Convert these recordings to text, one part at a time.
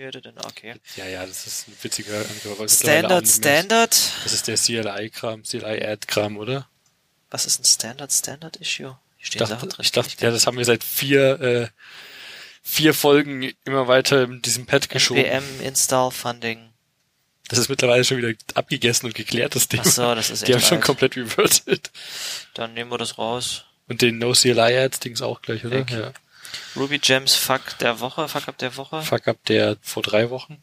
Okay. Ja, ja, das ist ein witziger Angriff. Standard, Standard. Das ist der CLI-Kram, CLI-Ad-Kram, oder? Was ist ein Standard, Standard-Issue? Ich dachte, ich dachte, ja, das haben wir seit vier, äh, vier Folgen immer weiter in diesem Pad geschoben. NPM Install Funding. Das ist mittlerweile schon wieder abgegessen und geklärt, das Ding. Ach so, das ist Die haben schon alt. komplett reverted. Dann nehmen wir das raus. Und den No CLI Ads Dings auch gleich, oder? Weg. Ja. Ruby Gems Fuck der Woche, Fuck up der Woche. Fuck up der vor drei Wochen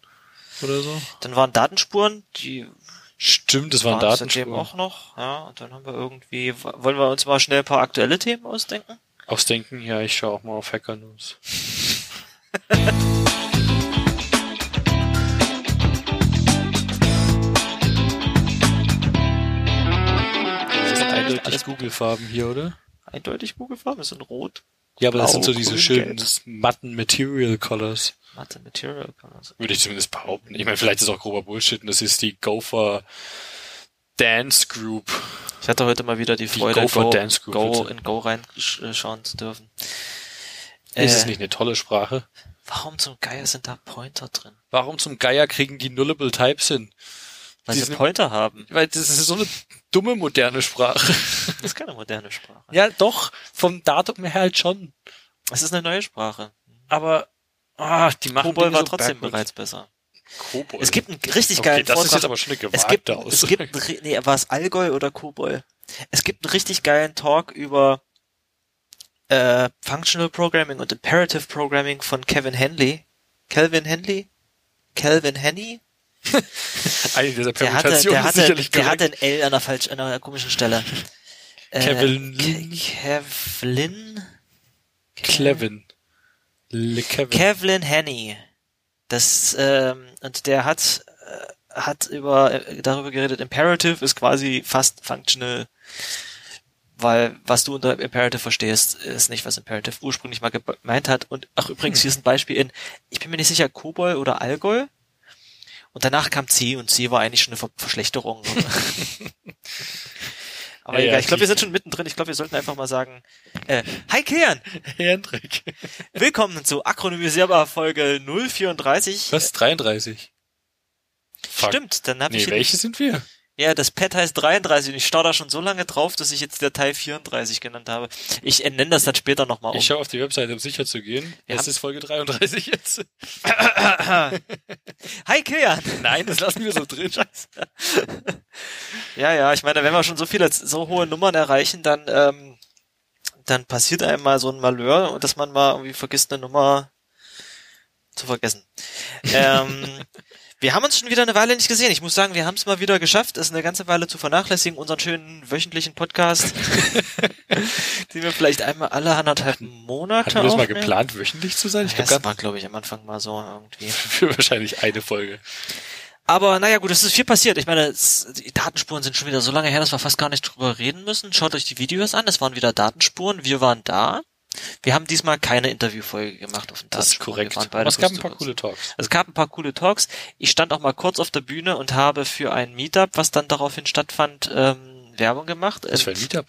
oder so. Dann waren Datenspuren, die Stimmt, das waren waren Datenspuren. auch noch. Ja, und dann haben wir irgendwie, wollen wir uns mal schnell ein paar aktuelle Themen ausdenken? Ausdenken, ja, ich schaue auch mal auf Hacker News. Eindeutig Google-Farben hier, oder? Eindeutig Google-Farben, es sind rot, Ja, aber das Blau, sind so diese grün, schönen gelb. matten Material Colors. matte Material Colors. Würde ich zumindest behaupten. Ich meine, vielleicht ist auch grober Bullshit und das ist die Gopher Dance Group. Ich hatte heute mal wieder die Freude, Go for Go, Dance Group, Go bitte. in Go reinschauen zu dürfen. Ist Äh, es nicht eine tolle Sprache? Warum zum Geier sind da Pointer drin? Warum zum Geier kriegen die Nullable Types hin? Weil sie Pointer haben. Weil das ist so eine dumme moderne Sprache. Das ist keine moderne Sprache. ja, doch, vom Datum her halt schon. Es ist eine neue Sprache. Aber ah, die machen Kobol war so trotzdem backwards. bereits besser. Kobol. Es gibt einen richtig okay, geilen das ist Vortrag. jetzt aber schon eine es gibt, gewagte es gibt, einen nee, war es Allgäu oder Kobol? Es gibt einen richtig geilen Talk über äh, Functional Programming und Imperative Programming von Kevin Henley. Calvin Henley? Calvin Henny? Eine dieser Der hatte, Permutationen der ist hatte, sicherlich der hatte ein L an einer falsch, an einer komischen Stelle. Äh, Kevin- Ke- Kevlin? Clevin. Le Kevin. Kevlin Henny. Das, ähm, und der hat, äh, hat über, äh, darüber geredet, Imperative ist quasi fast functional, weil was du unter Imperative verstehst, ist nicht, was Imperative ursprünglich mal gemeint hat. Und ach, übrigens, hier ist ein Beispiel in, ich bin mir nicht sicher, Kobol oder Allgäu. Und danach kam C und C war eigentlich schon eine Ver Verschlechterung. Aber Ja, egal, ich glaube, wir sind schon mittendrin. Ich glaube, wir sollten einfach mal sagen, äh, Hi Kilian! Hendrik. Willkommen zu Akronymisierbar Folge 034. Was? 33? Fuck. Stimmt, dann habe Nee, ich welche sind wir? Ja das Pad heißt 33 und ich starr da schon so lange drauf, dass ich jetzt Datei 34 genannt habe. Ich nenne das dann später nochmal um. Ich schaue auf die Webseite, um sicher zu gehen. Wir Es haben- ist Folge 33 jetzt. Hi Kilian! Nein, das lassen wir so drin. Ja, ja, ich meine, wenn wir schon so viele, so hohe Nummern erreichen, dann, ähm, dann passiert einem mal so ein Malheur und dass man mal irgendwie vergisst, eine Nummer zu vergessen. ähm, wir haben uns schon wieder eine Weile nicht gesehen. Ich muss sagen, wir haben es mal wieder geschafft, es eine ganze Weile zu vernachlässigen, unseren schönen wöchentlichen Podcast, den wir vielleicht einmal alle anderthalb Monate Hatten wir das mal geplant, wöchentlich zu sein? Ich Ja, glaube, das war, glaube ich, am Anfang mal so irgendwie. für wahrscheinlich eine Folge. Aber naja, gut, es ist viel passiert. Ich meine, es, die Datenspuren sind schon wieder so lange her, dass wir fast gar nicht drüber reden müssen. Schaut euch die Videos an, es waren wieder Datenspuren, wir waren da. Wir haben diesmal keine Interviewfolge gemacht auf den Das ist korrekt. Aber es gab ein paar coole Talks. Also es gab ein paar coole Talks. Ich stand auch mal kurz auf der Bühne und habe für ein Meetup, was dann daraufhin stattfand, ähm, Werbung gemacht. Ähm, war ein Meetup.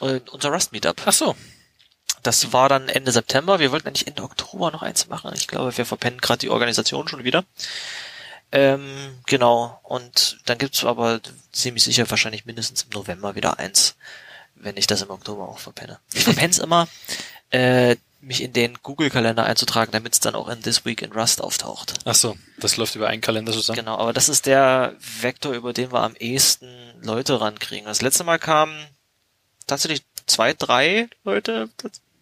äh, unser Rust Meetup. Ach so. Das war dann Ende September. Wir wollten eigentlich Ende Oktober noch eins machen. Ich glaube, wir verpennen gerade die Organisation schon wieder. Ähm, genau. Und dann gibt's aber ziemlich sicher wahrscheinlich mindestens im November wieder eins, wenn ich das im Oktober auch verpenne. Ich verpenne immer, äh, mich in den Google-Kalender einzutragen, damit es dann auch in This Week in Rust auftaucht. Ach so. Das läuft über einen Kalender zusammen. Genau, aber das ist der Vektor, über den wir am ehesten Leute rankriegen. Das letzte Mal kamen tatsächlich zwei, drei Leute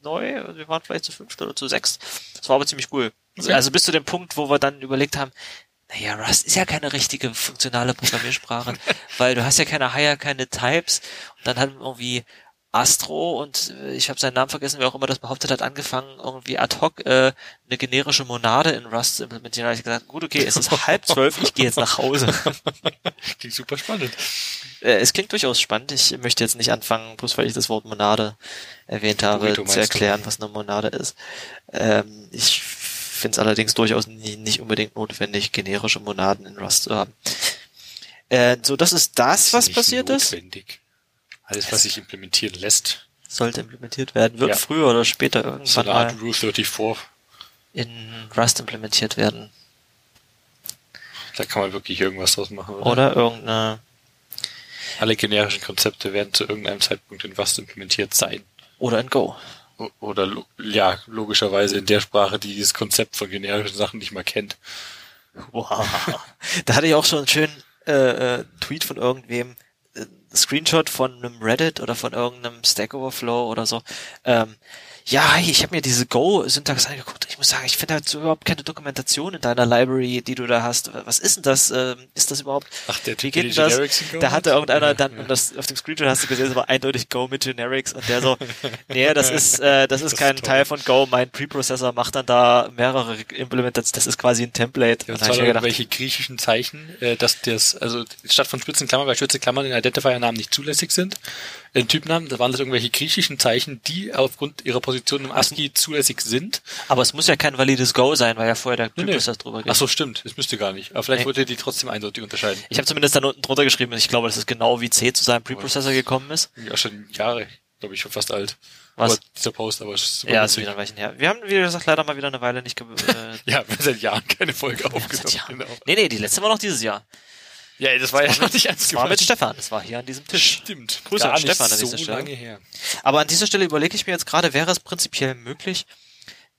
neu. Also Wir waren vielleicht zu fünft oder zu sechs. Das war aber ziemlich cool. Okay. Also bis zu dem Punkt, wo wir dann überlegt haben, naja, Rust ist ja keine richtige funktionale Programmiersprache, weil du hast ja keine Higher, keine Types. Und dann haben irgendwie Astro und äh, ich habe seinen Namen vergessen, wer auch immer das behauptet hat, angefangen, irgendwie ad hoc äh, eine generische Monade in Rust zu implementieren. Da habe ich gesagt, gut, okay, es ist halb zwölf, ich gehe jetzt nach Hause. Klingt super spannend. Äh, es klingt durchaus spannend. Ich möchte jetzt nicht anfangen, bloß weil ich das Wort Monade erwähnt habe, Burrito zu meinst du? erklären, was eine Monade ist. Ähm, ich finde es allerdings durchaus nie, nicht unbedingt notwendig, generische Monaden in Rust zu haben. Äh, so, das ist das, was passiert ist. Alles, was sich implementieren lässt. Sollte implementiert werden, wird Ja. früher oder später So irgendwann eine Art Rule 34. in Rust implementiert werden. Da kann man wirklich irgendwas draus machen, oder? Oder irgendeine, Alle generischen Konzepte werden zu irgendeinem Zeitpunkt in Rust implementiert sein. oder in Go. Oder ja, logischerweise in der Sprache, die dieses Konzept von generischen Sachen nicht mal kennt. Wow. da hatte ich auch schon einen schönen äh, äh, Tweet von irgendwem, Screenshot von einem Reddit oder von irgendeinem Stack Overflow oder so. Ähm, ja, hey, ich habe mir diese Go-Syntax angeguckt. Ich muss sagen, ich finde halt so überhaupt keine Dokumentation in deiner Library, die du da hast. Was ist denn das? Ähm, ist das überhaupt? Ach, der Wie geht das? Da hat? hatte irgendeiner dann, und das auf dem Screenshot hast du gesehen, es war eindeutig Go mit Generics und der so, nee, das ist, äh, das ist ist kein toll. Teil von Go. Mein Preprocessor macht dann da mehrere Implementationen. Das ist quasi ein Template. Ja, Und zwar gedacht, irgendwelche griechischen Zeichen, äh, dass das, also statt von Spitzenklammern, weil Spitzenklammern in Identifier-Namen nicht zulässig sind, in Typnamen, da waren das irgendwelche griechischen Zeichen, die aufgrund ihrer Position im ASCII zulässig sind. Aber es muss ja kein valides Go sein, weil ja vorher der Nee, nee. Preprocessor drüber geht. Ach so, stimmt, das müsste gar nicht. Aber vielleicht Nee. wollte die trotzdem eindeutig unterscheiden. Ich habe zumindest dann unten drunter geschrieben, ich glaube, das ist genau wie C zu seinem Preprocessor gekommen ist. Ja, schon Jahre, glaube ich, schon fast alt. Was? Aber dieser Post, aber es ist super Ja, ist wieder ein Weilchen her. Wir haben, wie gesagt, leider mal wieder eine Weile nicht ge äh, Ja, wir haben seit Jahren keine Folge aufgenommen. Genau. Nee, nee, die letzte war noch dieses Jahr. Ja, das war ja noch nicht ernst Das war mit Stefan, das war hier an diesem Tisch. Stimmt. Grüße Gar an Stefan an so dieser Stelle. lange her. Aber an dieser Stelle überlege ich mir jetzt gerade, wäre es prinzipiell möglich,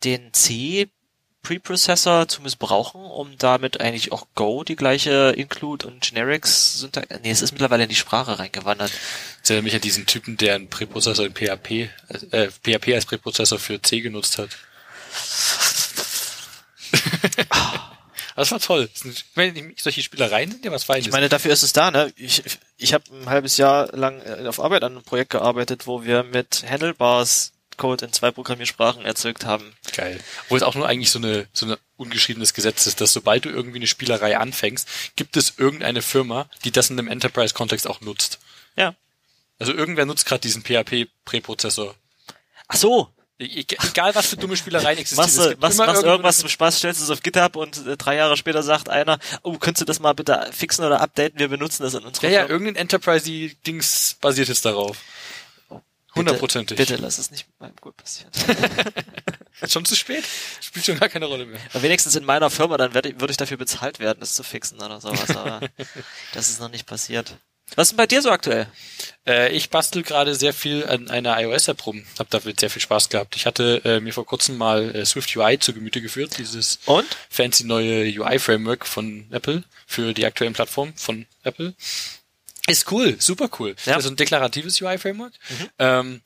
den C Preprocessor zu missbrauchen, um damit eigentlich auch Go die gleiche Include und Generics Syntax. Nee, es ist mittlerweile in die Sprache reingewandert. Ich erinnere mich an diesen Typen, der einen Präprozessor in PHP, äh, PHP als Präprozessor für C genutzt hat. das war toll. Ich meine, solche Spielereien sind ja was Feines. Ich meine, dafür ist es da, ne? Ich, ich habe ein halbes Jahr lang äh, auf Arbeit an einem Projekt gearbeitet, wo wir mit Handlebars Code in zwei Programmiersprachen erzeugt haben. Geil. Wo es auch nur eigentlich so eine, so ein ungeschriebenes Gesetz ist, dass sobald du irgendwie eine Spielerei anfängst, gibt es irgendeine Firma, die das in einem Enterprise-Kontext auch nutzt. Ja. Also irgendwer nutzt gerade diesen PHP-Präprozessor. Ach so, Egal was für dumme Spielereien existieren. machst es du was, machst irgendwas zum Spaß, stellst es auf GitHub und äh, drei Jahre später sagt einer, oh, könntest du das mal bitte fixen oder updaten, wir benutzen das in unserer Ja, ja, Firma. irgendein Enterprise-Dings basiert jetzt darauf. Bitte- Hundertprozentig. Bitte lass es nicht mit meinem Code passieren. Schon zu spät. Spielt schon gar keine Rolle mehr. Aber wenigstens in meiner Firma, dann werde ich, würde ich dafür bezahlt werden, das zu fixen oder sowas, aber das ist noch nicht passiert. Was ist denn bei dir so aktuell? Äh, ich bastel gerade sehr viel an einer iOS-App rum. Hab damit sehr viel Spaß gehabt. Ich hatte äh, mir vor kurzem mal äh, Swift UI zu Gemüte geführt, dieses Und? fancy neue UI-Framework von Apple für die aktuellen Plattformen von Apple. Ist cool, super cool. Ja. Das ist ein deklaratives UI-Framework. Ähm,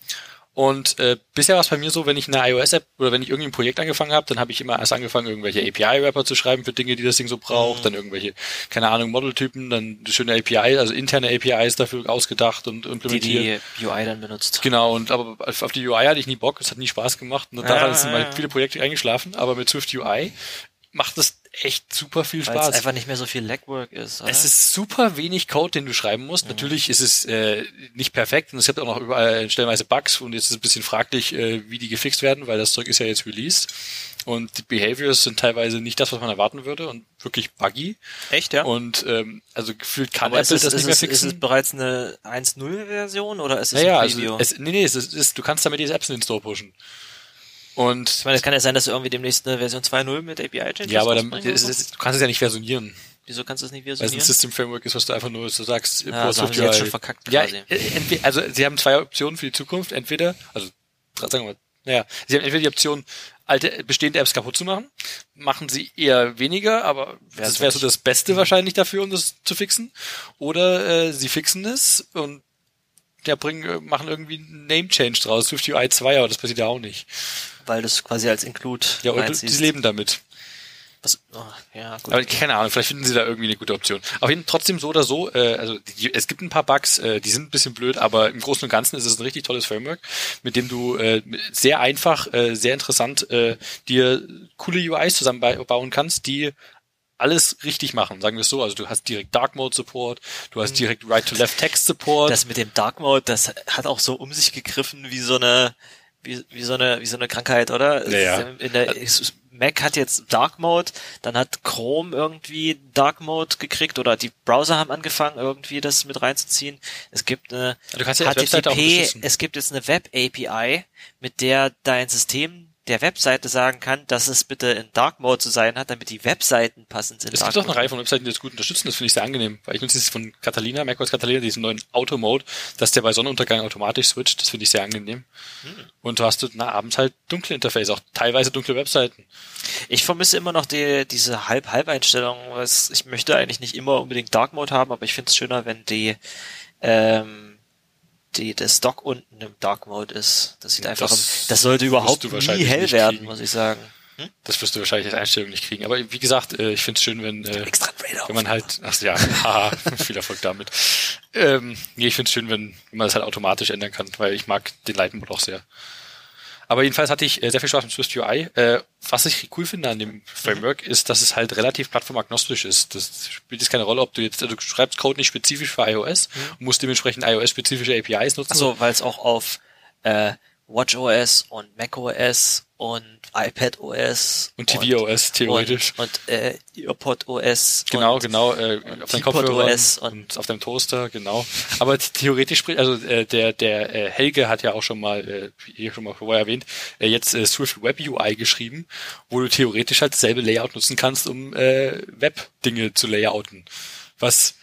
und äh, bisher war es bei mir so, wenn ich eine iOS-App oder wenn ich irgendwie ein Projekt angefangen habe, dann habe ich immer erst angefangen, irgendwelche API-Wrapper zu schreiben für Dinge, die das Ding so braucht, dann irgendwelche, keine Ahnung, Model-Typen, dann schöne API, also interne APIs dafür ausgedacht und Die implementiert. die UI dann benutzt. Genau, und aber auf die UI hatte ich nie Bock, es hat nie Spaß gemacht. Und Ja, daran sind ja, ja. viele Projekte eingeschlafen, aber mit Swift UI macht es echt super viel Weil es Spaß. einfach nicht mehr so viel Legwork ist, oder? Es ist super wenig Code, den du schreiben musst. Natürlich ist es äh, nicht perfekt und es gibt auch noch überall stellenweise Bugs und jetzt ist es ein bisschen fraglich, äh, wie die gefixt werden, weil das Zeug ist ja jetzt released und die Behaviors sind teilweise nicht das, was man erwarten würde und wirklich buggy. Echt, ja? Und ähm, also gefühlt kann Aber Apple ist das nicht mehr es, ist fixen. es bereits eine 1.0-Version oder ist es naja, ein also Preview? es, nee, nee, es ist, es, du kannst damit diese Apps in den Store pushen. Und ich meine, es kann ja sein, dass du irgendwie demnächst eine Version 2.0 mit API-Changes ja, aber dann, so. ist, du kannst es ja nicht versionieren. Wieso kannst du es nicht Weil es ein versionieren? System Framework ist, was du einfach nur so sagst, Ja, also haben sie jetzt schon verkackt ja, quasi. äh, entweder, also sie haben zwei Optionen für die Zukunft. Entweder, also sagen wir mal, naja, sie haben entweder die Option, alte bestehende Apps kaputt zu machen, machen sie eher weniger, aber das wäre so das Beste wahrscheinlich dafür, um das zu fixen. Oder äh, sie fixen es und ja, bringen, äh, machen irgendwie einen Name Change draus, Swift UI 2, aber das passiert ja auch nicht. Weil du es quasi als Include Ja, und sie leben damit. Was, oh, ja, gut. Aber keine Ahnung, vielleicht finden sie da irgendwie eine gute Option. Auf jeden Fall trotzdem so oder so, äh, also die, es gibt ein paar Bugs, äh, die sind ein bisschen blöd, aber im Großen und Ganzen ist es ein richtig tolles Framework, mit dem du äh, sehr einfach, äh, sehr interessant äh, dir coole UIs zusammenbauen kannst, die alles richtig machen, sagen wir es so. Also du hast direkt Dark Mode Support, du hast direkt Right to Left Text Support. das mit dem Dark Mode, das hat auch so um sich gegriffen wie so eine wie, wie so eine wie so eine Krankheit, oder? Ja, ja. In der Mac hat jetzt Dark Mode, dann hat Chrome irgendwie Dark Mode gekriegt oder die Browser haben angefangen irgendwie das mit reinzuziehen. Es gibt eine HTTP, es gibt jetzt eine Web API, mit der dein System der Webseite sagen kann, dass es bitte in Dark Mode zu sein hat, damit die Webseiten passend sind. Es gibt auch eine Reihe von Webseiten, die das gut unterstützen. Das finde ich sehr angenehm, weil ich nutze das von Catalina, macOS Catalina, diesen neuen Auto-Mode, dass der bei Sonnenuntergang automatisch switcht. Das finde ich sehr angenehm. Hm. Und du hast na, abends halt dunkle Interface, auch teilweise dunkle Webseiten. Ich vermisse immer noch die, diese Halb-Halb-Einstellung. Ich möchte eigentlich nicht immer unbedingt Dark Mode haben, aber ich finde es schöner, wenn die ähm, die das Dock unten im Dark Mode ist. Das sieht einfach, das, das sollte überhaupt nie hell werden, kriegen. muss ich sagen. Hm? Das wirst du wahrscheinlich als Einstellung nicht kriegen. Aber wie gesagt, äh, ich finde es schön, wenn, äh, wenn man halt, ach ja, haha, viel Erfolg damit. Ähm, nee, ich finde es schön, wenn, wenn man das halt automatisch ändern kann, weil ich mag den Light Mode auch sehr. Aber jedenfalls hatte ich äh, sehr viel Spaß mit Swift UI. Äh, was ich cool finde an dem Framework ist, dass es halt relativ plattformagnostisch ist. Das spielt jetzt keine Rolle, ob du jetzt, also du schreibst Code nicht spezifisch für iOS mhm. und musst dementsprechend iOS-spezifische APIs nutzen. Also, weil es auch auf äh, WatchOS und macOS und iPadOS und tvOS theoretisch und, und äh, EarPodOS genau genau äh, auf deinem Kopfhörer und, und, auf deinem Toaster genau. Aber theoretisch also äh, der der äh, Helge hat ja auch schon mal äh, hier schon mal vorher erwähnt äh, jetzt äh, Swift Web UI geschrieben wo du theoretisch halt dasselbe Layout nutzen kannst um äh, Web Dinge zu layouten. Was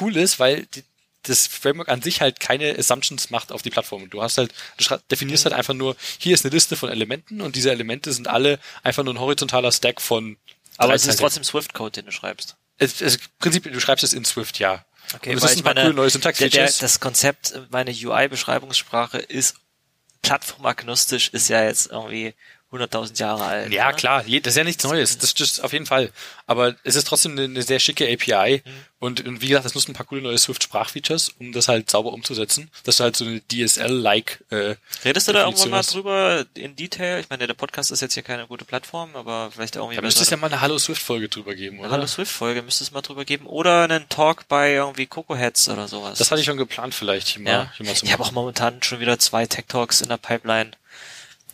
cool ist weil die, das Framework an sich halt keine Assumptions macht auf die Plattform. Du hast halt, du definierst halt einfach nur, hier ist eine Liste von Elementen und diese Elemente sind alle einfach nur ein horizontaler Stack von. Aber es ist trotzdem Swift-Code, den du schreibst. Es, es, Im Prinzip, du schreibst es in Swift, ja. Okay, das ist ein meine, cool neue Syntax der, der, Das Konzept, meine UI-Beschreibungssprache ist plattformagnostisch, ist ja jetzt irgendwie 100.000 Jahre alt. Ja, ne? klar, das ist ja nichts Neues, das, das auf jeden Fall. Aber es ist trotzdem eine, eine sehr schicke API mhm. und, und, wie gesagt, es nutzt ein paar coole neue Swift-Sprachfeatures, um das halt sauber umzusetzen. Das ist halt so eine DSL-like. Äh, Redest du da irgendwann mal drüber in Detail? Ich meine, der Podcast ist jetzt hier keine gute Plattform, aber vielleicht irgendwie. Da müsste es ja mal eine Hallo Swift-Folge drüber geben, oder? Hallo Swift-Folge müsste es mal drüber geben. Oder einen Talk bei irgendwie Coco Heads oder sowas. Das hatte ich schon geplant, vielleicht hier mal, ja. hier mal. Ich habe auch momentan schon wieder zwei Tech Talks in der Pipeline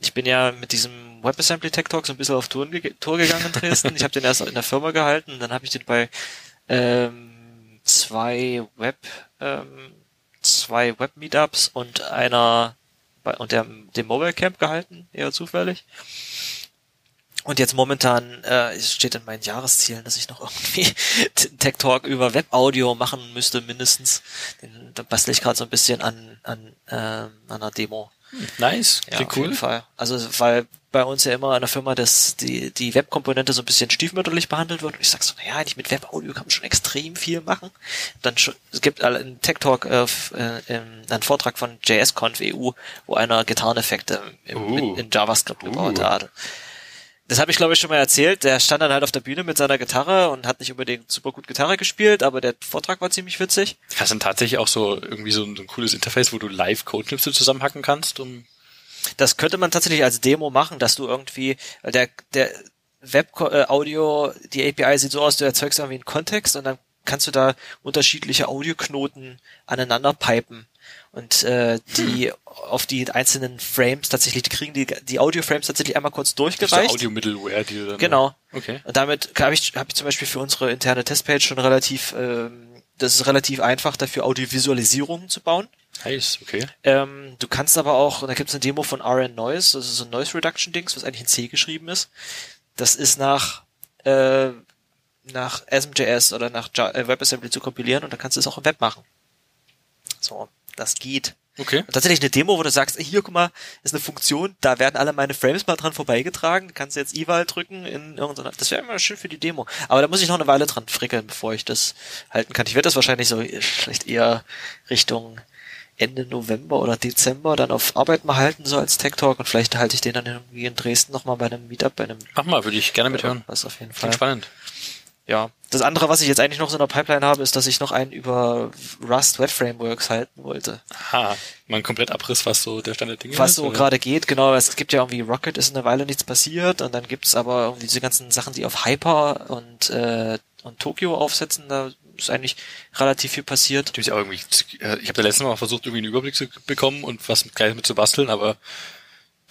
ich bin ja mit diesem WebAssembly Tech Talk so ein bisschen auf Tour, Tour gegangen in Dresden. ich habe den erst in der Firma gehalten, dann habe ich den bei ähm, zwei Web ähm, zwei Web Meetups und einer bei und der, dem Mobile Camp gehalten, eher zufällig. Und jetzt momentan äh, steht in meinen Jahreszielen, dass ich noch irgendwie Tech Talk über Web Audio machen müsste, mindestens. Den, da bastle ich gerade so ein bisschen an, an, äh, an einer Demo. Nice, ja, klingt cool. Jeden Fall. Also weil bei uns ja immer in der Firma das, die, die Webkomponente so ein bisschen stiefmütterlich behandelt wird. Und ich sag so, naja, eigentlich mit Webaudio kann man schon extrem viel machen. Dann schon, es gibt einen Tech Talk, äh, äh, einen Vortrag von JSConf EU, wo einer Gitarreneffekte im, uh. in, in JavaScript gebaut uh. hat das habe ich glaube ich schon mal erzählt. Der stand dann halt auf der Bühne mit seiner Gitarre und hat nicht unbedingt super gut Gitarre gespielt, aber der Vortrag war ziemlich witzig. Hast du dann tatsächlich auch so irgendwie so ein, so ein cooles Interface, wo du live Codeschnipsel zusammenhacken kannst, um das könnte man tatsächlich als Demo machen, dass du irgendwie der der Web-Audio, die API sieht so aus, du erzeugst irgendwie einen Kontext und dann kannst du da unterschiedliche Audioknoten aneinander pipen und äh, die hm. auf die einzelnen Frames tatsächlich, die kriegen die, die Audio-Frames tatsächlich einmal kurz durchgereicht. Audio-Middleware, die du dann Genau. Okay. Und damit habe ich, hab ich zum Beispiel für unsere interne Testpage schon relativ, ähm, das ist relativ einfach, dafür Audiovisualisierungen zu bauen. Nice, okay. Ähm, du kannst aber auch, da gibt es eine Demo von RN Noise, das ist so ein Noise Reduction Dings, was eigentlich in C geschrieben ist. Das ist nach äh, nach SMJS oder nach äh, WebAssembly zu kompilieren und dann kannst du es auch im Web machen. So, das geht. Okay. Und tatsächlich eine Demo, wo du sagst, hier, guck mal, ist eine Funktion, da werden alle meine Frames mal dran vorbeigetragen, kannst du jetzt Eval drücken in irgendeiner, das wäre immer schön für die Demo. Aber da muss ich noch eine Weile dran frickeln, bevor ich das halten kann. Ich werde das wahrscheinlich so vielleicht eher Richtung Ende November oder Dezember dann auf Arbeit mal halten, so als Tech Talk und vielleicht halte ich den dann irgendwie in Dresden nochmal bei einem Meetup, bei einem. Mach mal, würde ich gerne mithören. Was auf jeden Fall. Klingt spannend ja. Das andere, was ich jetzt eigentlich noch so in der Pipeline habe, ist, dass ich noch einen über Rust Web Frameworks halten wollte. Aha, mal ein komplett Abriss, was so der Stand der Dinge was ist. Was so gerade geht, genau. Es gibt ja irgendwie Rocket, ist eine Weile nichts passiert und dann gibt's aber irgendwie diese ganzen Sachen, die auf Hyper und, äh, und Tokio aufsetzen, da ist eigentlich relativ viel passiert. Ich habe äh, ich hab da letztes Mal versucht, irgendwie einen Überblick zu bekommen und was gleich mit zu basteln, aber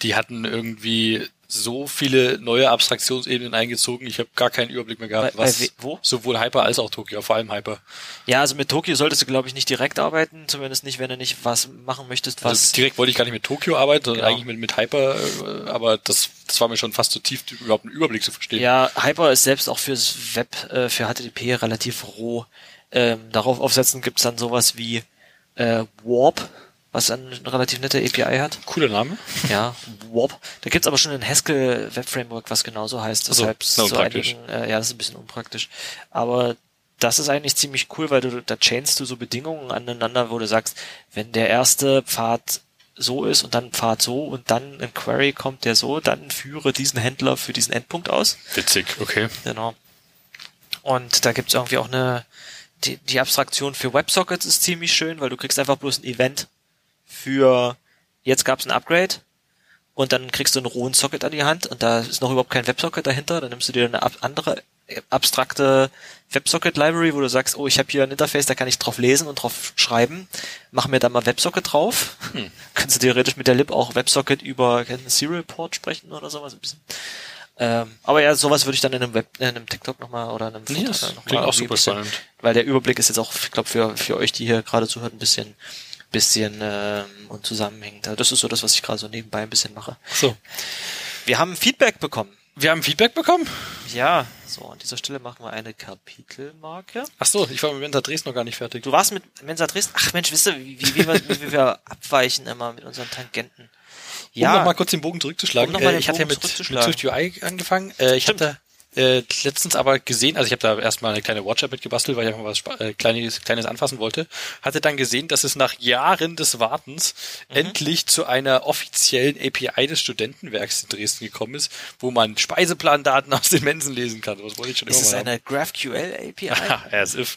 die hatten irgendwie so viele neue Abstraktionsebenen eingezogen. Ich habe gar keinen Überblick mehr gehabt, Bei- was bei wo? sowohl Hyper als auch Tokio, vor allem Hyper. Ja, also mit Tokio solltest du, glaube ich, nicht direkt arbeiten, zumindest nicht, wenn du nicht was machen möchtest, was. Also direkt wollte ich gar nicht mit Tokio arbeiten, sondern Genau. eigentlich mit, mit Hyper, äh, aber das, das war mir schon fast zu tief, überhaupt einen Überblick zu verstehen. ja, Hyper ist selbst auch fürs Web, äh, für HTTP relativ roh. Ähm, darauf aufsetzen gibt's dann sowas wie äh, Warp, was eine relativ nette API hat. Cooler Name. Ja, Warp. Da gibt's aber schon ein Haskell Web Framework, was genauso heißt. Deshalb na, so einigen, äh, ja, das ist ein bisschen unpraktisch. Aber das ist eigentlich ziemlich cool, weil du da chainst du so Bedingungen aneinander, wo du sagst, wenn der erste Pfad so ist und dann Pfad so und dann ein Query kommt, der so, dann führe diesen Händler für diesen Endpunkt aus. Witzig, okay. Genau. Und da gibt's irgendwie auch eine, die, die Abstraktion für WebSockets ist ziemlich schön, weil du kriegst einfach bloß ein Event für, jetzt gab's ein Upgrade und dann kriegst du einen rohen Socket an die Hand und da ist noch überhaupt kein WebSocket dahinter, dann nimmst du dir eine andere äh, abstrakte WebSocket-Library, wo du sagst, oh, ich habe hier ein Interface, da kann ich drauf lesen und drauf schreiben, mach mir da mal WebSocket drauf. Hm. Kannst du theoretisch mit der lib auch WebSocket über einen Serial Port sprechen oder sowas ein bisschen. Ähm, aber ja, sowas würde ich dann in einem Web, in einem TikTok nochmal oder in einem Vortrag noch klingt mal auch super bisschen- spannend. Weil der Überblick ist jetzt auch, ich glaube, für, für euch, die hier gerade zuhört, ein bisschen, bisschen ähm, und zusammenhängend. Also Das ist so das, was ich gerade so nebenbei ein bisschen mache. So. Wir haben Feedback bekommen. Wir haben Feedback bekommen? Ja, so, an dieser Stelle machen wir eine Kapitelmarke. Ach so, ich war mit Mensa Dresden noch gar nicht fertig. Du warst mit Mensa Dresden. Ach Mensch, wisst ihr, wie, wie, wie, wir, wie wir abweichen immer mit unseren Tangenten. Um noch mal kurz den Bogen zurückzuschlagen. Um äh, ich hatte ja Bogen mit, mit. Swift UI angefangen. Äh, ich Stimmt. hatte äh, letztens aber gesehen, also ich habe da erstmal eine kleine Watch-App mitgebastelt, weil ich einfach was äh, kleines, kleines anfassen wollte. Hatte dann gesehen, dass es nach Jahren des Wartens Mhm. endlich zu einer offiziellen API des Studentenwerks in Dresden gekommen ist, wo man Speiseplandaten aus den Mensen lesen kann. Das wollte ich schon Ist immer es mal eine GraphQL API? As if.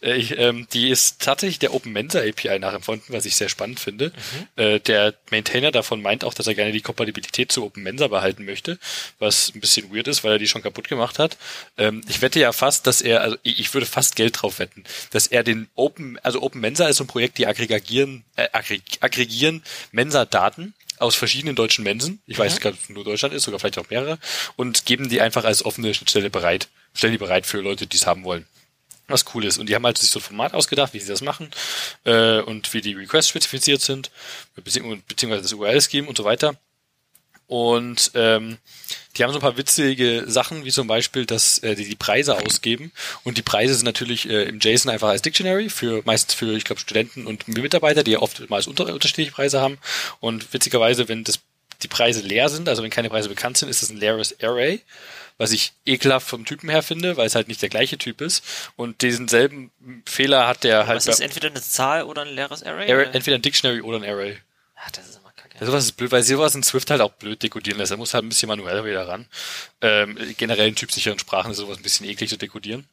Ich, ähm, die ist tatsächlich der Open Mensa API nachempfunden, was ich sehr spannend finde. Äh, der Maintainer davon meint auch, dass er gerne die Kompatibilität zu Open Mensa behalten möchte, was ein bisschen weird ist, weil er die schon kaputt gemacht hat. Ähm, ich wette ja fast, dass er, also ich, würde fast Geld drauf wetten, dass er den Open, also Open Mensa ist so ein Projekt, die aggregieren, äh, aggreg aggregieren Mensa-Daten aus verschiedenen deutschen Mensen. Ich weiß nicht, ob es nur Deutschland ist, sogar vielleicht auch mehrere, und geben die einfach als offene Schnittstelle bereit, stellen die bereit für Leute, die es haben wollen was cool ist. Und die haben halt sich so ein Format ausgedacht, wie sie das machen äh, und wie die Requests spezifiziert sind, beziehungs- beziehungsweise das URL-Scheme und so weiter. Und ähm, die haben so ein paar witzige Sachen, wie zum Beispiel, dass äh, die die Preise ausgeben. Und die Preise sind natürlich äh, im JSON einfach als Dictionary, für meistens für, ich glaube, Studenten und Mitarbeiter, die ja oftmals unter, unterschiedliche Preise haben. Und witzigerweise, wenn das die Preise leer sind, also wenn keine Preise bekannt sind, ist das ein leeres Array, was ich ekelhaft vom Typen her finde, weil es halt nicht der gleiche Typ ist. Und diesen selben Fehler hat der halt Was ist entweder eine Zahl oder ein leeres Array? Array, entweder ein Dictionary oder ein Array. Ach, das ist. Ja, sowas ist blöd, weil sowas in Swift halt auch blöd dekodieren lässt. Da muss halt ein bisschen manuell wieder ran. Ähm, generell in typsicheren Sprachen ist sowas ein bisschen eklig zu dekodieren.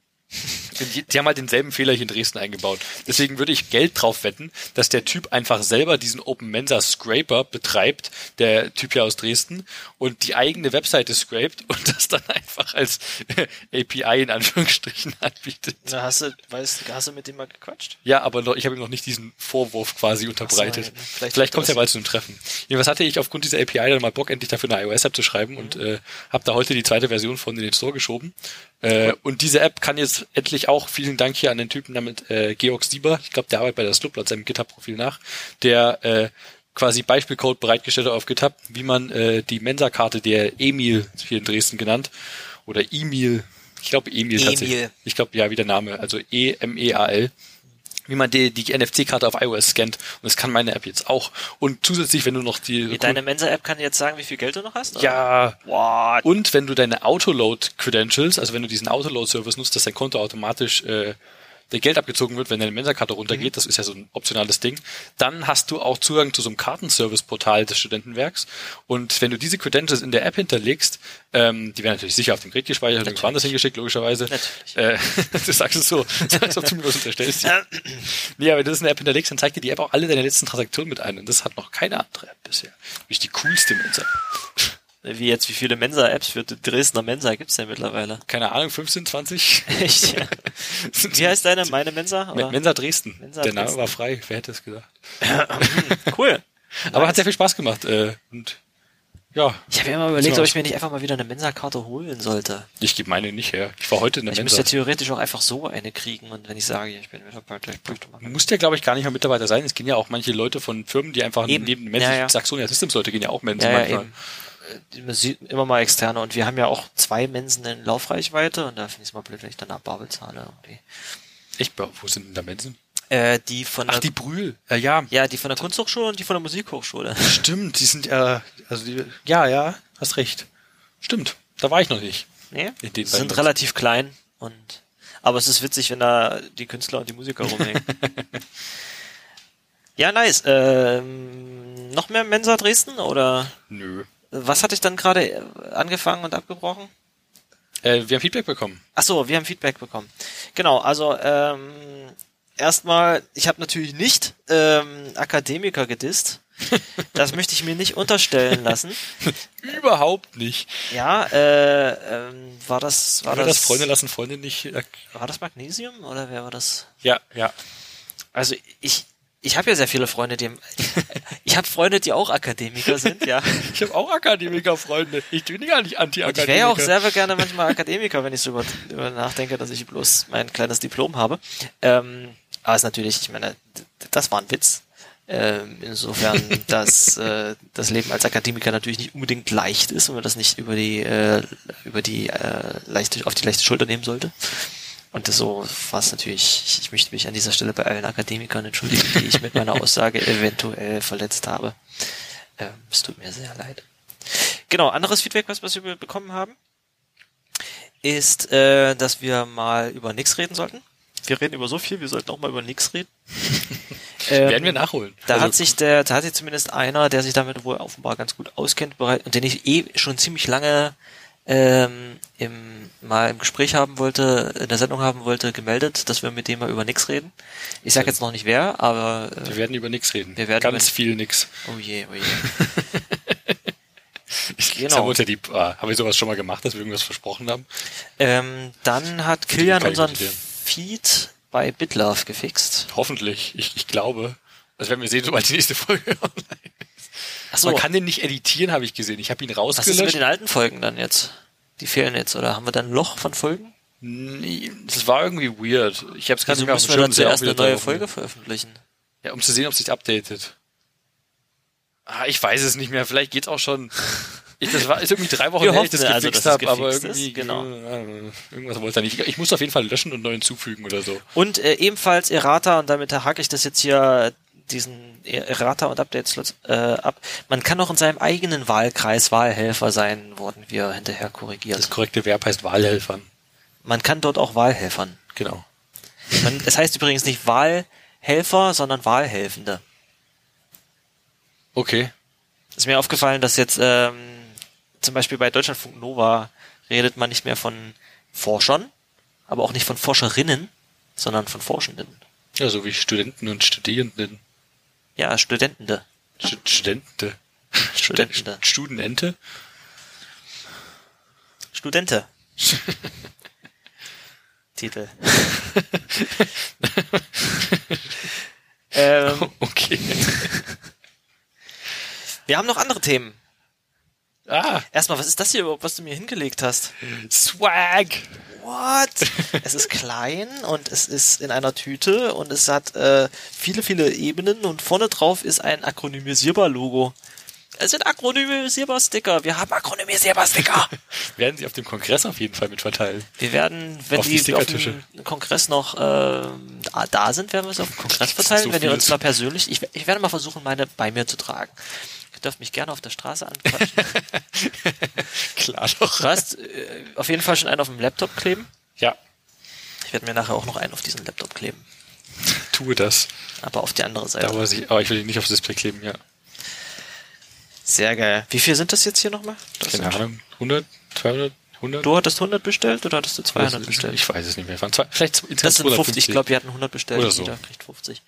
Die, die haben halt denselben Fehler hier in Dresden eingebaut. Deswegen würde ich Geld drauf wetten, dass der Typ einfach selber diesen Open Mensa Scraper betreibt, der Typ hier aus Dresden, und die eigene Webseite scrapt und das dann einfach als API in Anführungsstrichen anbietet. Na, hast du, weißt, hast du mit dem mal gequatscht? Ja, aber noch, ich habe ihm noch nicht diesen Vorwurf quasi unterbreitet. So, vielleicht vielleicht kommt es ja das- bald zu einem Treffen. Jedenfalls hatte ich aufgrund dieser API dann mal Bock, endlich dafür eine iOS-App zu schreiben und äh, habe da heute die zweite Version von in den Store geschoben. Äh, und diese App kann jetzt endlich auch, vielen Dank hier an den Typen damit, äh, Georg Sieber, ich glaube, der arbeitet bei der Slub, laut seinem GitHub-Profil nach, der äh, quasi Beispielcode bereitgestellt hat auf GitHub, wie man äh, die Mensa-Karte der Emil, hier in Dresden genannt, oder Emil, ich glaube Emil tatsächlich. Emil. Ich glaube, ja, wie der Name, also E-M-E-A-L wie man die, die NFC-Karte auf iOS scannt. Und das kann meine App jetzt auch. Und zusätzlich, wenn du noch die... Deine Mensa-App kann jetzt sagen, wie viel Geld du noch hast? oder? ja, What? und wenn du deine Autoload-Credentials, also wenn du diesen Autoload-Service nutzt, dass dein Konto automatisch äh, der Geld abgezogen wird, wenn deine Mensa-Karte runtergeht, das ist ja so ein optionales Ding, dann hast du auch Zugang zu so einem Kartenservice-Portal des Studentenwerks. Und wenn du diese Credentials in der App hinterlegst, ähm, die werden natürlich sicher auf dem Gerät gespeichert und woanders hingeschickt, logischerweise. Natürlich. Äh, du sagst es so, ob du mir was unterstellst. Nee, aber wenn du das in der App hinterlegst, dann zeigt dir die App auch alle deine letzten Transaktionen mit ein. Und das hat noch keine andere App bisher. Nämlich die coolste Mensa. Wie jetzt, wie viele Mensa-Apps für die Dresdner Mensa gibt's denn mittlerweile? Keine Ahnung, 15, 20? Echt? Ja. Wie heißt deine? Meine Mensa? Oder? Mensa Dresden. Mensa Der Name Dresden. war frei, wer hätte es gesagt. Cool. Aber hat sehr viel Spaß gemacht. Äh, und Ja, Ich habe ja immer überlegt, Ja. ob ich mir nicht einfach mal wieder eine Mensa-Karte holen sollte. ich gebe meine nicht her. Ich war heute in der Ich Mensa. müsste ja theoretisch auch einfach so eine kriegen und wenn ich sage, ich bin Mitarbeiter, ich bräuchte mal. Du musst ja, glaube ich, gar nicht mal Mitarbeiter sein. Es gehen ja auch manche Leute von Firmen, die einfach Eben. neben Menschen, Ja, ja. Saxonia Systems Leute gehen ja auch Menschen Ja, ja, manchmal. eben. Äh, Man sieht immer mal externe und wir haben ja auch zwei Mensen in Laufreichweite und da finde ich es mal blöd, wenn ich dann Abbar bezahle. Irgendwie. Echt? Wo sind denn da Menschen? Äh, die von Ach, der, die Brühl. Ja, ja. ja, die von der Kunsthochschule und die von der Musikhochschule. Stimmt, die sind ja, also die, ja, ja, hast recht. Stimmt, da war ich noch nicht. Nee, die sind relativ klein und aber es ist witzig, wenn da die Künstler und die Musiker rumhängen. ja, nice. Ähm, noch mehr Mensa Dresden oder Nö. Was hatte ich dann gerade äh, angefangen und abgebrochen? Äh, wir haben Feedback bekommen. Ach so, wir haben Feedback bekommen. Genau, also ähm, erstmal, ich habe natürlich nicht ähm, Akademiker gedisst. Das möchte ich mir nicht unterstellen lassen. Überhaupt nicht. Ja, äh, ähm, war das war War das, das Freunde lassen Freunde nicht. Äh, war das Magnesium oder wer war das? ja, ja. Also ich ich habe ja sehr viele Freunde, die ich habe Freunde, die auch Akademiker sind, ja. Ich habe auch Akademiker-Freunde. Ich bin gar nicht Anti-Akademiker. ich wäre ja auch selber gerne manchmal Akademiker, wenn ich so über, über nachdenke, dass ich bloß mein kleines Diplom habe. Ähm, aber es ist natürlich, ich meine, das war ein Witz. Ähm, insofern, dass äh, das Leben als Akademiker natürlich nicht unbedingt leicht ist und man das nicht über die äh, über die äh, leichte auf die leichte Schulter nehmen sollte. Und das so war es natürlich. Ich, ich möchte mich an dieser Stelle bei allen Akademikern entschuldigen, die ich mit meiner Aussage eventuell verletzt habe. Ähm, es tut mir sehr leid. Genau, anderes Feedback, was, was wir bekommen haben, ist, äh, dass wir mal über nix reden sollten. Wir reden über so viel, wir sollten auch mal über nix reden. Ähm, Werden wir nachholen. Da Also, hat sich der, da hat sich zumindest einer, der sich damit wohl offenbar ganz gut auskennt, bereit, und den ich eh schon ziemlich lange ähm, im, mal im Gespräch haben wollte, in der Sendung haben wollte, gemeldet, dass wir mit dem mal über nix reden. Ich sag jetzt noch nicht wer, aber Wir äh, werden über nix reden. Wir werden Ganz viel nix. oh je, oh je. Ich, Genau. Wir die, ah, haben wir sowas schon mal gemacht, dass wir irgendwas versprochen haben? Ähm, dann hat Kilian ich unseren. Feed bei BitLove gefixt. Hoffentlich. Ich, ich glaube. Das werden wir sehen, sobald die nächste Folge online Achso, Man kann den nicht editieren, habe ich gesehen. Ich habe ihn was ist mit rausgelöscht. den alten Folgen dann jetzt? Die fehlen jetzt, oder haben wir dann ein Loch von Folgen? Nee, das war irgendwie weird. Ich habe es gerade nicht mehr auf müssen dem wir Schirm. sehe auch zuerst eine neue. Folge veröffentlichen. Ja, um zu sehen, ob sich updatet. Ah, ich weiß es nicht mehr. Vielleicht geht's auch schon. Ich, das war ist irgendwie drei Wochen Wir her, ich das also, gefixt habe, aber gefixt ist, irgendwie genau. äh, irgendwas wollte er nicht. Ich muss auf jeden Fall löschen und neu hinzufügen oder so. Und äh, ebenfalls Errata, und damit hake ich das jetzt hier, diesen Errata und Update-Slots äh, ab. Man kann auch in seinem eigenen Wahlkreis Wahlhelfer sein, wurden wir hinterher korrigiert. Das korrekte Verb heißt Wahlhelfern. Man kann dort auch Wahlhelfern. Genau. Man, es heißt übrigens nicht Wahlhelfer, sondern Wahlhelfende. Okay. Ist mir aufgefallen, dass jetzt ähm, zum Beispiel bei Deutschlandfunk Nova redet man nicht mehr von Forschern, aber auch nicht von Forscherinnen, sondern von Forschenden. Ja, so wie Studenten und Studierenden. Ja, Studentende. Stu- Studente. Studentende. Studenente. Studente. Titel. ähm, Okay. wir haben noch andere Themen. Ah, Erstmal, was ist das hier überhaupt, was du mir hingelegt hast? Swag. What? es ist klein und es ist in einer Tüte und es hat äh, viele, viele Ebenen und vorne drauf ist ein akronymisierbar Logo. Es sind akronymisierbar Sticker. Wir haben akronymisierbar Sticker. Werden sie auf dem Kongress auf jeden Fall mit verteilen. Wir werden, wenn Auf die die, auf dem Kongress noch ähm, da- sind, werden wir es auf dem Kongress verteilen. So wenn ihr uns mal persönlich, ich, ich werde mal versuchen, meine bei mir zu tragen. Ihr dürft mich gerne auf der Straße anquatschen. Klar doch. Du hast äh, auf jeden Fall schon einen auf dem Laptop kleben. Ja, Ich werde mir nachher auch noch einen auf diesen Laptop kleben. tue das. Aber auf die andere Seite. Da weiß ich, aber ich will ihn nicht aufs Display kleben, ja. Sehr geil. Wie viel sind das jetzt hier nochmal? Das Keine Ahnung. 100, 200, 100? Du hattest 100 bestellt oder hattest du 200 Das ist- bestellt? Ich weiß es nicht mehr. Waren zwei, vielleicht das sind 50. 250. Ich glaube, wir hatten 100 bestellt. Oder so. Jeder kriegt 50.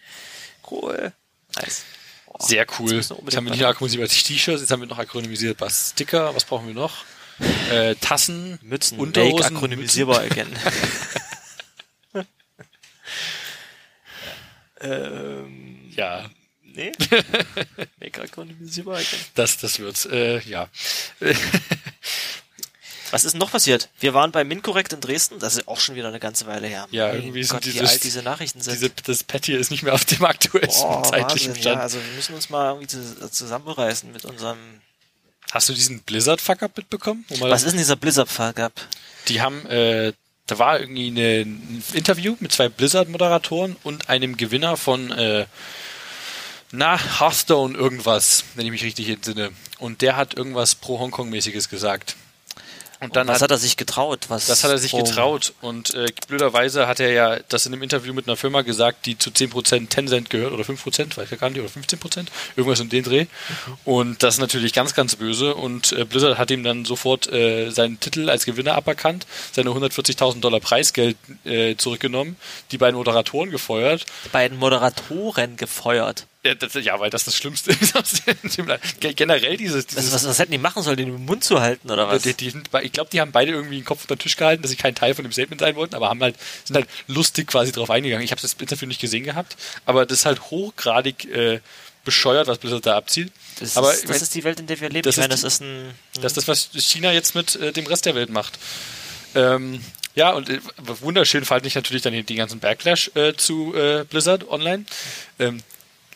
Cool. Nice. Sehr cool. Jetzt unbedingt haben wir nicht weiter- nur akronymisierte T-Shirts, jetzt haben wir noch akronymisierte Sticker. Was brauchen wir noch? Äh, Tassen, Mützen. Make Unterhosen, akronymisierbar again. ähm. Ja. Nee. Make-Icon Invisible Icon. Das, das wird's, äh, ja. Was ist denn noch passiert? Wir waren bei Minkorrekt in Dresden, das ist auch schon wieder eine ganze Weile her. Ja, Mein irgendwie sind Gott, wie dieses- alt diese Nachrichten sind. Diese, das Pad hier ist nicht mehr auf dem aktuellsten Boah, zeitlichen Wahnsinn, Stand. ja, also wir müssen uns mal irgendwie zu, zusammenreißen mit unserem. Hast du diesen Blizzard-Fuck-Up mitbekommen? Was ist denn dieser Blizzard-Fuck up? Die haben, äh, da war irgendwie eine, ein Interview mit zwei Blizzard-Moderatoren und einem Gewinner von, äh, na, Hearthstone irgendwas, wenn ich mich richtig entsinne. Und der hat irgendwas pro Hongkong-mäßiges gesagt. Und dann was hat, hat er sich getraut? Was das hat er sich oh, getraut. Und äh, blöderweise hat er ja das in einem Interview mit einer Firma gesagt, die zu 10% Tencent gehört oder 5%, weiß ich gar nicht, oder 15%, irgendwas in den Dreh. Und das ist natürlich ganz, ganz böse. Und äh, Blizzard hat ihm dann sofort äh, seinen Titel als Gewinner aberkannt, seine 140.000 Dollar Preisgeld äh, zurückgenommen, die beiden Moderatoren gefeuert. Die beiden Moderatoren gefeuert. Ja, das, ja weil das das Schlimmste ist. Generell dieses, dieses Was, was, was hätten die machen sollen, den im Mund zu halten oder was? die, die ich glaube, die haben beide irgendwie den Kopf unter den Tisch gehalten, dass sie kein Teil von dem Statement sein wollten, aber haben halt, sind halt lustig quasi drauf eingegangen. Ich habe das Interview nicht gesehen gehabt, aber das ist halt hochgradig äh, bescheuert, was Blizzard da abzieht. das, aber ist, das mein, ist die Welt, in der wir leben. das ich meine, ist das ist ein. das ist das, was China jetzt mit äh, dem Rest der Welt macht. Ähm, ja, und äh, wunderschön fand ich natürlich dann den, den ganzen Backlash äh, zu äh, Blizzard online. Ähm,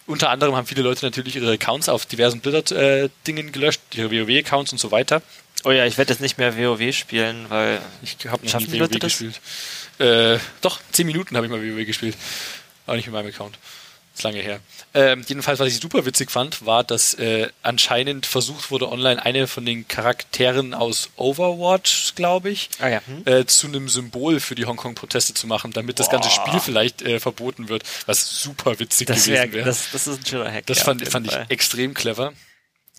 unter anderem haben viele Leute natürlich ihre Accounts auf diversen Blizzard-Dingen gelöscht, ihre WoW-Accounts und so weiter. Oh ja, ich werde jetzt nicht mehr WoW spielen, weil Ich habe die WoW Leute gespielt. Äh, doch, 10 Minuten habe ich mal WoW gespielt. Aber nicht mit meinem Account. Ist lange her. Ähm, jedenfalls, was ich super witzig fand, war, dass äh, anscheinend versucht wurde, online eine von den Charakteren aus Overwatch, glaube ich, Ah ja. Hm? äh, zu einem Symbol für die Hongkong-Proteste zu machen, damit das ganze Boah. Spiel vielleicht äh, verboten wird, was super witzig das, gewesen wär, wäre. das, das ist ein schöner Hack. Das ja, fand, fand ich extrem clever.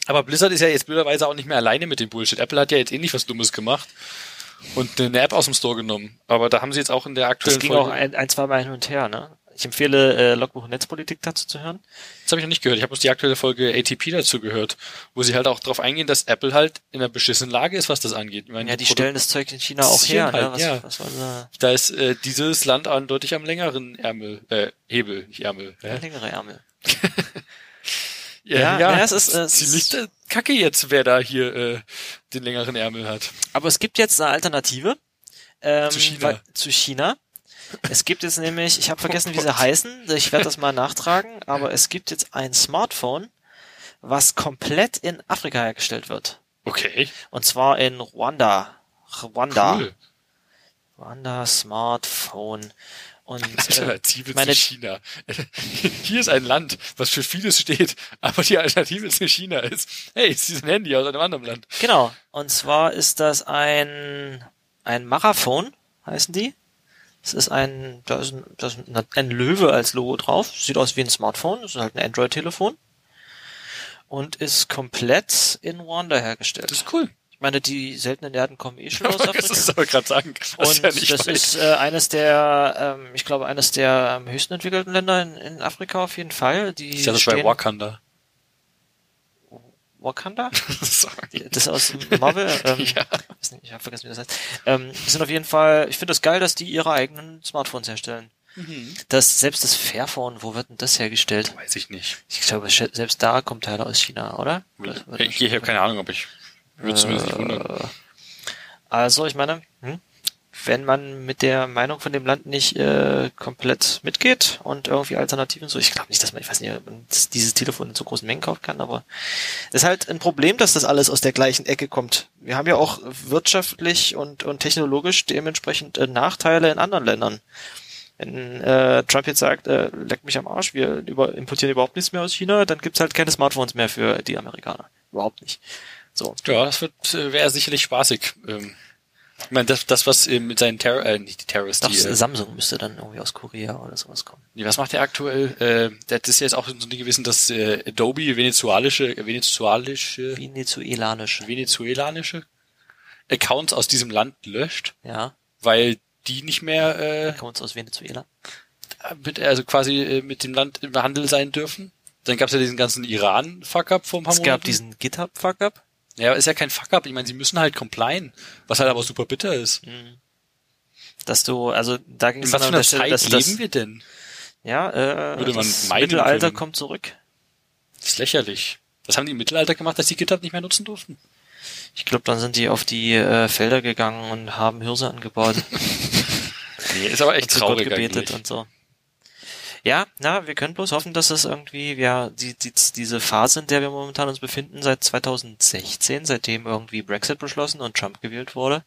Aber Blizzard ist ja jetzt blöderweise auch nicht mehr alleine mit dem Bullshit. Apple hat ja jetzt ähnlich was Dummes gemacht und eine App aus dem Store genommen. Aber da haben sie jetzt auch in der aktuellen Das ging Folge, auch ein, ein zwei Mal hin und her, ne? Ich empfehle äh, Logbuch Netzpolitik dazu zu hören. das habe ich noch nicht gehört. Ich habe bloß die aktuelle Folge ATP dazu gehört, wo sie halt auch darauf eingehen, dass Apple halt in einer beschissenen Lage ist, was das angeht. Meine, Ja, die Produ- stellen das Zeug in China auch her, ne? halt, Was, ja. was war da? Da ist äh, dieses Land eindeutig am längeren Ärmel, äh, Hebel, nicht Ärmel. Hä? Längere Ärmel. Ja, Ja, ja, ja, es ist, äh, ziemlich äh, kacke jetzt, wer da hier äh, den längeren Ärmel hat. Aber es gibt jetzt eine Alternative. Ähm, Zu China. weil- zu China. Es gibt jetzt nämlich, ich habe vergessen, wie sie heißen. Ich werde das mal nachtragen. Aber es gibt jetzt ein Smartphone, was komplett in Afrika hergestellt wird. Okay, Und zwar in Rwanda. Rwanda. cool. Rwanda Smartphone. Und äh, Alternative meine- zu China. Hier ist ein Land, was für vieles steht, aber die Alternative zu China ist, hey, es ist ein Handy aus einem anderen Land. genau. Und zwar ist das ein ein Marathon, heißen die. Es ist ein, da ist ein, da ist ein, ein Löwe als Logo drauf. Sieht aus wie ein Smartphone. Das ist halt ein Android-Telefon. Und ist komplett in Rwanda hergestellt. Das ist cool. ich meine, die seltenen Erden kommen eh schon aus Das Afrika. ist aber gerade sagen. Das Und ist ja das weit. ist äh, eines der, ähm, ich glaube, eines der am höchsten entwickelten Länder in, in Afrika auf jeden Fall. Die ist ja das bei stehen- Wakanda. Wakanda? Sorry. Das aus Marvel? Ähm, Ja. nicht, Ich habe vergessen, wie das heißt. Ähm, sind auf jeden Fall, ich finde das geil, dass die ihre eigenen Smartphones herstellen. Das, selbst das Fairphone, wo wird denn das hergestellt? Weiß ich nicht. Ich glaube, selbst da kommt Teile aus China, oder? Wird Ich, ich habe keine Ahnung, ob ich. Würde zumindest nicht wundern. Also, ich meine, hm, wenn man mit der Meinung von dem Land nicht äh, komplett mitgeht und irgendwie Alternativen so, ich glaube nicht, dass man, ich weiß nicht, man dieses Telefon in so großen Mengen kaufen kann, aber es ist halt ein Problem, dass das alles aus der gleichen Ecke kommt. Wir haben ja auch wirtschaftlich und, und technologisch dementsprechend äh, Nachteile in anderen Ländern. Wenn äh, Trump jetzt sagt, äh, leck mich am Arsch, wir über, importieren überhaupt nichts mehr aus China, dann gibt's halt keine Smartphones mehr für die Amerikaner. Überhaupt nicht. So. Ja, das wird äh, wäre sicherlich spaßig. Ähm, ich meine, das, das was äh, mit seinen Terror, äh, nicht die Terrorists, Doch, die, äh, Samsung müsste dann irgendwie aus Korea oder sowas kommen. Nee, was macht der aktuell? Äh, das ist jetzt auch so ein Ding gewesen, dass äh, Adobe venezuelische, venezuelische, Venezuelanische. venezuelanische Accounts aus diesem Land löscht, Ja, weil die nicht mehr äh, Accounts aus Venezuela. mit, also quasi äh, mit dem Land im Handel sein dürfen. Dann gab es ja diesen ganzen Iran-Fuck-up vom paar Es gab diesen GitHub-Fuck-up. Ja, ist ja kein Fuck-up. Ich meine, sie müssen halt complien, was halt aber super bitter ist. Dass du, also da ging In es an der Stelle, Zeit dass du das, leben wir denn? ja, äh, Würde man das Mittelalter können. kommt zurück. Das ist lächerlich. Was haben die im Mittelalter gemacht, dass die GitHub nicht mehr nutzen durften? Ich glaube, dann sind die auf die äh, Felder gegangen und haben Hirse angebaut. nee, ist aber echt und traurig gebetet eigentlich. und so. Ja, na, wir können bloß hoffen, dass es irgendwie, ja, die, die, diese Phase, in der wir momentan uns befinden, seit 2016, seitdem irgendwie Brexit beschlossen und Trump gewählt wurde.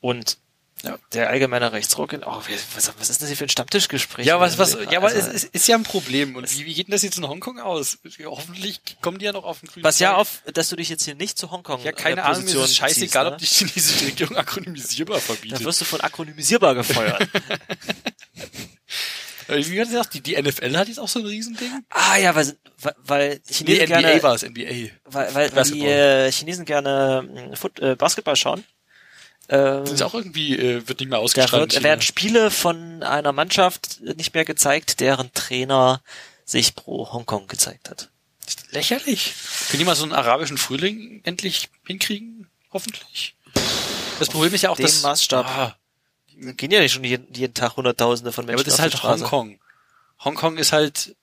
Und ja, der allgemeine Rechtsruck in, oh, was, was ist das hier für ein Stammtischgespräch? Ja, was, was, ja, aber Also, es ist, ist ja ein Problem. Und wie, wie geht denn das jetzt in Hongkong aus? Hoffentlich kommen die ja noch auf den grünen was ja Zweig. auf, dass du dich jetzt hier nicht zu Hongkong Ja, keine äh, Ahnung, mir ist es scheißegal, ob beziehst, die chinesische Regierung akronymisierbar ne? Da verbietet. wirst du von akronymisierbar gefeuert. Äh, Wie hat gesagt, die, die NFL hat jetzt auch so ein Riesending? ah ja, weil, weil, weil Nee, Chinesen NBA gerne, war es, NBA. weil, weil, weil die äh, Chinesen gerne mh, Foot, äh, Basketball schauen. Ähm, Das ist auch irgendwie, äh, wird nicht mehr da ausgestrahlt. in werden. Spiele von einer Mannschaft nicht mehr gezeigt, deren Trainer sich pro Hongkong gezeigt hat. Lächerlich. Können die mal so einen arabischen Frühling endlich hinkriegen? Hoffentlich. Das Problem ist ja auch, dem dass... Maßstab. Ah, Da gehen ja nicht schon jeden, jeden Tag Hunderttausende von ja, Menschen aber das ist halt die. Hongkong. Hongkong ist halt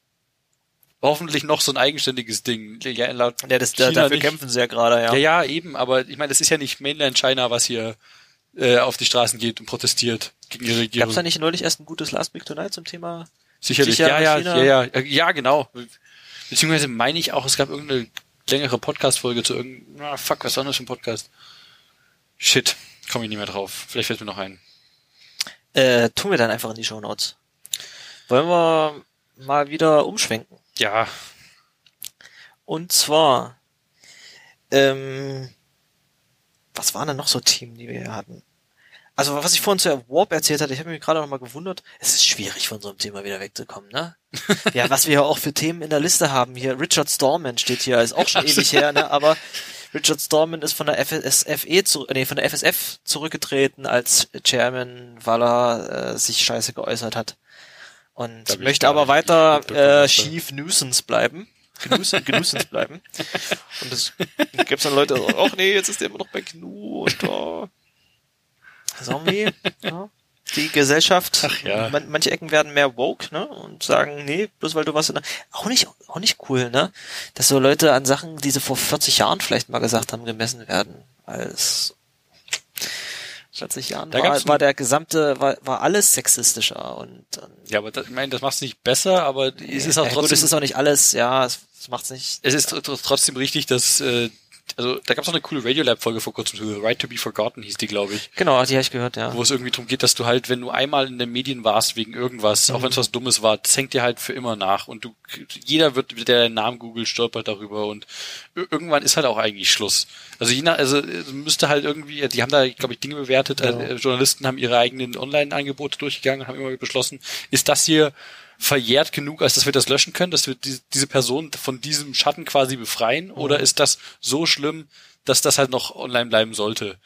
hoffentlich noch so ein eigenständiges Ding. Ja, laut Ja, das, da, China dafür nicht. kämpfen sie ja gerade, ja. Ja, ja, eben, aber ich meine, das ist ja nicht Mainland China, was hier äh, auf die Straßen geht und protestiert gegen ihre Regierung. Gab's da nicht neulich erst ein gutes Last Week Tonight zum Thema? Sicherlich, sicher ja, ja, China? ja, ja, ja, genau. Beziehungsweise meine ich auch, es gab irgendeine längere Podcast-Folge zu irgendeinem, ah, fuck, was war das für ein Podcast? Shit, komme ich nicht mehr drauf. Vielleicht fällt mir noch ein. Äh, tun wir dann einfach in die Shownotes. Wollen wir mal wieder umschwenken? Ja, Und zwar, ähm, was waren denn noch so Themen, die wir hier hatten? Also was ich vorhin zu Warp erzählt hatte, ich habe mich gerade noch mal gewundert, es ist schwierig von so einem Thema wieder wegzukommen, ne? ja, was wir ja auch für Themen in der Liste haben hier, Richard Stallman steht hier, ist auch schon ewig her, ne? Aber Richard Stallman ist von der FSFE zu, nee, von der FSF zurückgetreten als Chairman, weil er äh, sich scheiße geäußert hat. Und möchte aber weiter äh, Chief Nuisance bleiben. Genussens, Genussens bleiben. Und es gibt's dann Leute, ach nee, jetzt ist der immer noch bei GNU und da. Irgendwie, ja. Die Gesellschaft, Ach ja. man, manche Ecken werden mehr woke, ne? Und sagen, nee, bloß weil du was in der, auch nicht, auch nicht cool, ne? Dass so Leute an Sachen, die sie vor 40 Jahren vielleicht mal gesagt haben, gemessen werden. Als 40 Jahren Da war, war der gesamte, war, war alles sexistischer und, und ja, aber das, ich meine, das macht es nicht besser, aber es ist auch ja, trotzdem, gut, es ist auch nicht alles, ja, es, es macht's nicht. es ist tr- tr- trotzdem richtig, dass, äh, also da gab es noch eine coole Radiolab-Folge vor kurzem, Right to be Forgotten hieß die, glaube ich. Genau, die habe ich gehört, ja. wo es irgendwie darum geht, dass du halt, wenn du einmal in den Medien warst wegen irgendwas, auch wenn es was Dummes war, das hängt dir halt für immer nach und du, jeder wird, der deinen Namen googelt, stolpert darüber und ir- irgendwann ist halt auch eigentlich Schluss. Also je nach, also müsste halt irgendwie, die haben da, glaube ich, Dinge bewertet, Ja. äh, Journalisten haben ihre eigenen Online-Angebote durchgegangen und haben immer beschlossen, ist das hier verjährt genug, als dass wir das löschen können, dass wir die, diese Person von diesem Schatten quasi befreien, oder ist das so schlimm, dass das halt noch online bleiben sollte?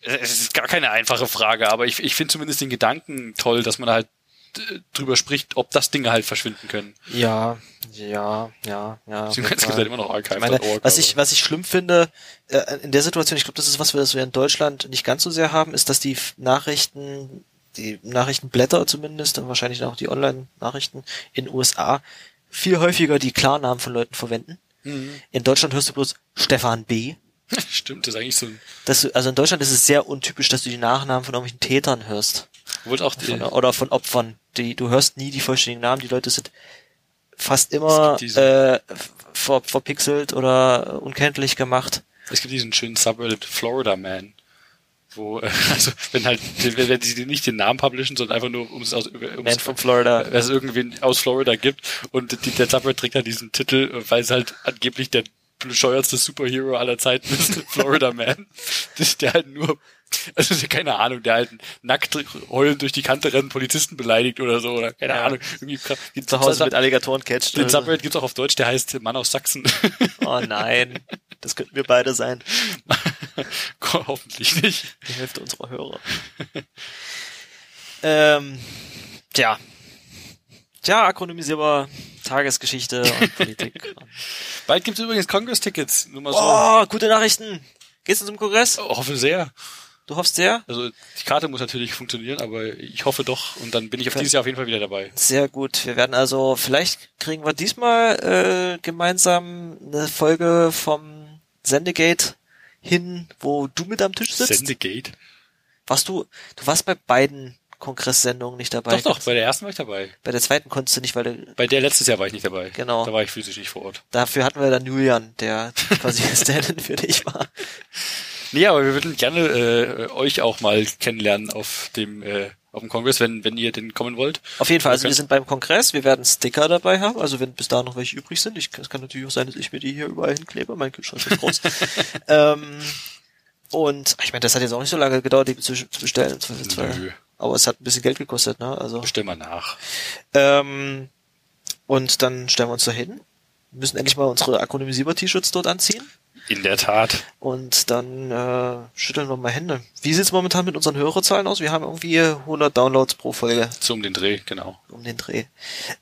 Es ist gar keine einfache Frage, aber ich, ich finde zumindest den Gedanken toll, dass man halt äh, drüber spricht, ob das Dinge halt verschwinden können. Ja, ja, ja, ja. Es gibt halt immer noch Ich meine, was ich, was ich schlimm finde, äh, in der Situation, ich glaube, das ist was wir, das wir in Deutschland nicht ganz so sehr haben, ist, dass die Nachrichten, die Nachrichtenblätter zumindest und wahrscheinlich auch die Online-Nachrichten in USA viel häufiger die Klarnamen von Leuten verwenden. Mhm. In Deutschland hörst du bloß Stefan B. Stimmt, das ist eigentlich so ein, Das, also in Deutschland ist es sehr untypisch, dass du die Nachnamen von irgendwelchen Tätern hörst. wohl auch die, Von, oder von Opfern. Die, du hörst nie die vollständigen Namen. Die Leute sind fast immer äh, ver, verpixelt oder unkenntlich gemacht. es gibt diesen schönen Subreddit Florida Man, wo, äh, also, wenn halt, wenn, sie nicht den Namen publishen, sondern einfach nur, um es aus, um Man from Florida. dass es irgendwen aus Florida gibt und die, der Subreddit trägt halt diesen Titel, weil es halt angeblich der bescheuertste Superhero aller Zeiten ist, Florida Man, der halt nur, also keine Ahnung, der halt nackt heulend durch die Kante rennt, Polizisten beleidigt oder so, oder keine Ja. Ahnung, irgendwie krass. Zu Hause mit Alligatoren catcht. Den Subreddit gibt's auch auf Deutsch, der heißt Mann aus Sachsen. Oh nein. Das könnten wir beide sein. Hoffentlich nicht. Die Hälfte unserer Hörer. ähm, tja. Tja, akronymisierbar Tagesgeschichte und Politik. Bald gibt's übrigens Congress-Tickets, nur so. Oh, gute Nachrichten. Gehst du zum Kongress? Oh, hoffe sehr. Du hoffst sehr? Also die Karte muss natürlich funktionieren, aber ich hoffe doch und dann bin ich auf dieses Jahr auf jeden Fall wieder dabei. Sehr gut. Wir werden also, vielleicht kriegen wir diesmal äh, gemeinsam eine Folge vom Sendegate hin, wo du mit am Tisch sitzt. Sendegate? Warst du, du warst bei beiden Kongresssendungen nicht dabei. Doch, doch, bei der ersten war ich dabei. Bei der zweiten konntest du nicht, weil du, Bei der letztes Jahr war ich nicht dabei. Genau. Da war ich physisch nicht vor Ort. dafür hatten wir dann Julian, der quasi Stand-in für dich war. Nee, aber wir würden gerne äh, euch auch mal kennenlernen auf dem äh, auf dem Kongress, wenn wenn ihr denn kommen wollt. Auf jeden Fall, also wir sind beim Kongress, wir werden Sticker dabei haben, also wenn bis da noch welche übrig sind. Ich, es kann natürlich auch sein, dass ich mir die hier überall hinklebe, mein Kühlschrank ist groß. ähm, und ich meine, das hat jetzt auch nicht so lange gedauert, die zu, zu bestellen. Nö. Aber es hat ein bisschen Geld gekostet, ne? Also Bestell mal nach. ähm, und dann stellen wir uns da hin, müssen endlich mal unsere Akronymisierer-T-Shirts dort anziehen In der Tat. und dann äh, schütteln wir mal Hände. Wie sieht's momentan mit unseren Hörerzahlen aus? Wir haben irgendwie 100 Downloads pro Folge So um den Dreh, genau. um den Dreh.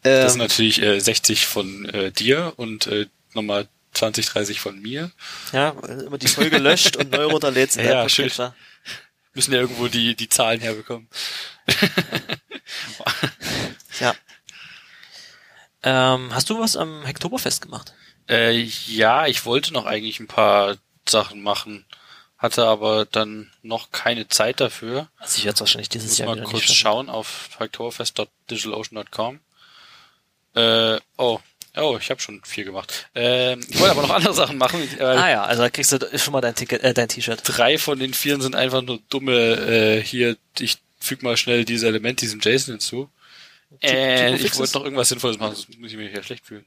Das sind Ähm, natürlich äh, 60 von äh, dir und äh, nochmal 20, 30 von mir. ja, immer die Folge löscht und neu runterlädt. in Ja, schön. Müssen ja irgendwo die, die Zahlen herbekommen. Ja. Ähm, hast du was am Hektoberfest gemacht? Äh, ja, ich wollte noch eigentlich ein paar Sachen machen, hatte aber dann noch keine Zeit dafür. Also ich werde es wahrscheinlich dieses Muss Jahr mal wieder kurz nicht schauen auf hectorfest.digitalocean.com. Äh, oh, oh, ich habe schon viel gemacht. Ähm, ich wollte aber noch andere Sachen machen. Äh, Ah ja, also da kriegst du schon mal dein Ticket, äh, dein T-Shirt. Drei von den vieren sind einfach nur dumme, äh, hier, ich füge mal schnell dieses Element diesem Jason hinzu. Äh, ich wollte noch irgendwas Sinnvolles machen, sonst muss ich mich ja schlecht fühlen.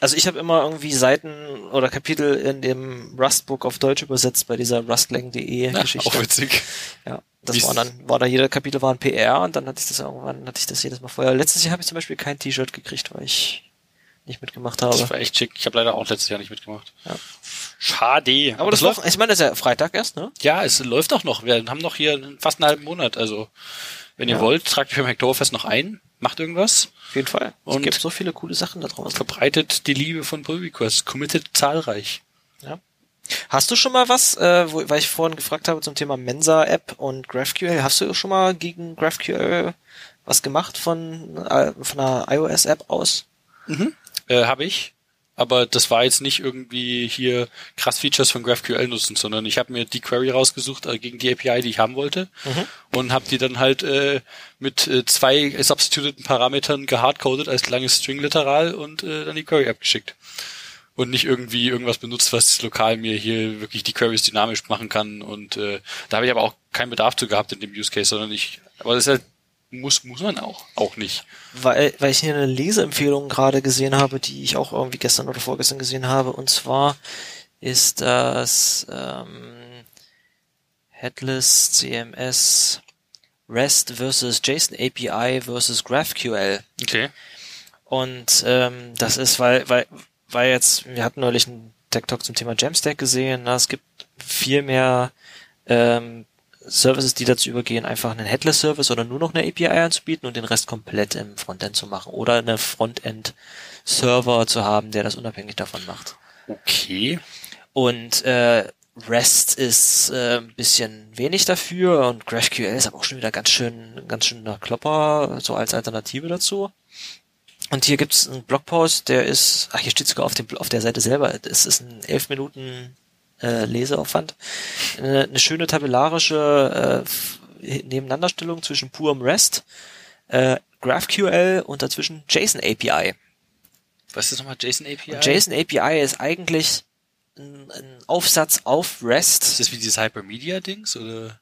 Also ich habe immer irgendwie Seiten oder Kapitel in dem Rustbook auf Deutsch übersetzt bei dieser rustlang.de Geschichte. auch witzig. Ja, das Wie's- war dann, war da jeder Kapitel war ein PR und dann hatte ich das irgendwann, hatte ich das jedes Mal vorher. Letztes Jahr habe ich zum Beispiel kein T-Shirt gekriegt, weil ich nicht mitgemacht habe. Das war echt schick. Ich habe leider auch letztes Jahr nicht mitgemacht. Ja. Schade. Aber das läuft, ich meine, das ist ja Freitag erst, ne? Ja, es läuft auch noch. Wir haben noch hier fast einen halben Monat. Also, wenn ihr Ja. wollt, tragt euch beim Hectorfest noch ein, macht irgendwas, Auf jeden Fall. Es Und- gibt so viele coole Sachen da draußen. verbreitet die Liebe von Pullrequest, committet zahlreich. Ja. Hast du schon mal was, äh, wo, weil ich vorhin gefragt habe zum Thema Mensa-App und GraphQL, hast du schon mal gegen GraphQL was gemacht von, äh, von einer iOS-App aus? Äh, habe ich. Aber das war jetzt nicht irgendwie hier krass Features von GraphQL nutzen, sondern ich habe mir die Query rausgesucht äh, gegen die API, die ich haben wollte und habe die dann halt äh, mit äh, zwei substituteten Parametern gehardcoded als langes String-Literal und äh, dann die Query abgeschickt. Und nicht irgendwie irgendwas benutzt, was lokal mir hier wirklich die Queries dynamisch machen kann. Und äh, da habe ich aber auch keinen Bedarf zu gehabt in dem Use Case, sondern ich, aber das ist halt, muss, muss man auch, auch nicht. Weil, weil ich hier eine Leseempfehlung gerade gesehen habe, die ich auch irgendwie gestern oder vorgestern gesehen habe. Und zwar ist das ähm, Headless CMS REST versus JSON API versus GraphQL. Okay. Und ähm, das ist, weil, weil, weil jetzt, wir hatten neulich einen Tech Talk zum Thema Jamstack gesehen, na, es gibt viel mehr ähm, Services, die dazu übergehen, einfach einen Headless-Service oder nur noch eine API anzubieten und den Rest komplett im Frontend zu machen oder eine Frontend-Server zu haben, der das unabhängig davon macht. Okay. Und äh, REST ist äh, ein bisschen wenig dafür und GraphQL ist aber auch schon wieder ganz schön, ganz schön der Klopper, so als Alternative dazu. Und hier gibt's einen Blogpost, der ist, ach, hier steht sogar auf, dem, auf der Seite selber, es ist ein elf Minuten äh, Leseaufwand. Eine, eine schöne tabellarische äh, Nebeneinanderstellung zwischen purem REST, äh, GraphQL und dazwischen JSON API. Was ist nochmal JSON API? Und JSON API ist eigentlich ein, ein Aufsatz auf Ist REST. das wie dieses Hypermedia-Dings oder?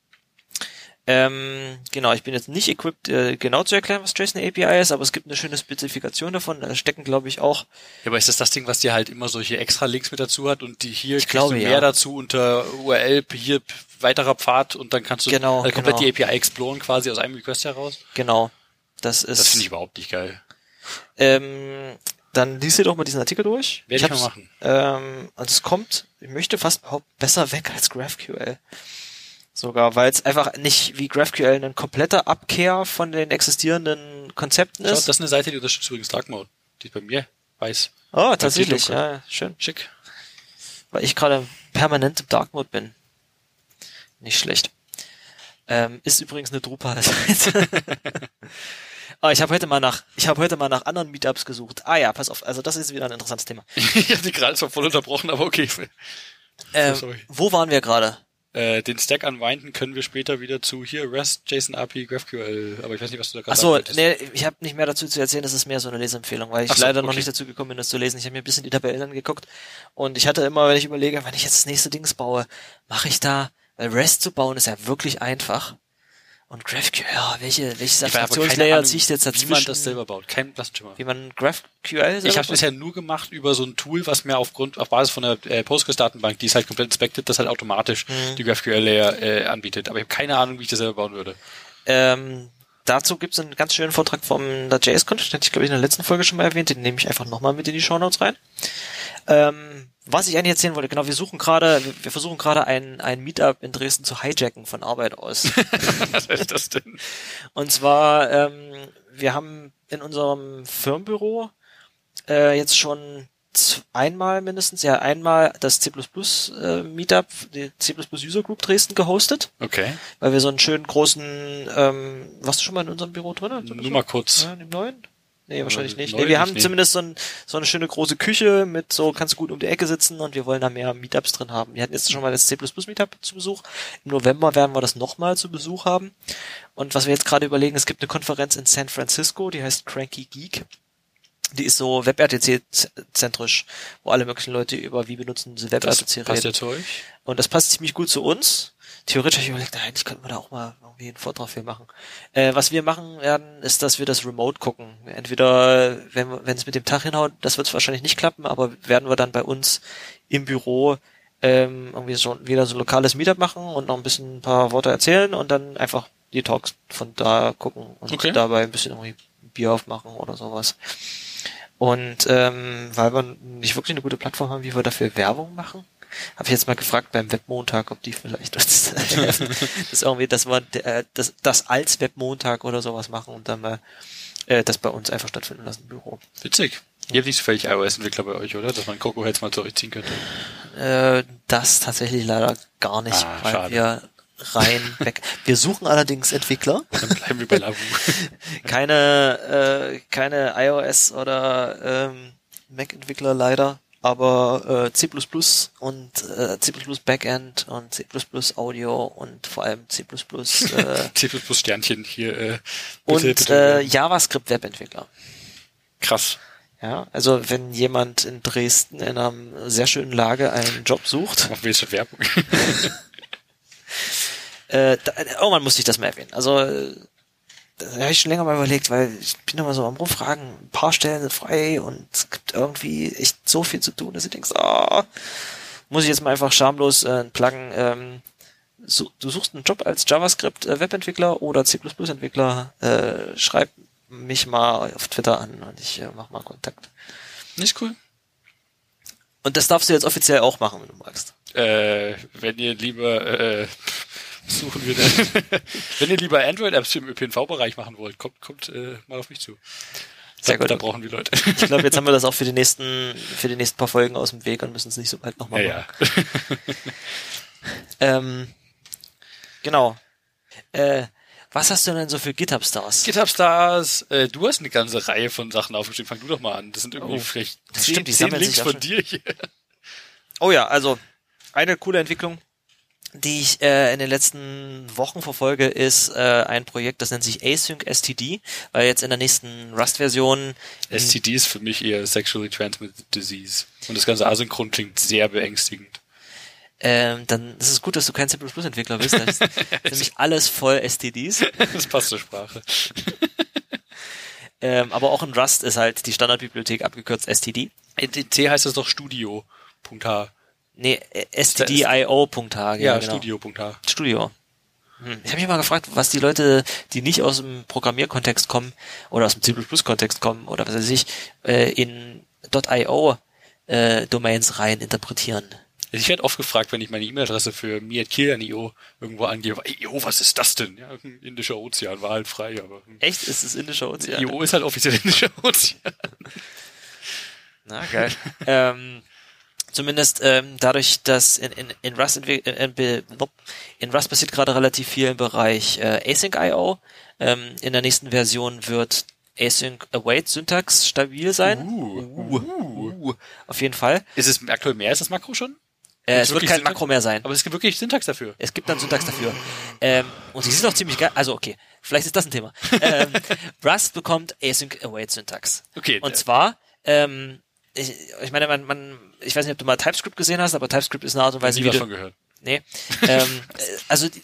Ähm, genau, ich bin jetzt nicht equipped, äh, genau zu erklären, was JSON API ist, aber es gibt eine schöne Spezifikation davon. Da stecken, glaube ich, auch Ja, aber ist das das Ding, was dir halt immer solche extra Links mit dazu hat und die hier kriegst glaube, du ja. mehr dazu unter URL, hier weiterer Pfad und dann kannst du Genau, halt komplett genau. die API exploren quasi aus einem Request heraus? genau. Das ist. Das finde ich überhaupt nicht geil. Ähm, dann liest dir doch mal diesen Artikel durch. Werde ich mal hab's- machen. Ähm, und es kommt, ich möchte fast behaupten, besser weg als GraphQL. Sogar, weil es einfach nicht wie GraphQL ein kompletter Abkehr von den existierenden Konzepten ist. das ist eine Seite, die unterstützt übrigens Dark Mode. Die ist bei mir weiß. oh, tatsächlich, ja, schön. Schick. Weil ich gerade permanent im Dark Mode bin. Nicht schlecht. Ähm, ist übrigens eine Drupal-Seite. Aber ich habe heute mal nach, ich habe heute mal nach anderen Meetups gesucht. Ah ja, pass auf, also das ist wieder ein interessantes Thema. ich habe die gerade zwar voll unterbrochen, aber okay. Ähm, sorry. wo waren wir gerade? Äh, den Stack anwinden können wir später wieder zu hier REST, JSON API, GraphQL, aber ich weiß nicht, was du da gerade Ach so, wolltest. nee, ich habe nicht mehr dazu zu erzählen, das ist mehr so eine Leseempfehlung, weil ich so, leider noch okay. nicht dazu gekommen bin, das zu lesen. Ich habe mir ein bisschen die Tabellen angeguckt und ich hatte immer, wenn ich überlege, wenn ich jetzt das nächste Dings baue, mache ich da, weil REST zu bauen ist ja wirklich einfach. Und GraphQL, ja, welche, welches Abstraktionslayer ziehe ich jetzt dazwischen? wie man das selber baut. Kein Klassenschimmer. Wie man GraphQL selber Ich habe bisher nur gemacht über so ein Tool, was mir aufgrund auf Basis von der äh, Postgres-Datenbank, die ist halt komplett inspected, das halt automatisch Mhm. die GraphQL-Layer äh, anbietet. Aber ich habe keine Ahnung, wie ich das selber bauen würde. Ähm, dazu gibt es einen ganz schönen Vortrag vom der JS-Con, den ich glaube ich in der letzten Folge schon mal erwähnt, den nehme ich einfach nochmal mit in die Shownotes rein. Ähm, was ich eigentlich erzählen wollte, genau, wir suchen gerade, wir, versuchen gerade ein, ein Meetup in Dresden zu hijacken von Arbeit aus. was ist das denn? Und zwar, ähm, wir haben in unserem Firmenbüro äh, jetzt schon einmal mindestens, ja einmal das C++ äh, Meetup, die C++ User Group Dresden gehostet, Okay. weil wir so einen schönen großen, ähm, warst du schon mal in unserem Büro drin? Nur mal kurz. Ja, in dem neuen? Nee, wahrscheinlich nicht. Nee, wir nicht, haben nee. zumindest so, ein, so eine schöne große Küche mit so, kannst du gut um die Ecke sitzen und wir wollen da mehr Meetups drin haben. Wir hatten jetzt schon mal das C++ Meetup zu Besuch. Im November werden wir das nochmal zu Besuch haben. Und was wir jetzt gerade überlegen, es gibt eine Konferenz in San Francisco, die heißt Cranky Geek. Die ist so WebRTC-zentrisch, wo alle möglichen Leute über wie benutzen sie Das WebRTC passt reden. ja zu euch. Und das passt ziemlich gut zu uns. Theoretisch habe ich überlegt, na, eigentlich könnten wir da auch mal irgendwie einen Vortrag für machen. Äh, was wir machen werden, ist, dass wir das remote gucken. Entweder, wenn es mit dem Tag hinhaut, das wird es wahrscheinlich nicht klappen, aber werden wir dann bei uns im Büro ähm, irgendwie so wieder so ein lokales Meetup machen und noch ein bisschen ein paar Worte erzählen und dann einfach die Talks von da gucken und Okay. dabei ein bisschen irgendwie Bier aufmachen oder sowas. Und ähm, weil wir nicht wirklich eine gute Plattform haben, wie wir dafür Werbung machen, habe ich jetzt mal gefragt beim Webmontag, ob die vielleicht uns helfen. das irgendwie, dass wir äh, das, das als Webmontag oder sowas machen und dann mal äh, das bei uns einfach stattfinden lassen im Büro. Witzig. Ihr habt nicht zufällig iOS-Entwickler bei euch, oder? Dass man Coco jetzt mal zurückziehen könnte. Äh, das tatsächlich leider gar nicht, Ah, weil schade. wir rein weg. Wir suchen allerdings Entwickler, Dann bleiben wir bei Lavu. keine äh, keine iOS oder ähm, Mac-Entwickler leider, aber äh, C++ und äh, C++ Backend und C++ Audio und vor allem C++ äh, C++ Sternchen hier. Äh, bitte, und bitte, äh, JavaScript Webentwickler. krass. Ja, also wenn jemand in Dresden in einer sehr schönen Lage einen Job sucht, jetzt schon Werbung. äh, da, irgendwann musste ich das mal erwähnen. Also äh, da habe ich schon länger mal überlegt, weil ich bin immer so am rumfragen, ein paar Stellen sind frei und es gibt irgendwie echt so viel zu tun, dass ich denke, ah, muss ich jetzt mal einfach schamlos äh, pluggen. Ähm, so, du suchst einen Job als JavaScript äh, Webentwickler oder C++ Entwickler, äh, schreib mich mal auf Twitter an und ich äh, mach mal Kontakt. Nicht cool. Und das darfst du jetzt offiziell auch machen, wenn du magst. Äh, wenn ihr lieber, äh, suchen wir denn? wenn ihr lieber Android-Apps im ÖPNV-Bereich machen wollt, kommt, kommt äh, mal auf mich zu. Sehr gut. da brauchen wir Leute. Ich glaube, jetzt haben wir das auch für die nächsten, für die nächsten paar Folgen aus dem Weg und müssen es nicht so bald nochmal ja, machen. ja. Ähm, genau. Äh, was hast du denn so für GitHub-Stars? GitHub Stars, äh, du hast eine ganze Reihe von Sachen aufgeschrieben. Fang du doch mal an. Das sind irgendwie Oh, vielleicht das zehn, stimmt, die zehn Links von dir hier. Oh ja, also eine coole Entwicklung, die ich äh, in den letzten Wochen verfolge, ist äh, ein Projekt, das nennt sich Async STD, weil jetzt in der nächsten Rust-Version STD ist für mich eher Sexually Transmitted Disease. Und das ganze Asynchron klingt sehr beängstigend. ähm, dann ist es gut, dass du kein C++-Entwickler bist. Das ist nämlich alles voll STDs. Das passt zur Sprache. Ähm, aber auch in Rust ist halt die Standardbibliothek abgekürzt STD. In C heißt das doch Studio.h. Nee, äh, stdio.h. Ja, genau. Studio.h. Studio. Hm. Ich habe mich mal gefragt, was die Leute, die nicht aus dem Programmierkontext kommen oder aus dem C++-Kontext kommen oder was weiß ich, äh, in .io äh, Domains rein interpretieren. Ich werde oft gefragt, wenn ich meine E-Mail-Adresse für mir.kill.io irgendwo angebe, IO, was ist das denn? Ja, ein indischer Ozean war halt frei, aber hm. Echt? Ist es indischer Ozean? IO ist halt offiziell indischer Ozean. Na, geil. ähm, Zumindest ähm, dadurch, dass in, in, in Rust äh, in Rust passiert gerade relativ viel im Bereich äh, Async IO. Ähm, in der nächsten Version wird Async Await Syntax stabil sein. Uh, uh, uh. Auf jeden Fall. Ist es aktuell mehr als das Makro schon? Äh, es wird kein Syntax? Makro mehr sein. Aber es gibt wirklich Syntax dafür. Es gibt dann Syntax dafür. Ähm, und sie sind auch ziemlich geil. Also okay, vielleicht ist das ein Thema. ähm, Rust bekommt Async Await Syntax. Okay. Und zwar, ähm, ich, ich meine, man, man, ich weiß nicht, ob du mal TypeScript gesehen hast, aber TypeScript ist eine Art und Weise, wie davon gehört. Nee. ähm, äh, also die,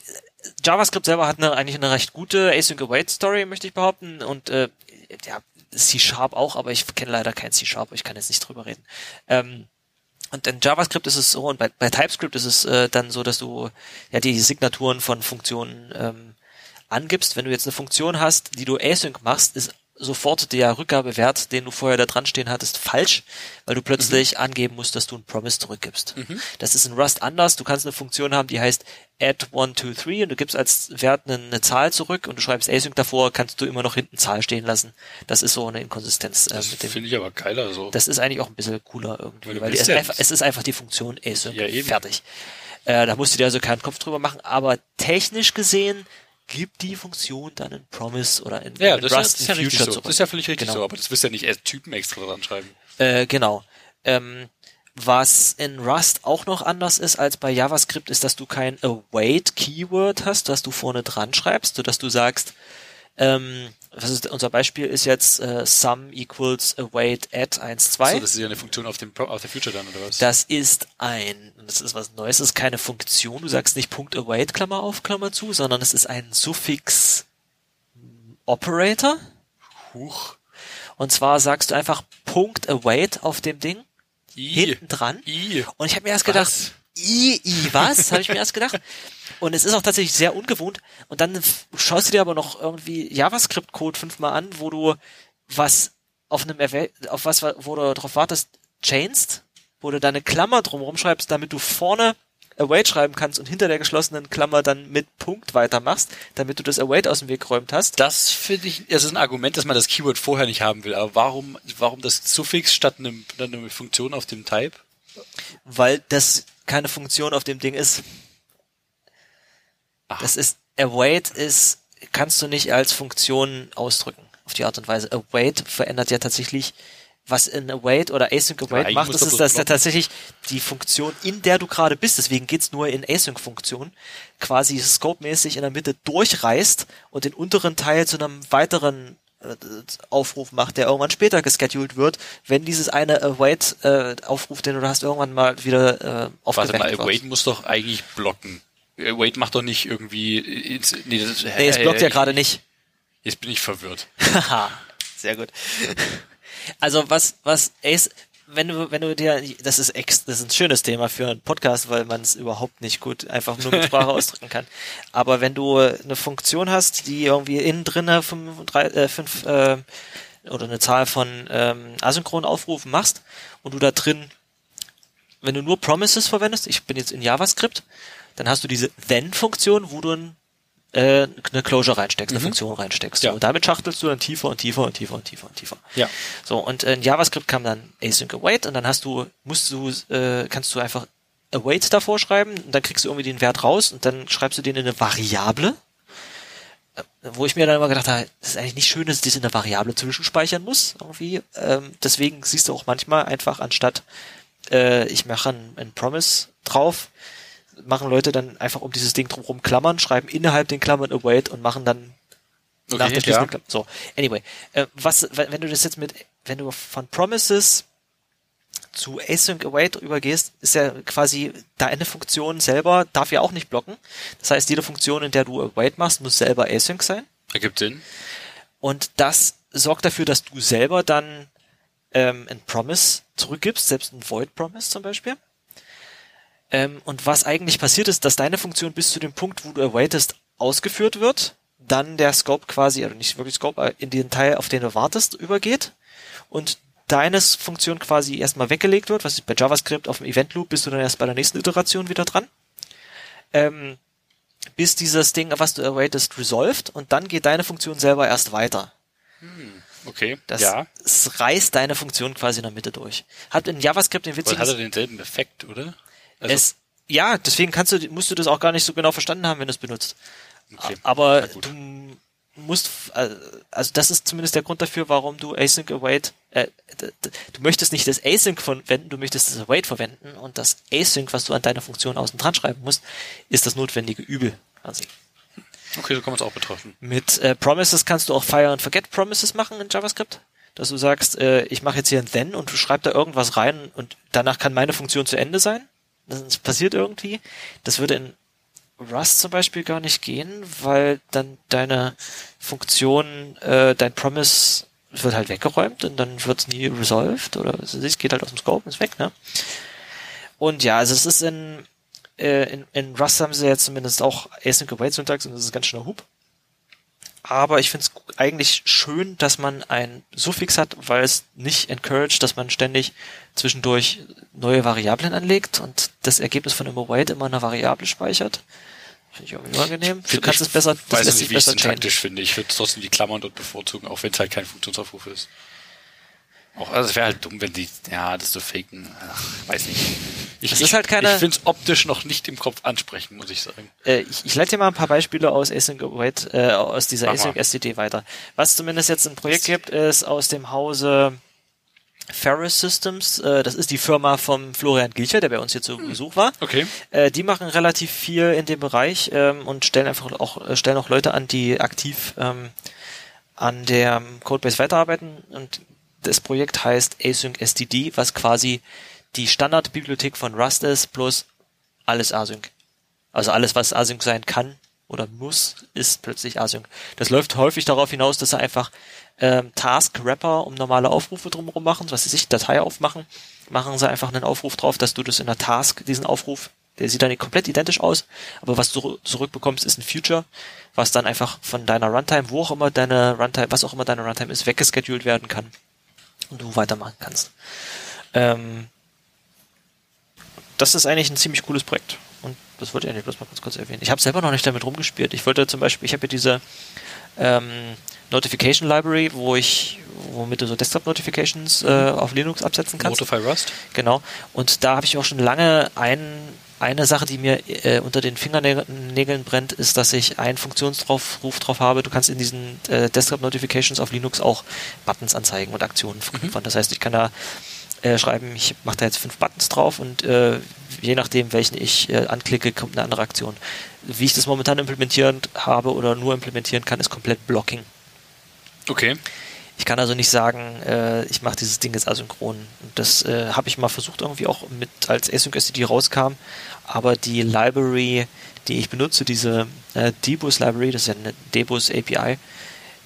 JavaScript selber hat eine, eigentlich eine recht gute Async Await Story, möchte ich behaupten. Und äh, ja, C-Sharp auch, aber ich kenne leider kein C-Sharp, ich kann jetzt nicht drüber reden. Ähm, und in JavaScript ist es so und bei, bei TypeScript ist es äh, dann so, dass du ja die Signaturen von Funktionen ähm, angibst. Wenn du jetzt eine Funktion hast, die du async machst, ist sofort der Rückgabewert, den du vorher da dran stehen hattest, falsch, weil du plötzlich mhm. angeben musst, dass du ein Promise zurückgibst. Mhm. Das ist in Rust anders. Du kannst eine Funktion haben, die heißt add 1, 2, 3 und du gibst als Wert eine, eine, Zahl zurück und du schreibst async davor, kannst du immer noch hinten Zahl stehen lassen. Das ist so eine Inkonsistenz. Äh, das finde ich aber geiler so. Das ist eigentlich auch ein bisschen cooler irgendwie, weil, weil es, einfach, es ist einfach die Funktion async. Ja. Fertig. Äh, da musst du dir also keinen Kopf drüber machen, aber technisch gesehen gibt die Funktion dann in Promise oder in, ja, in das Rust ist ja, Future so. Das ist ja völlig richtig genau. so, aber das wirst ja nicht erst Typen extra dran schreiben. Äh, genau. Ähm, was in Rust auch noch anders ist als bei JavaScript, ist, dass du kein await Keyword hast, das du vorne dran schreibst, sodass du sagst, ähm, ist, unser Beispiel ist jetzt äh, sum equals await at 1, 2. So, das ist ja eine Funktion auf dem auf der Future dann, oder was? Das ist ein, das ist was Neues, das ist keine Funktion, du sagst nicht Punkt await, Klammer auf, Klammer zu, sondern es ist ein Suffix Operator. Huch. Und zwar sagst du einfach Punkt await auf dem Ding, I. hinten dran. I. Und ich habe mir erst gedacht, was? I, I, was? habe ich mir erst gedacht. Und es ist auch tatsächlich sehr ungewohnt. Und dann schaust du dir aber noch irgendwie JavaScript-Code fünfmal an, wo du was auf einem auf was, wo du darauf wartest, chainst, wo du deine Klammer drumherum schreibst, damit du vorne await schreiben kannst und hinter der geschlossenen Klammer dann mit Punkt weitermachst, damit du das await aus dem Weg geräumt hast. Das finde ich, es ist ein Argument, dass man das Keyword vorher nicht haben will. Aber warum, warum das Suffix statt einem, einer Funktion auf dem Type? Weil das keine Funktion auf dem Ding ist. Ach. Das ist, await ist, kannst du nicht als Funktion ausdrücken, auf die Art und Weise. Await verändert ja tatsächlich, was in await oder async await ja, macht, das ist, dass tatsächlich die Funktion, in der du gerade bist, deswegen geht's nur in async-Funktion, quasi scope-mäßig in der Mitte durchreißt und den unteren Teil zu einem weiteren Aufruf macht, der irgendwann später gescheduled wird, wenn dieses eine Await äh, Aufruf, den du hast, irgendwann mal wieder äh, aufgeweckt Warte mal, Await muss doch eigentlich blocken. Äh, Wade macht doch nicht irgendwie. Ins, nee, das, nee, es blockt äh, ja gerade nicht. Jetzt bin ich verwirrt. Haha, sehr gut. Also was, was Ace, wenn du, wenn du dir, das ist ex, das ist ein schönes Thema für einen Podcast, weil man es überhaupt nicht gut einfach nur mit Sprache ausdrücken kann. Aber wenn du eine Funktion hast, die irgendwie innen drinne fünf, drei, äh, fünf äh, oder eine Zahl von ähm, asynchronen Aufrufen machst und du da drin, wenn du nur Promises verwendest, ich bin jetzt in JavaScript dann hast du diese Then-Funktion, wo du ein, äh, eine Closure reinsteckst, eine mhm. Funktion reinsteckst. Ja. Und damit schachtelst du dann tiefer und tiefer und tiefer und tiefer und tiefer. Ja. So, und in JavaScript kam dann async await und dann hast du, musst du, äh, kannst du einfach await davor schreiben und dann kriegst du irgendwie den Wert raus und dann schreibst du den in eine Variable äh, wo ich mir dann immer gedacht habe, das ist eigentlich nicht schön, dass ich das in der Variable zwischenspeichern muss, irgendwie. Ähm, deswegen siehst du auch manchmal einfach anstatt äh, ich mache ein, ein Promise drauf, machen Leute dann einfach um dieses Ding drumherum Klammern, schreiben innerhalb den Klammern await und machen dann okay, nach der schließenden ja. Klammer. So, anyway, äh, was, wenn du das jetzt mit, wenn du von Promises zu async await übergehst, ist ja quasi deine Funktion selber darf ja auch nicht blocken. Das heißt, jede Funktion, in der du await machst, muss selber async sein. Ergibt Sinn. Und das sorgt dafür, dass du selber dann ähm, ein Promise zurückgibst, selbst ein Void Promise zum Beispiel. Ähm, und was eigentlich passiert ist, dass deine Funktion bis zu dem Punkt, wo du awaitest, ausgeführt wird, dann der Scope quasi, oder nicht wirklich Scope, in den Teil, auf den du wartest, übergeht und deines Funktion quasi erstmal weggelegt wird, was ist bei JavaScript auf dem Event Loop, bist du dann erst bei der nächsten Iteration wieder dran. Ähm, bis dieses Ding, was du awaitest, resolved und dann geht deine Funktion selber erst weiter. Hm. Okay, Das, ja. es reißt deine Funktion quasi in der Mitte durch. Hat in JavaScript den witzigen hat er denselben Effekt, oder? Also, es, ja, deswegen kannst du, musst du das auch gar nicht so genau verstanden haben, wenn du es benutzt. okay. Aber du musst, äh, also das ist zumindest der Grund dafür, warum du Async Await, äh, du möchtest nicht das Async verwenden, du möchtest das Await verwenden und das Async, was du an deiner Funktion außen dran schreiben musst, ist das notwendige Übel. quasi. okay, so kann man es auch betrachten. Mit äh, Promises kannst du auch Fire and Forget Promises machen in JavaScript. Dass du sagst, äh, ich mache jetzt hier ein Then und du schreibst da irgendwas rein und danach kann meine Funktion zu Ende sein. Das passiert irgendwie. Das würde in Rust zum Beispiel gar nicht gehen, weil dann deine Funktion, äh, dein Promise wird halt weggeräumt und dann wird es nie resolved oder es geht halt aus dem Scope und ist weg, ne? Und ja, also es ist in, äh, in, in Rust haben sie jetzt zumindest auch Async Await Syntax und das ist ganz schöner Hub. Aber ich finde es eigentlich schön, dass man ein Suffix hat, weil es nicht encouraged, dass man ständig zwischendurch neue Variablen anlegt und das Ergebnis von einem Await immer eine Variable speichert. Finde ich irgendwie angenehm. Du kannst ich, es besser, das weiß lässt nicht, sich wie ich es besser changen. syntaktisch finde. Ich würde trotzdem die Klammern dort bevorzugen, auch wenn es halt kein Funktionsaufruf ist. Auch, also es wäre halt dumm, wenn die, ja, das so faken, ach, weiß nicht. Ich, ich, halt keine- ich finde es optisch noch nicht im Kopf ansprechend, muss ich sagen. Äh, ich, ich leite dir mal ein paar Beispiele aus Async Await, äh, aus dieser Mach mal. Async STD weiter. Was zumindest jetzt ein Projekt gibt, ist aus dem Hause Ferris Systems. Äh, das ist die Firma vom Florian Gilcher, der bei uns hier zu Besuch war. Okay. Äh, die machen relativ viel in dem Bereich ähm, und stellen einfach auch äh, stellen auch Leute an, die aktiv ähm, an der Codebase weiterarbeiten. Und das Projekt heißt Async STD, was quasi die Standardbibliothek von Rust ist, plus alles Async. Also alles, was Async sein kann oder muss, ist plötzlich Async. Das läuft häufig darauf hinaus, dass sie einfach ähm, Task-Wrapper um normale Aufrufe drumherum machen, was sie sich Datei aufmachen, machen sie einfach einen Aufruf drauf, dass du das in der Task, diesen Aufruf, der sieht dann nicht komplett identisch aus, aber was du zurückbekommst, ist ein Future, was dann einfach von deiner Runtime, wo auch immer deine Runtime, was auch immer deine Runtime ist, weggescheduled werden kann und du weitermachen kannst. Ähm, das ist eigentlich ein ziemlich cooles Projekt. Und das wollte ich eigentlich bloß mal kurz, kurz erwähnen. Ich habe selber noch nicht damit rumgespielt. Ich wollte zum Beispiel, ich habe hier diese ähm, Notification Library, wo ich, womit du so Desktop Notifications äh, auf Linux absetzen kannst. Notify Rust? Genau. Und da habe ich auch schon lange ein, eine Sache, die mir äh, unter den Fingernägeln brennt, ist, dass ich einen Funktionsruf drauf habe. Du kannst in diesen äh, Desktop Notifications auf Linux auch Buttons anzeigen und Aktionen verknüpfen. Das heißt, ich kann da äh, schreiben, ich mache da jetzt fünf Buttons drauf und äh, je nachdem, welchen ich äh, anklicke, kommt eine andere Aktion. Wie ich das momentan implementieren habe oder nur implementieren kann, ist komplett Blocking. Okay. Ich kann also nicht sagen, äh, ich mache dieses Ding jetzt asynchron. Und das äh, habe ich mal versucht irgendwie auch mit, als Async STD rauskam. Aber die Library, die ich benutze, diese äh, Debus Library, das ist ja eine Debus API,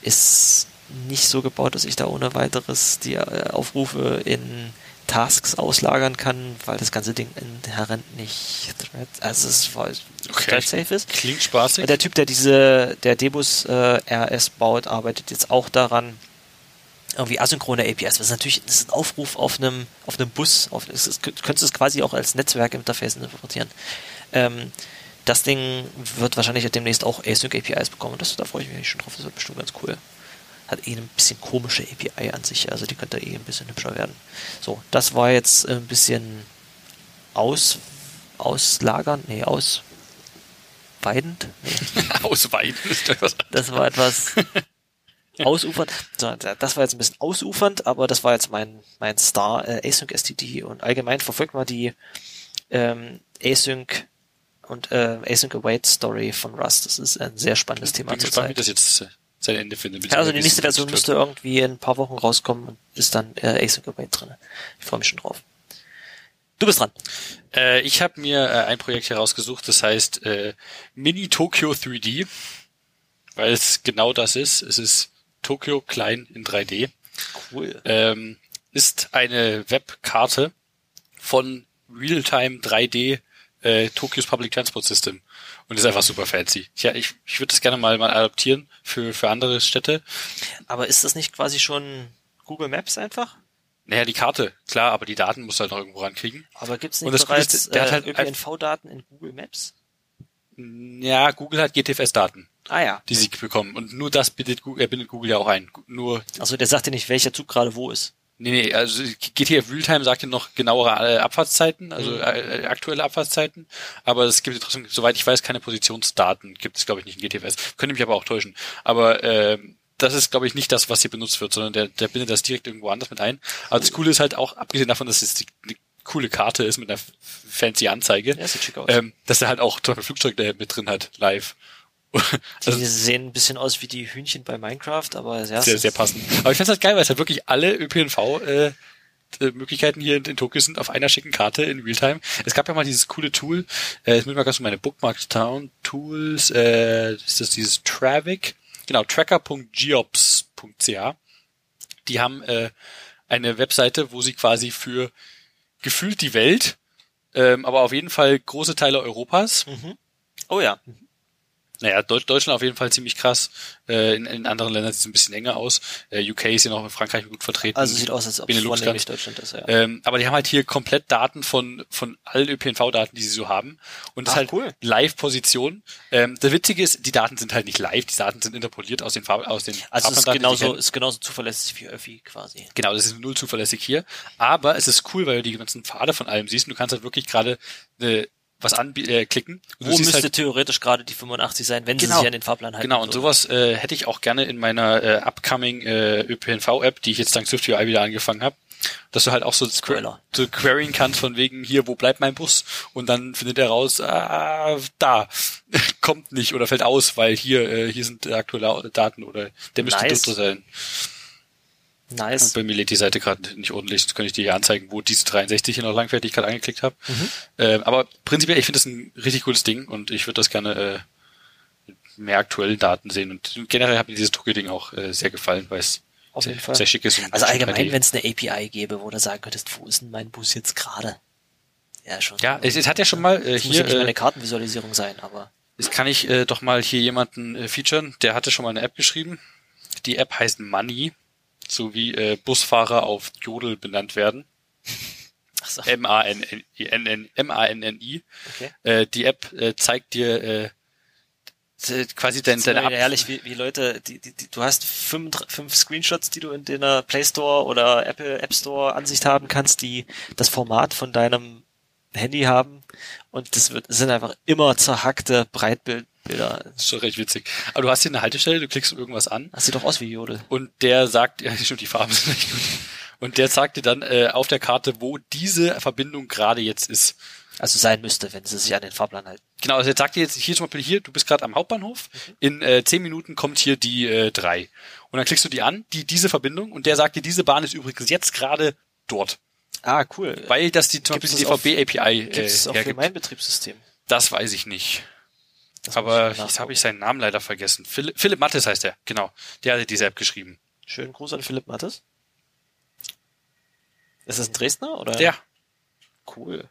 ist nicht so gebaut, dass ich da ohne weiteres die äh, Aufrufe in Tasks auslagern kann, weil das ganze Ding inhärent nicht also es voll Okay. safe ist. Klingt spaßig. Der Typ, der diese, der Debus äh, RS baut, arbeitet jetzt auch daran, irgendwie asynchrone APIs. Das ist natürlich das ist ein Aufruf auf einem, auf einem Bus. Auf, es ist, du könntest es quasi auch als Netzwerkinterface interpretieren. Ähm, das Ding wird wahrscheinlich demnächst auch Async APIs bekommen. Das, da freue ich mich schon drauf. Das wird bestimmt ganz cool. Hat eh ein bisschen komische API an sich. Also die könnte eh ein bisschen hübscher werden. So, das war jetzt ein bisschen aus, auslagern, nee, ausweidend. Nee. Ausweiten ist was. Das war etwas ausufernd. So, das war jetzt ein bisschen ausufernd, aber das war jetzt mein, mein Star äh, Async STD und allgemein verfolgt mal die ähm, Async und äh, Async Await Story von Rust. Das ist ein sehr spannendes Thema Bin gespannt, wie das jetzt äh, sein Ende findet. Ja, also die nächste Version müsste irgendwie in ein paar Wochen rauskommen und ist dann äh, Async Await drin. Ich freue mich schon drauf. Du bist dran. Äh, ich habe mir äh, ein Projekt herausgesucht, das heißt äh, Mini Tokyo 3D, weil es genau das ist. Es ist Tokio klein in 3D. Cool. Ähm, ist eine Webkarte von Realtime 3D äh, Tokios Public Transport System und ist einfach super fancy. Ja, ich, ich würde das gerne mal mal adaptieren für für andere Städte. Aber ist das nicht quasi schon Google Maps einfach? Naja, die Karte, klar, aber die Daten musst du halt noch irgendwo rankriegen. Aber gibt's nicht das Coole ist, bereits der hat äh, halt ÖPNV-Daten in Google Maps? Ja, Google hat GTFS-Daten. Ah ja. die sie bekommen. Und nur das bindet Google, äh, bindet Google ja auch ein. Nur, Also der sagt dir nicht, welcher Zug gerade wo ist. nee, nee, also GTF Realtime sagt ja noch genauere äh, Abfahrtszeiten, also Mhm. äh, äh, aktuelle Abfahrtszeiten. Aber es gibt ja trotzdem, soweit ich weiß, keine Positionsdaten. Gibt es, glaube ich, nicht in GTFS. Könnte mich aber auch täuschen. Aber ähm, das ist, glaube ich, nicht das, was hier benutzt wird, sondern der, der bindet das direkt irgendwo anders mit ein. Aber das Coole ist halt auch, abgesehen davon, dass es die, eine coole Karte ist mit einer fancy Anzeige, Ja, sieht schick aus. ähm, dass er halt auch zum Beispiel Flugzeug da mit drin hat, live. Die Also sehen ein bisschen aus wie die Hühnchen bei Minecraft, aber ja, sehr, sehr passend. Aber ich find's halt geil, weil es halt wirklich alle ÖPNV äh, äh, Möglichkeiten hier in, in Tokio sind auf einer schicken Karte in Realtime. Es gab ja mal dieses coole Tool, äh, jetzt muss ich mal ganz so meine Bookmarks Town Tools, äh, ist das dieses Travic? Genau, tracker.geops.ca. Die haben äh, eine Webseite, wo sie quasi für gefühlt die Welt, ähm, aber auf jeden Fall große Teile Europas, Oh ja. Naja, Deut Deutschland auf jeden Fall ziemlich krass. Äh, in, in anderen Ländern sieht es ein bisschen enger aus. Äh, UK ist ja noch in Frankreich gut vertreten. Also sieht aus, als ob es Benelux. Deutschland ist, ja. Ähm, aber die haben halt hier komplett Daten von, von allen ÖPNV-Daten, die sie so haben. Und das Ach, ist halt cool. Live-Position. Ähm, das Witzige ist, die Daten sind halt nicht live, die Daten sind interpoliert aus den Farb aus den Also es ist genauso, ist genauso zuverlässig wie Öffi quasi. Genau, das ist null zuverlässig hier. Aber es ist cool, weil du die ganzen Pfade von allem siehst und du kannst halt wirklich gerade äh, was anklicken. Äh, klicken. und Wo müsste halt, theoretisch gerade die 85 sein, wenn Genau. sie sich an den Fahrplan halten? Genau, und würden? sowas äh, hätte ich auch gerne in meiner äh, upcoming äh, ÖPNV-App, die ich jetzt dank SwiftUI wieder angefangen habe, dass du halt auch so, Spoiler. so queryen kannst von wegen hier, wo bleibt mein Bus? Und dann findet er raus, ah, da, kommt nicht oder fällt aus, weil hier äh, hier sind aktuelle Daten oder der müsste Nice. dort sein. Nice. Bei mir lädt die Seite gerade nicht ordentlich, sonst könnte ich dir hier anzeigen, wo diese 63 hier noch ich gerade angeklickt habe. Mhm. Ähm, aber prinzipiell, ich finde das ein richtig cooles Ding und ich würde das gerne äh, mit mehr aktuellen Daten sehen. Und generell hat mir dieses Tokio-Ding auch äh, sehr gefallen, weil es Auf sehr, jeden Fall. sehr schick ist. Und Also allgemein, 3D. wenn es eine API gäbe, wo du sagen könntest, wo ist denn mein Bus jetzt gerade? Ja, schon. Ja, es, es hat ja schon mal äh, Es muss ja hier, nicht mal eine äh, Kartenvisualisierung sein, aber jetzt kann ich äh, doch mal hier jemanden äh, featuren, der hatte schon mal eine App geschrieben. Die App heißt Money, so wie äh, Busfahrer auf Jodel benannt werden. so, M-A-N-N-I. Okay. Äh, die App äh, zeigt dir äh, quasi dein, deine wieder herrlich, wie, wie Leute, die, die, die, du hast fünf, fünf Screenshots, die du in deiner Play Store oder Apple App Store Ansicht haben kannst, die das Format von deinem Handy haben und das wird, sind einfach immer zerhackte Breitbildbilder. Das ist schon recht witzig. Aber du hast hier eine Haltestelle, du klickst irgendwas an Das sieht doch aus wie Jodel. und der sagt, ja, stimmt, die Farben sind echt gut. Und der sagt dir dann äh, auf der Karte, wo diese Verbindung gerade jetzt ist. Also sein müsste, wenn sie sich an den Fahrplan halten. Genau, also jetzt sagt dir jetzt hier zum Beispiel hier, du bist gerade am Hauptbahnhof, in äh, zehn Minuten kommt hier die äh, drei. Und dann klickst du die an, die diese Verbindung, und der sagt dir, diese Bahn ist übrigens jetzt gerade dort. Ah, cool. Weil das die zum Beispiel das die DVB-API Gibt äh, es auch für hergibt. mein Betriebssystem? Das weiß ich nicht. Das Aber ich jetzt habe ich seinen Namen leider vergessen. Philipp, Philipp Mattes heißt er, genau. Der hatte diese App geschrieben. Schönen Gruß an Philipp Mattes. Ist das ein Dresdner oder? Ja. Cool.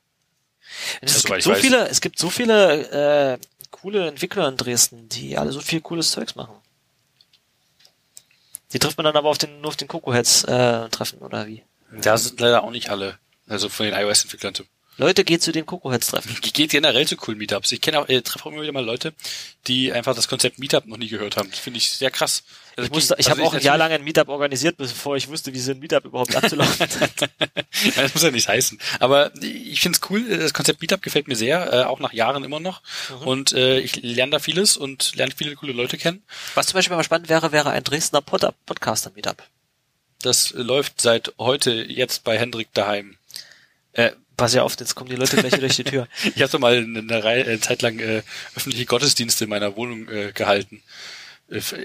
Es gibt so weiß. viele, es gibt so viele äh, coole Entwickler in Dresden, die alle so viel cooles Zeugs machen. Die trifft man dann aber auf den, nur auf den Coco-Heads äh, treffen, oder wie? Da sind leider auch nicht alle. Also von den iOS-Entwicklern. Leute, geht zu den Coco-Heads treffen. Ich gehe generell zu coolen Meetups. Ich kenne auch, äh, treffe auch immer wieder mal Leute, die einfach das Konzept Meetup noch nie gehört haben. Das finde ich sehr krass. Also Ich, musste, ich also habe auch ein Jahr lang ein Meetup organisiert, bevor ich wusste, wie so ein Meetup überhaupt abzulaufen hat. Das muss ja nicht heißen. Aber ich finde es cool. Das Konzept Meetup gefällt mir sehr, äh, auch nach Jahren immer noch. Mhm. Und äh, ich lerne da vieles und lerne viele coole Leute kennen. Was zum Beispiel mal spannend wäre, wäre ein Dresdner Pod Podcaster-Meetup. Das läuft seit heute jetzt bei Hendrik daheim. Äh, pass ja auf, jetzt kommen die Leute gleich wieder durch die Tür. Ich habe so mal eine, eine Reihe, äh, Zeit lang äh, öffentliche Gottesdienste in meiner Wohnung äh, gehalten.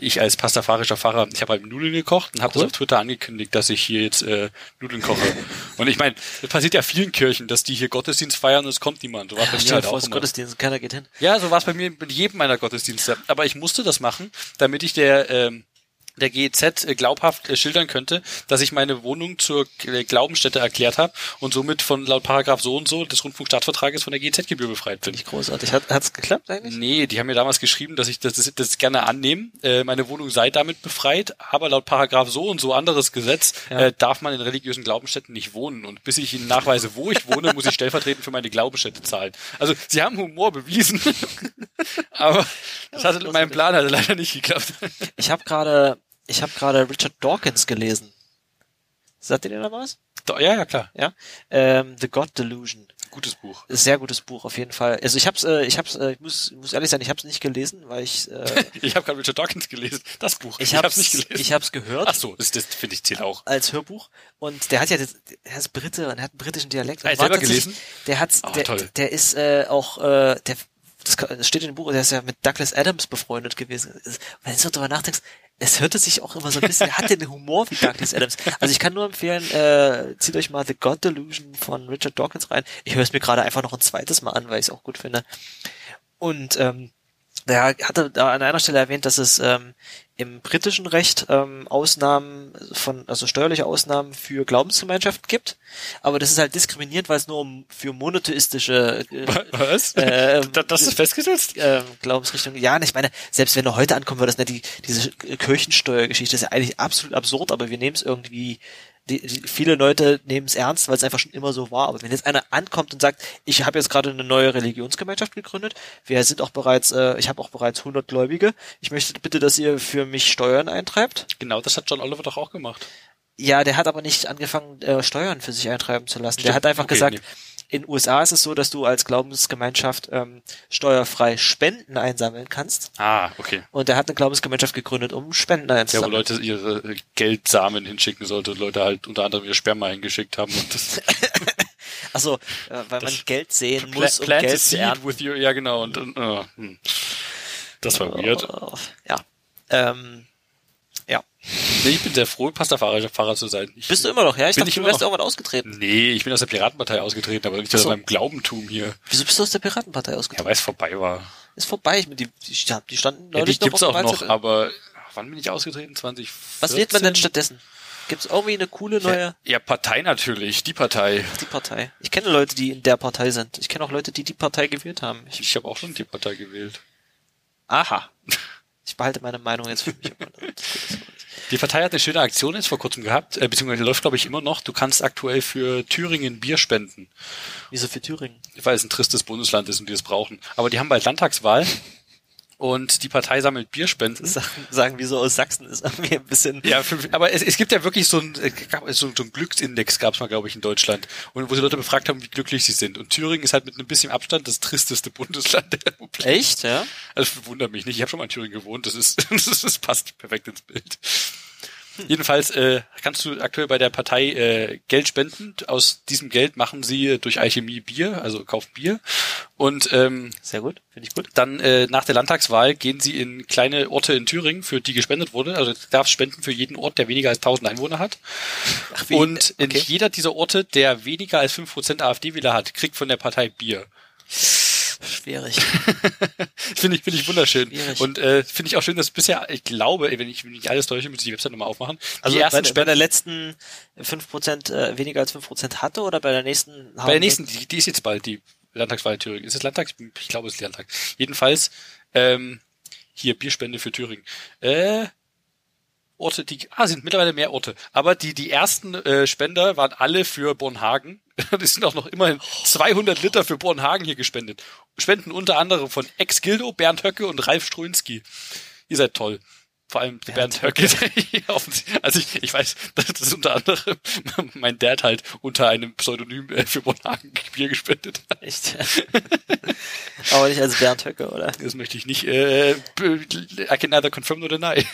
Ich als pastafarischer Pfarrer, ich habe halt Nudeln gekocht und habe das Cool. auf Twitter angekündigt, dass ich hier jetzt äh, Nudeln koche. und ich meine, das passiert ja vielen Kirchen, dass die hier Gottesdienst feiern und es kommt niemand. So war es bei mir halt auch. Gottesdienst, keiner geht hin. Ja, so war es bei mir mit jedem meiner Gottesdienste. Aber ich musste das machen, damit ich der ähm, der GEZ äh, glaubhaft äh, schildern könnte, dass ich meine Wohnung zur äh, Glaubensstätte erklärt habe und somit von laut Paragraph so und so des Rundfunkstaatsvertrages von der GEZ-Gebühr befreit bin. Nicht großartig. Hat hat's geklappt eigentlich? Nee, die haben mir damals geschrieben, dass ich das, das, das gerne annehme. Äh, meine Wohnung sei damit befreit, aber laut Paragraph so und so anderes Gesetz Ja. äh, darf man in religiösen Glaubensstätten nicht wohnen. Und bis ich ihnen nachweise, wo ich wohne, muss ich stellvertretend für meine Glaubensstätte zahlen. Also sie haben Humor bewiesen, aber das hatte mit meinem Plan hatte leider nicht geklappt. Ich habe gerade, ich habe gerade Richard Dawkins gelesen. Sagt ihr denn da was? Ja, ja, klar. Ja. Ähm, The God Delusion. Gutes Buch. Sehr gutes Buch auf jeden Fall. Also ich hab's, äh, ich hab's, äh, ich muss, muss ehrlich sein, ich hab's nicht gelesen, weil ich, äh, Ich habe gerade Richard Dawkins gelesen. Das Buch. ich hab's, nicht gelesen. ich hab's gehört. Ach so, das, das finde ich zählt auch. als Hörbuch und der hat ja das, der ist Brite und er hat einen britischen Dialekt. Ah, Und selber gelesen? Der hat Ah, der, toll. der ist äh, auch äh, der das, steht in dem Buch, der ist ja mit Douglas Adams befreundet gewesen. Es- Wenn du so drüber nachdenkst, es hörte sich auch immer so ein bisschen, er hatte den Humor wie Douglas Adams. Also ich kann nur empfehlen, äh, zieht euch mal The God Delusion von Richard Dawkins rein. Ich höre es mir gerade einfach noch ein zweites Mal an, weil ich es auch gut finde. Und ähm, der hatte da an einer Stelle erwähnt, dass es ähm, im britischen Recht ähm, Ausnahmen von, also steuerliche Ausnahmen für Glaubensgemeinschaften gibt, aber das ist halt diskriminierend, weil es nur um für monotheistische äh, Was? Ähm, Da- das ist festgesetzt? ähm, Glaubensrichtung. Ja, ich meine, selbst wenn du heute ankommen würdest, ne, die, diese Kirchensteuergeschichte ist ja eigentlich absolut absurd, aber wir nehmen es irgendwie, die, die, viele Leute nehmen es ernst, weil es einfach schon immer so war. Aber wenn jetzt einer ankommt und sagt, ich habe jetzt gerade eine neue Religionsgemeinschaft gegründet, wir sind auch bereits, äh, ich habe auch bereits 100 Gläubige, ich möchte bitte, dass ihr für mich Steuern eintreibt. Genau, das hat John Oliver doch auch gemacht. Ja, der hat aber nicht angefangen, äh, Steuern für sich eintreiben zu lassen. der Stimmt, hat einfach okay, gesagt, nee. In USA ist es so, dass du als Glaubensgemeinschaft ähm, steuerfrei Spenden einsammeln kannst. Ah, okay. Und er hat eine Glaubensgemeinschaft gegründet, um Spenden Ja, wo einzusammeln. Leute ihre Geldsamen hinschicken sollten und Leute halt unter anderem ihr Sperma hingeschickt haben und das Achso, äh, weil man Das- Geld sehen muss, um Geld zu seed ernten. with your, ja genau und, äh, hm. das war weird. Oh, Ja. Ähm, ja. Nee, ich bin sehr froh, Pastafahrer Fahrer zu sein. Ich, Bist du immer noch, ja? Ich Bin dachte, ich du wärst noch. irgendwann ausgetreten. Nee, ich bin aus der Piratenpartei ausgetreten, aber nicht aus meinem Glaubentum hier. Wieso bist du aus der Piratenpartei Ja, ausgetreten? weil es vorbei war. Ist vorbei. Ich, die, die, die standen Ja, die neulich gibt's noch auch noch, aber wann bin ich ausgetreten? 2014? Was wählt man denn stattdessen? Gibt's irgendwie eine coole neue, Ja, ja, Partei natürlich, die Partei. die Partei? Ich kenne Leute, die in der Partei sind. Ich kenne auch Leute, die die Partei gewählt haben. Ich, Ich habe auch schon die Partei gewählt. aha. Ich behalte meine Meinung jetzt für mich. Die Partei hat eine schöne Aktion jetzt vor kurzem gehabt, äh, beziehungsweise läuft glaube ich immer noch. Du kannst aktuell für Thüringen Bier spenden, Wieso für Thüringen? weil es ein tristes Bundesland ist und die es brauchen. Aber die haben bald Landtagswahl und die Partei sammelt Bierspenden. Sagen, wie so aus Sachsen ist irgendwie ein bisschen. Ja, für, aber es, es gibt ja wirklich so ein, äh, so, so ein Glücksindex gab es mal, glaube ich, in Deutschland, und wo sie Leute befragt haben, wie glücklich sie sind. Und Thüringen ist halt mit ein bisschen Abstand das tristeste Bundesland der Republik. Echt, ja? Also wundert mich nicht. Ich habe schon mal in Thüringen gewohnt. Das ist, das, ist, das passt perfekt ins Bild. Jedenfalls äh, kannst du aktuell bei der Partei äh, Geld spenden. Aus diesem Geld machen sie durch Alchemie Bier, also kaufen Bier. Und ähm, Sehr gut, finde ich gut. dann äh, nach der Landtagswahl gehen sie in kleine Orte in Thüringen, für die gespendet wurde. Also du darfst spenden für jeden Ort, der weniger als 1000 Einwohner hat. Ach, wie- Und in okay. jeder dieser Orte, der weniger als 5% AfD-Wähler hat, kriegt von der Partei Bier. Schwierig. Finde ich, finde ich wunderschön. Schwierig. Und äh, finde ich auch schön, dass bisher, ich glaube, wenn ich ich alles täusche, muss ich die Website nochmal aufmachen. Also die ersten bei, bei der letzten 5% äh, weniger als 5% hatte oder bei der nächsten? bei der nächsten, die, die ist jetzt bald, die Landtagswahl in Thüringen. Ist es Landtags? Ich glaube, es ist Landtag. Jedenfalls, ähm, hier, Bierspende für Thüringen. Äh, Orte, die, ah, sind mittlerweile mehr Orte. Aber die, die ersten äh, Spender waren alle für Bornhagen. Es sind auch noch immerhin 200 Liter für Bornhagen hier gespendet. Spenden unter anderem von Ex-Gildo, Bernd Höcke und Ralf Strunski. Ihr seid toll. Vor allem Bernd, Höcke. Offensichtlich- also ich, ich weiß, das ist unter anderem mein Dad halt unter einem Pseudonym äh, für Bornhagen Bier gespendet hat. Echt? Aber nicht als Bernd Höcke, oder? Das möchte ich nicht, äh, I can neither confirm nor deny.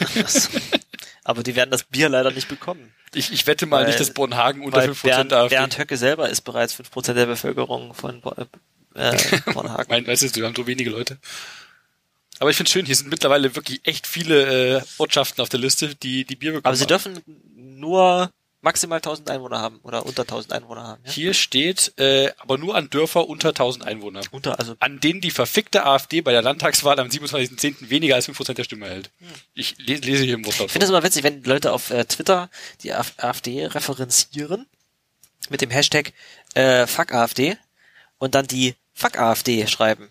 Aber die werden das Bier leider nicht bekommen. Ich, ich wette mal Weil- nicht, dass Bornhagen unter Weil 5% Bernd, AfD. Bernd Höcke selber ist bereits 5% der Bevölkerung von äh, Bornhagen. mein, weißt du, wir haben so wenige Leute. Aber ich finde schön, hier sind mittlerweile wirklich echt viele äh, Ortschaften auf der Liste, die die Bier bekommen. Aber sie haben. dürfen nur maximal 1000 Einwohner haben oder unter 1000 Einwohner haben. Ja? Hier steht äh, aber nur an Dörfer unter 1000 Einwohner. Unter, also An denen die verfickte AfD bei der Landtagswahl am 27.10. weniger als 5% der Stimme erhält. Ich lese, lese hier im Wortlaut. Ich finde das immer witzig, wenn Leute auf äh, Twitter die Af- AfD referenzieren mit dem Hashtag äh, Fuck AfD und dann die Fuck AfD schreiben.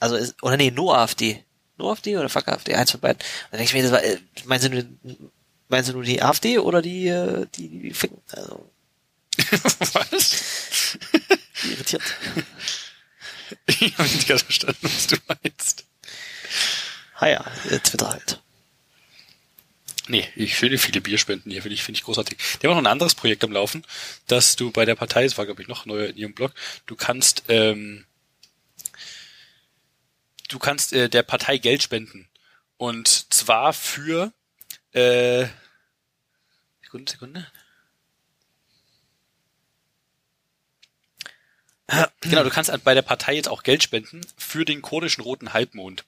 Also ist, oder nee, No AfD. No AfD oder Fuck AfD, eins von beiden. Dann denke ich mir, das war, äh, meinen Sie meinen Sie nur die AfD oder die, äh, die, die Ficken? Also, Was? irritiert. Ich habe nicht ganz verstanden, was du meinst. Ah ja, äh, Twitter halt. Nee, ich finde viele Bierspenden hier, finde ich, finde ich großartig. Die haben auch noch ein anderes Projekt am Laufen, dass du bei der Partei, das war glaube ich noch neu in ihrem Blog, du kannst, ähm, du kannst äh, der Partei Geld spenden. Und zwar für, äh, Sekunde, Sekunde. Genau, du kannst bei der Partei jetzt auch Geld spenden für den kurdischen Roten Halbmond.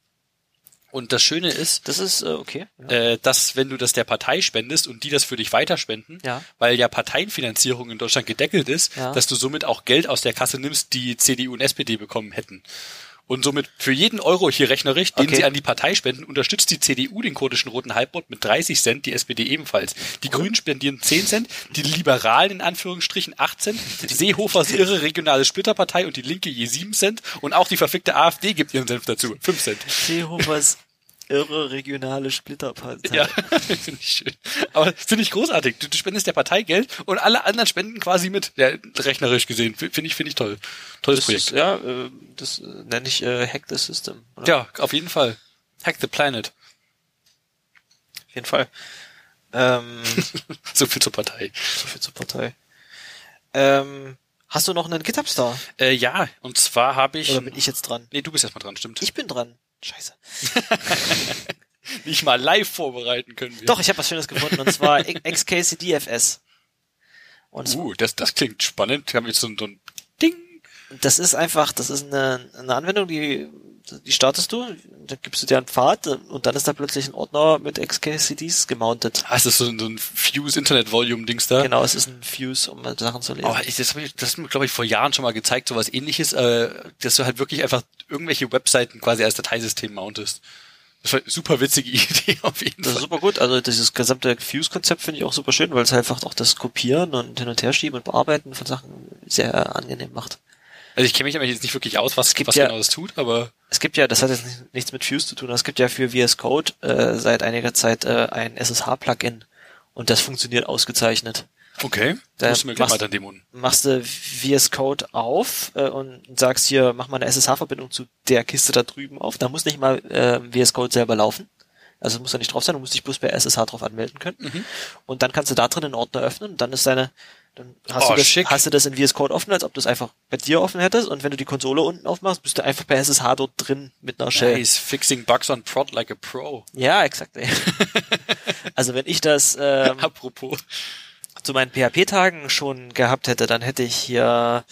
Und das Schöne ist, Das ist äh, okay. Ja. äh, dass wenn du das der Partei spendest und die das für dich weiterspenden, Ja. weil ja Parteienfinanzierung in Deutschland gedeckelt ist, Ja. dass du somit auch Geld aus der Kasse nimmst, die CDU und SPD bekommen hätten. Und somit für jeden Euro hier rechnerisch, den Okay. sie an die Partei spenden, unterstützt die CDU den kurdischen Roten Halbmond mit 30 Cent, die SPD ebenfalls. Die Grünen spendieren 10 Cent, die Liberalen in Anführungsstrichen 8 Cent, Seehofers irre regionale Splitterpartei und die Linke je 7 Cent und auch die verfickte AfD gibt ihren Senf dazu, 5 Cent. Seehofers irre regionale Splitterpartei. Ja, finde ich schön. Aber finde ich großartig. Du, du spendest der Partei Geld und alle anderen spenden quasi mit. Ja, rechnerisch gesehen. Finde ich, finde ich toll. Tolles Das Projekt. ist, ja, äh, das äh, nenne ich äh, Hack the System. Oder? ja, auf jeden Fall. Hack the Planet. Auf jeden Fall. Ähm, So viel zur Partei. so viel zur Partei. Ähm, hast du noch einen GitHub-Star? Äh, ja, und zwar habe ich. Oder bin ich jetzt dran? Nee, du bist erstmal dran, stimmt. Ich bin dran. Scheiße. Nicht mal live vorbereiten können wir. Doch, ich habe was Schönes gefunden und zwar XKCDFS. Und Uh, das, das klingt spannend. Haben wir jetzt so, ein- so ein Ding. das ist einfach, das ist eine, eine Anwendung, die, die startest du, dann gibst du dir einen Pfad und dann ist da plötzlich ein Ordner mit XKCDs gemountet. Ah, ist das so, ein- so ein Fuse Internet Volume Dings da? Genau, es ist ein Fuse, um Sachen zu lesen. Oh, ich, das habe ich, das glaube ich vor Jahren schon mal gezeigt, sowas ähnliches, äh, dass du halt wirklich einfach irgendwelche Webseiten quasi als Dateisystem mountest. Das war eine super witzige Idee auf jeden Das ist Fall. super gut. Also dieses gesamte Fuse-Konzept finde ich auch super schön, weil es einfach auch das Kopieren und hin und her schieben und bearbeiten von Sachen sehr angenehm macht. Also ich kenne mich aber jetzt nicht wirklich aus, was, gibt was ja- genau das tut, aber Es gibt ja, das hat jetzt nicht- nichts mit Fuse zu tun, aber es gibt ja für VS Code äh, seit einiger Zeit äh, ein SSH-Plugin und das funktioniert ausgezeichnet. okay, Da musst du mir gleich machst- mal dann demonen. Machst du VS Code auf äh, und sagst hier, mach mal eine SSH-Verbindung zu der Kiste da drüben auf. Da muss nicht mal äh, VS Code selber laufen. Also muss da nicht drauf sein, du musst dich bloß per SSH drauf anmelden können. Mhm. Und dann kannst du da drin einen Ordner öffnen und dann ist deine, dann hast, Oh, du, das, schick. hast du das in VS Code offen, als ob du es einfach bei dir offen hättest und wenn du die Konsole unten aufmachst, bist du einfach per SSH dort drin mit einer Shell. Nice, fixing bugs on prod like a pro. Ja, exakt. also wenn ich das ähm, Apropos. zu meinen PHP-Tagen schon gehabt hätte, dann hätte ich hier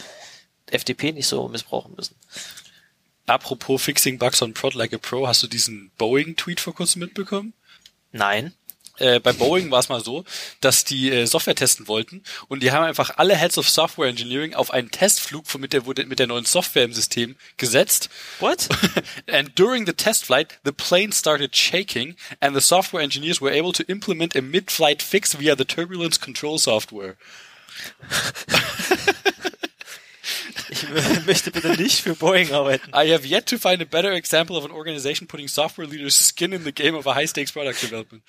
FTP nicht so missbrauchen müssen. Apropos fixing bugs on prod like a pro, hast du diesen Boeing-Tweet vor kurzem mitbekommen? Nein. Äh, bei Boeing war es mal so, dass die äh, Software testen wollten und die haben einfach alle Heads of Software Engineering auf einen Testflug von mit der wurde- mit der neuen Software im System gesetzt. What? And during the test flight, the plane started shaking and the software engineers were able to implement a mid-flight fix via the turbulence control software. Ich möchte bitte nicht für Boeing arbeiten. I have yet to find a better example of an organization putting software leaders skin in the game of a high-stakes product development.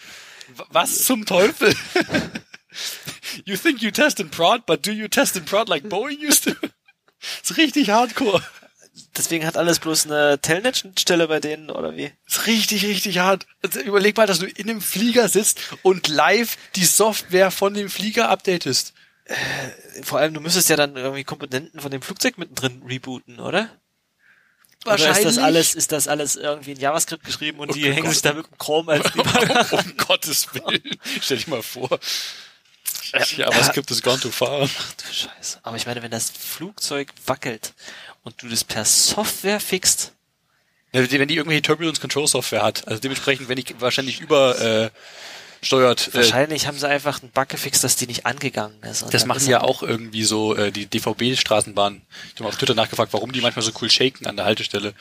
Was zum Teufel? you think you test in prod, but do you test in prod like Boeing used to? ist richtig hardcore. Deswegen hat alles bloß eine Telnet-Stelle bei denen, oder wie? ist richtig, richtig hart. Also überleg mal, dass du in einem Flieger sitzt und live die Software von dem Flieger updatest. Vor allem, du müsstest ja dann irgendwie Komponenten von dem Flugzeug mittendrin rebooten, oder? Oder ist das alles, ist das alles irgendwie in JavaScript geschrieben und Oh die Gott. hängen sich da mit dem Chrome als Debugger? um Gottes Willen. Stell dich mal vor. Ja, aber es gibt es gone too far. Du Scheiße. Aber ich meine, wenn das Flugzeug wackelt und du das per Software fixt, Ja, wenn die irgendwelche Turbulence Control Software hat, also dementsprechend, wenn ich wahrscheinlich über, äh, steuert. Äh, Wahrscheinlich haben sie einfach einen Bug gefixt, dass die nicht angegangen ist. Das machen ja auch irgendwie so äh, die DVB-Straßenbahn. Ich habe mal auf Twitter nachgefragt, warum die manchmal so cool shaken an der Haltestelle.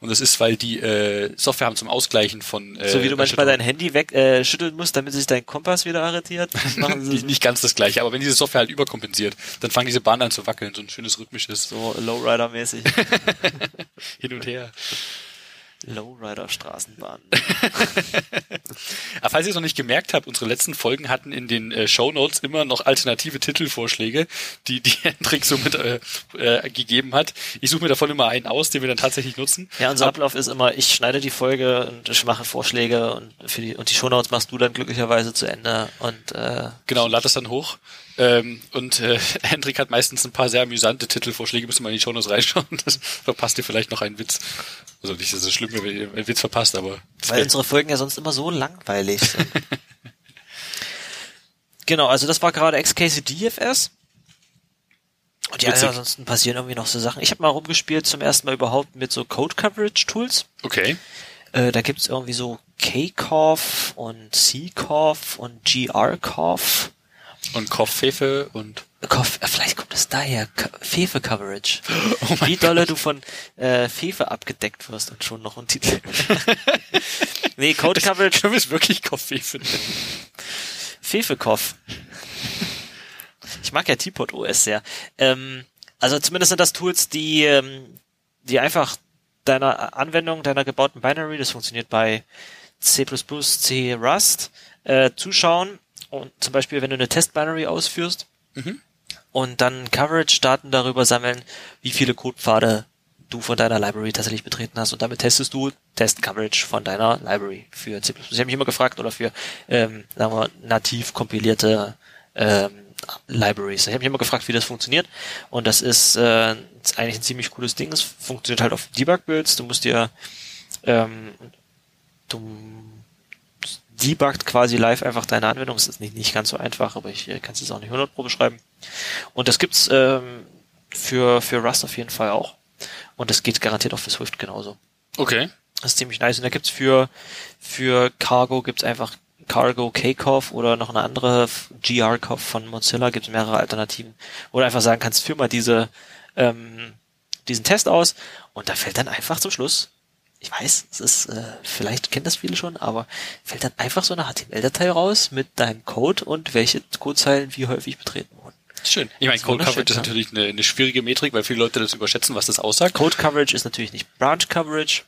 Und das ist, weil die äh, Software haben zum Ausgleichen von äh, So wie du manchmal dein Handy weg äh, musst, damit sich dein Kompass wieder arretiert. Nicht ganz das gleiche, aber wenn diese Software halt überkompensiert, dann fangen diese Bahnen an zu wackeln, so ein schönes rhythmisches so Lowrider-mäßig. Hin und Her. Lowrider-Straßenbahn. Aber falls ihr es noch nicht gemerkt habt, unsere letzten Folgen hatten in den äh, Show Notes immer noch alternative Titelvorschläge, die die Hendrik so mit äh, äh, gegeben hat. Ich suche mir davon immer einen aus, den wir dann tatsächlich nutzen. Ja, unser Ablauf ist immer, ich schneide die Folge und ich mache Vorschläge und für die und die Shownotes machst du dann glücklicherweise zu Ende und äh, Genau, lad das dann hoch. Ähm, und äh, Hendrik hat meistens ein paar sehr amüsante Titelvorschläge, ihr mal in die Shownotes reinschauen. Das verpasst ihr vielleicht noch einen Witz. Also nicht, dass es schlimm wenn ihr einen Witz verpasst, aber weil unsere Folgen ja sonst immer so langweilig sind. genau, also das war gerade XKCDFS. Und ja, Witzig. ansonsten passieren irgendwie noch so Sachen. Ich habe mal rumgespielt zum ersten Mal überhaupt mit so Code Coverage Tools. okay. Äh, da gibt's irgendwie so KCOV und CCOV und GRCOV. Und Kopffefe und Koff, äh, vielleicht kommt es daher, Fefe-Coverage. Oh Wie dolle du von äh, Fefe abgedeckt wirst und schon noch ein Titel. nee, Code Coverage, können wir es wirklich Kopffefe nennen? Fefe-Koff. Ich mag ja Teapot OS sehr. Ähm, also zumindest sind das Tools, die, ähm, die einfach deiner Anwendung, deiner gebauten Binary, das funktioniert bei C++, C, Rust, äh, zuschauen und zum Beispiel, wenn du eine Test-Binary ausführst Mhm. und dann Coverage-Daten darüber sammeln, wie viele Codepfade du von deiner Library tatsächlich betreten hast und damit testest du Test-Coverage von deiner Library für C++. Ich habe mich immer gefragt oder für, ähm, sagen wir, nativ kompilierte ähm, Libraries. Ich habe mich immer gefragt, wie das funktioniert und das ist, äh, eigentlich ein ziemlich cooles Ding. Es funktioniert halt auf Debug-Builds. Du musst dir ähm, du debuggt quasi live einfach deine Anwendung. Es ist nicht, nicht ganz so einfach, aber ich äh, kann es jetzt auch nicht 100 Pro beschreiben. Und das gibt's ähm, für, für Rust auf jeden Fall auch. Und das geht garantiert auch für Swift genauso. Okay. Das ist ziemlich nice. Und da gibt's für, für Cargo gibt's einfach Cargo KCOV oder noch eine andere GRCOV von Mozilla. Gibt's mehrere Alternativen. Du einfach sagen kannst, führ mal diese, ähm, diesen Test aus. Und da fällt dann einfach zum Schluss, ich weiß, es ist, äh, vielleicht kennen das viele schon, aber fällt dann einfach so eine HTML-Datei raus mit deinem Code und welche Codezeilen wie häufig betreten wurden. Schön. Ich meine, Code Coverage ist natürlich eine, eine schwierige Metrik, weil viele Leute das überschätzen, was das aussagt. Code Coverage ist natürlich nicht Branch Coverage.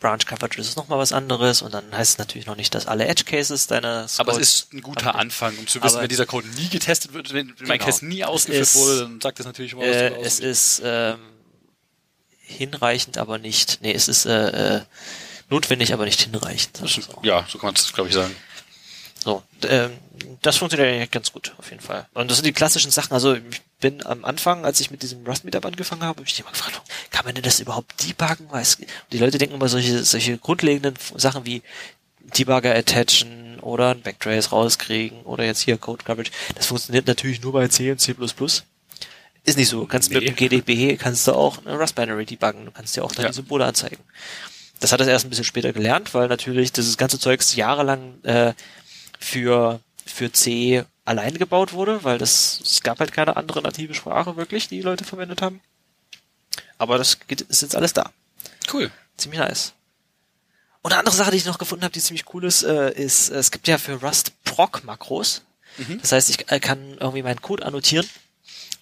Branch Coverage ist nochmal was anderes und dann heißt es natürlich noch nicht, dass alle Edge Cases deines Aber es ist ein guter Anfang, um zu wissen, Aber- wenn dieser Code nie getestet wird, wenn mein Genau. Case nie ausgeführt ist- wurde, dann sagt das natürlich mal was äh, es ist ähm, hinreichend, aber nicht. Nee, es ist äh, äh, notwendig, aber nicht hinreichend. so. Ja, so kann man es, glaube ich, sagen. So, ähm, das funktioniert eigentlich ganz gut, auf jeden Fall. Und das sind die klassischen Sachen. Also ich bin am Anfang, als ich mit diesem Rust Meetup angefangen habe, habe ich immer gefragt, kann man denn das überhaupt debuggen? Weil die Leute denken immer solche, solche grundlegenden Sachen wie Debugger attachen oder ein Backtrace rauskriegen oder jetzt hier Code Coverage. Das funktioniert natürlich nur bei C und C++. Ist nicht so. Du kannst mit Nee. dem GDB kannst du auch eine Rust Binary debuggen. Du kannst dir auch dann Ja. die Symbole anzeigen. Das hat er erst ein bisschen später gelernt, weil natürlich dieses ganze Zeugs jahrelang äh, für, für C allein gebaut wurde, weil das, es gab halt keine andere native Sprache wirklich, die, die Leute verwendet haben. Aber das geht, ist jetzt alles da. Cool. Ziemlich nice. Und eine andere Sache, die ich noch gefunden habe, die ziemlich cool ist, äh, ist, äh, es gibt ja für Rust Proc-Makros. Das heißt, ich äh, kann irgendwie meinen Code annotieren.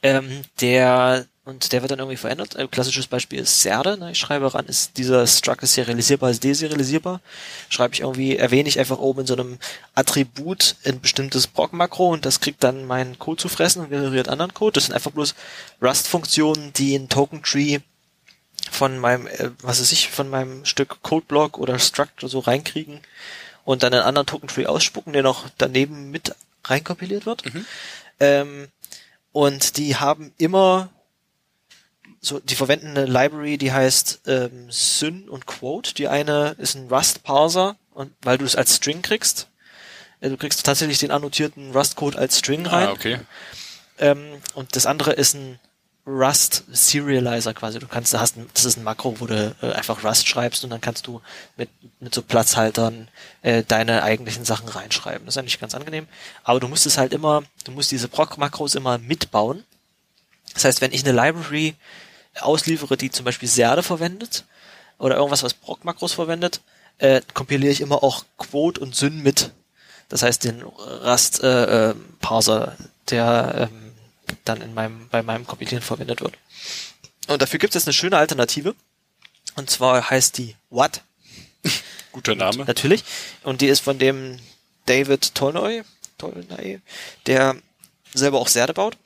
Ähm, der und der wird dann irgendwie verändert. Ein klassisches Beispiel ist Serde. Ne? Ich schreibe ran, ist dieser Struct ist serialisierbar, ist deserialisierbar. Schreibe ich irgendwie, erwähne ich einfach oben in so einem Attribut ein bestimmtes Proc-Makro und das kriegt dann meinen Code zu fressen und generiert anderen Code. Das sind einfach bloß Rust-Funktionen, die in Token Tree von meinem, äh, was weiß ich, von meinem Stück Codeblock oder Struct oder so reinkriegen und dann einen anderen Token Tree ausspucken, der noch daneben mit reinkompiliert wird. Ähm, und die haben immer so, die verwenden eine Library, die heißt ähm, Syn und Quote. Die eine ist ein Rust-Parser und weil du es als String kriegst, äh, du kriegst tatsächlich den annotierten Rust-Code als String rein. Ah, okay. Ähm, und das andere ist ein Rust Serializer quasi. Du kannst, hast, das ist ein Makro, wo du äh, einfach Rust schreibst und dann kannst du mit, mit so Platzhaltern äh, deine eigentlichen Sachen reinschreiben. Das ist eigentlich ganz angenehm. Aber du musst es halt immer, du musst diese Proc-Makros immer mitbauen. Das heißt, wenn ich eine Library ausliefere, die zum Beispiel Serde verwendet oder irgendwas, was Proc-Makros verwendet, äh, kompiliere ich immer auch Quote und Syn mit. Das heißt, den Rust-Parser, äh, äh, der ähm, dann in meinem, bei meinem Kompilieren verwendet wird. Und dafür gibt es eine schöne Alternative. Und zwar heißt die What. Guter Name. Und, natürlich. Und die ist von dem David Tolnoy, Tolnoy, der selber auch Serde baut.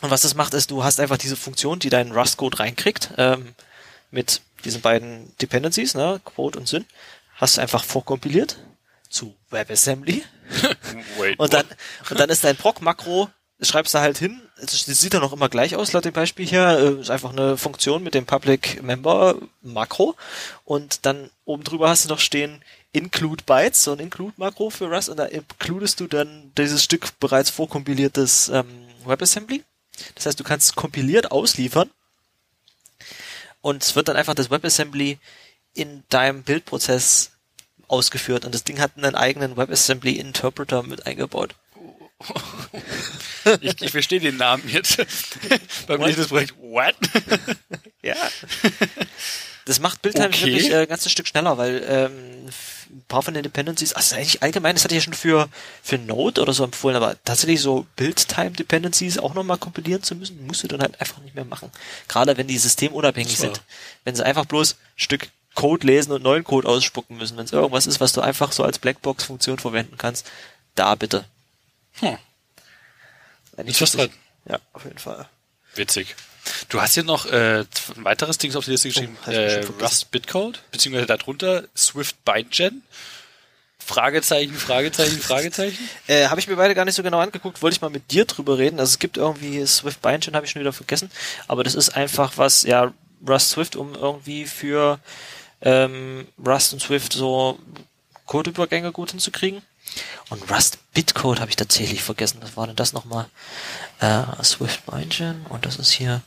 Und was das macht, ist, du hast einfach diese Funktion, die deinen Rust-Code reinkriegt, ähm, mit diesen beiden Dependencies, ne, Quote und Syn, hast du einfach vorkompiliert zu WebAssembly. Wait, und dann, und dann ist dein Proc-Makro schreibst du halt hin, das sieht dann auch immer gleich aus, laut dem Beispiel hier, äh, ist einfach eine Funktion mit dem Public Member Makro. Und dann oben drüber hast du noch stehen Include Bytes, so ein Include Makro für Rust. Und da includest du dann dieses Stück bereits vorkompiliertes ähm, WebAssembly. Das heißt, du kannst kompiliert ausliefern. Und es wird dann einfach das WebAssembly in deinem Bildprozess ausgeführt. Und das Ding hat einen eigenen WebAssembly Interpreter mit eingebaut. ich, ich verstehe den Namen jetzt. Beim nächsten Projekt, what? ja. Das macht Bildtime okay. wirklich äh, ein ganzes Stück schneller, weil ähm, ein paar von den Dependencies, also eigentlich allgemein, das hatte ich ja schon für, für Node oder so empfohlen, aber tatsächlich so Build-Time-Dependencies auch nochmal kompilieren zu müssen, musst du dann halt einfach nicht mehr machen. Gerade wenn die systemunabhängig sind. Wenn sie einfach bloß ein Stück Code lesen und neuen Code ausspucken müssen, wenn es irgendwas ist, was du einfach so als Blackbox-Funktion verwenden kannst, da bitte. Hm. Eigentlich was dran. Ja, auf jeden Fall. Witzig. Du hast hier noch äh, ein weiteres Ding auf die Liste geschrieben, oh, äh, Rust Bitcode, beziehungsweise darunter Swift ByteGen. Fragezeichen, Fragezeichen, Fragezeichen. äh, habe ich mir beide gar nicht so genau angeguckt, wollte ich mal mit dir drüber reden. Also es gibt irgendwie Swift ByteGen, habe ich schon wieder vergessen, aber das ist einfach was, ja, Rust Swift, um irgendwie für ähm, Rust und Swift so Codeübergänge gut hinzukriegen. Und Rust Bitcode habe ich tatsächlich vergessen. Was war denn das nochmal? Äh, Swift Engine und das ist hier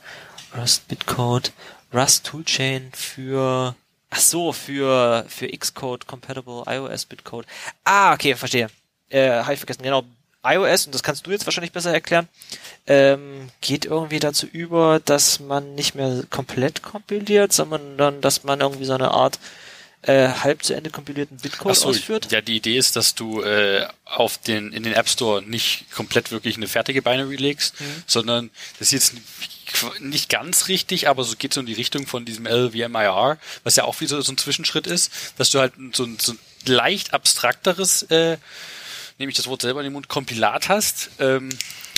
Rust Bitcode. Rust Toolchain für Ach so, für für Xcode compatible iOS Bitcode. Ah, okay, verstehe. Äh, habe ich vergessen. Genau, iOS und das kannst du jetzt wahrscheinlich besser erklären. Ähm, geht irgendwie dazu über, dass man nicht mehr komplett kompiliert, sondern dann, dass man irgendwie so eine Art äh, halb zu Ende kompilierten Bitcode so, ausführt. Ja, die Idee ist, dass du äh, auf den in den App Store nicht komplett wirklich eine fertige Binary legst, mhm. sondern das ist jetzt nicht ganz richtig, aber so geht so in die Richtung von diesem LVMIR, was ja auch wieder so ein Zwischenschritt ist, dass du halt so ein, so ein leicht abstrakteres, äh, nehme ich das Wort selber in den Mund, Kompilat hast. Ähm,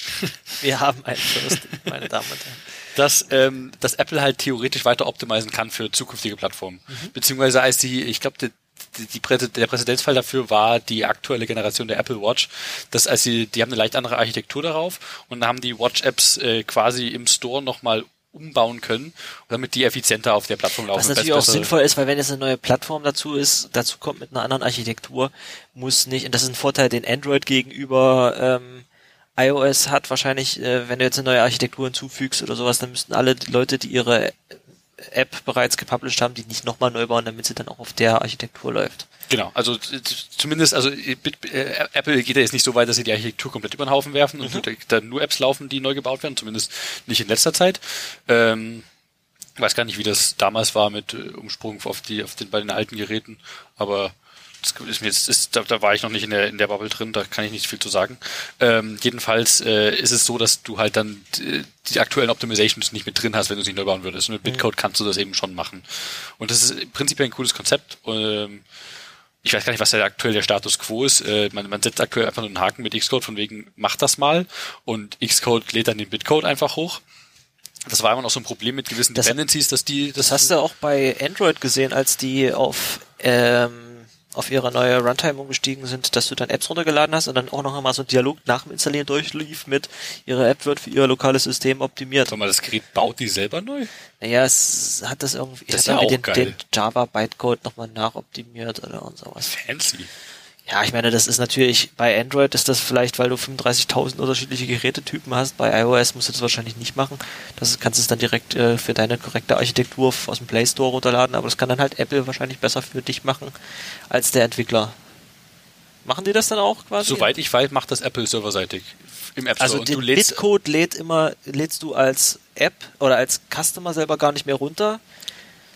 Wir haben einen First, meine Damen und Herren dass, ähm, dass Apple halt theoretisch weiter optimieren kann für zukünftige Plattformen. Mhm. Beziehungsweise als die, ich glaube, die, die, die, der Präzedenzfall dafür war die aktuelle Generation der Apple Watch, dass als sie, die haben eine leicht andere Architektur darauf und haben die Watch-Apps äh, quasi im Store nochmal umbauen können, damit die effizienter auf der Plattform laufen. Was natürlich auch sinnvoll ist, weil wenn jetzt eine neue Plattform dazu ist, dazu kommt mit einer anderen Architektur, muss nicht, und das ist ein Vorteil den Android gegenüber ähm, iOS hat wahrscheinlich, äh, wenn du jetzt eine neue Architektur hinzufügst oder sowas, dann müssten alle Leute, die ihre App bereits gepublished haben, die nicht nochmal neu bauen, damit sie dann auch auf der Architektur läuft. Genau, also zumindest, also äh, Apple geht ja jetzt nicht so weit, dass sie die Architektur komplett über den Haufen werfen und mhm. dann nur Apps laufen, die neu gebaut werden, zumindest nicht in letzter Zeit. Ähm, weiß gar nicht, wie das damals war mit äh, Umsprung auf die, auf den bei den alten Geräten, aber ist mir jetzt, ist, da, da war ich noch nicht in der, in der Bubble drin, da kann ich nicht viel zu sagen. Ähm, jedenfalls äh, ist es so, dass du halt dann die, die aktuellen Optimizations nicht mit drin hast, wenn du es nicht neu bauen würdest. Und mit mhm. Bitcode kannst du das eben schon machen. Und das ist prinzipiell ein cooles Konzept. Ähm, ich weiß gar nicht, was der aktuell der Status quo ist. Äh, man, man setzt aktuell einfach nur einen Haken mit Xcode von wegen, mach das mal. Und Xcode lädt dann den Bitcode einfach hoch. Das war immer noch so ein Problem mit gewissen das, Dependencies, dass die. Das, das hast du auch bei Android gesehen, als die auf ähm, auf ihre neue Runtime umgestiegen sind, dass du dann Apps runtergeladen hast und dann auch noch einmal so ein Dialog nach dem Installieren durchlief mit, ihre App wird für ihr lokales System optimiert. Sag mal, das Gerät baut die selber neu? Naja, es hat das irgendwie, das ist ja auch den, geil. den Java Bytecode nochmal nachoptimiert oder und sowas. Fancy. Ja, ich meine, das ist natürlich, bei Android ist das vielleicht, weil du 35.000 unterschiedliche Gerätetypen hast. Bei iOS musst du das wahrscheinlich nicht machen. Das kannst du es dann direkt äh, für deine korrekte Architektur aus dem Play Store runterladen, aber das kann dann halt Apple wahrscheinlich besser für dich machen als der Entwickler. Machen die das dann auch quasi? Soweit ich weiß, macht das Apple serverseitig im App Store. Also den lädst, Bitcode lädt immer, lädst du als App oder als Customer selber gar nicht mehr runter,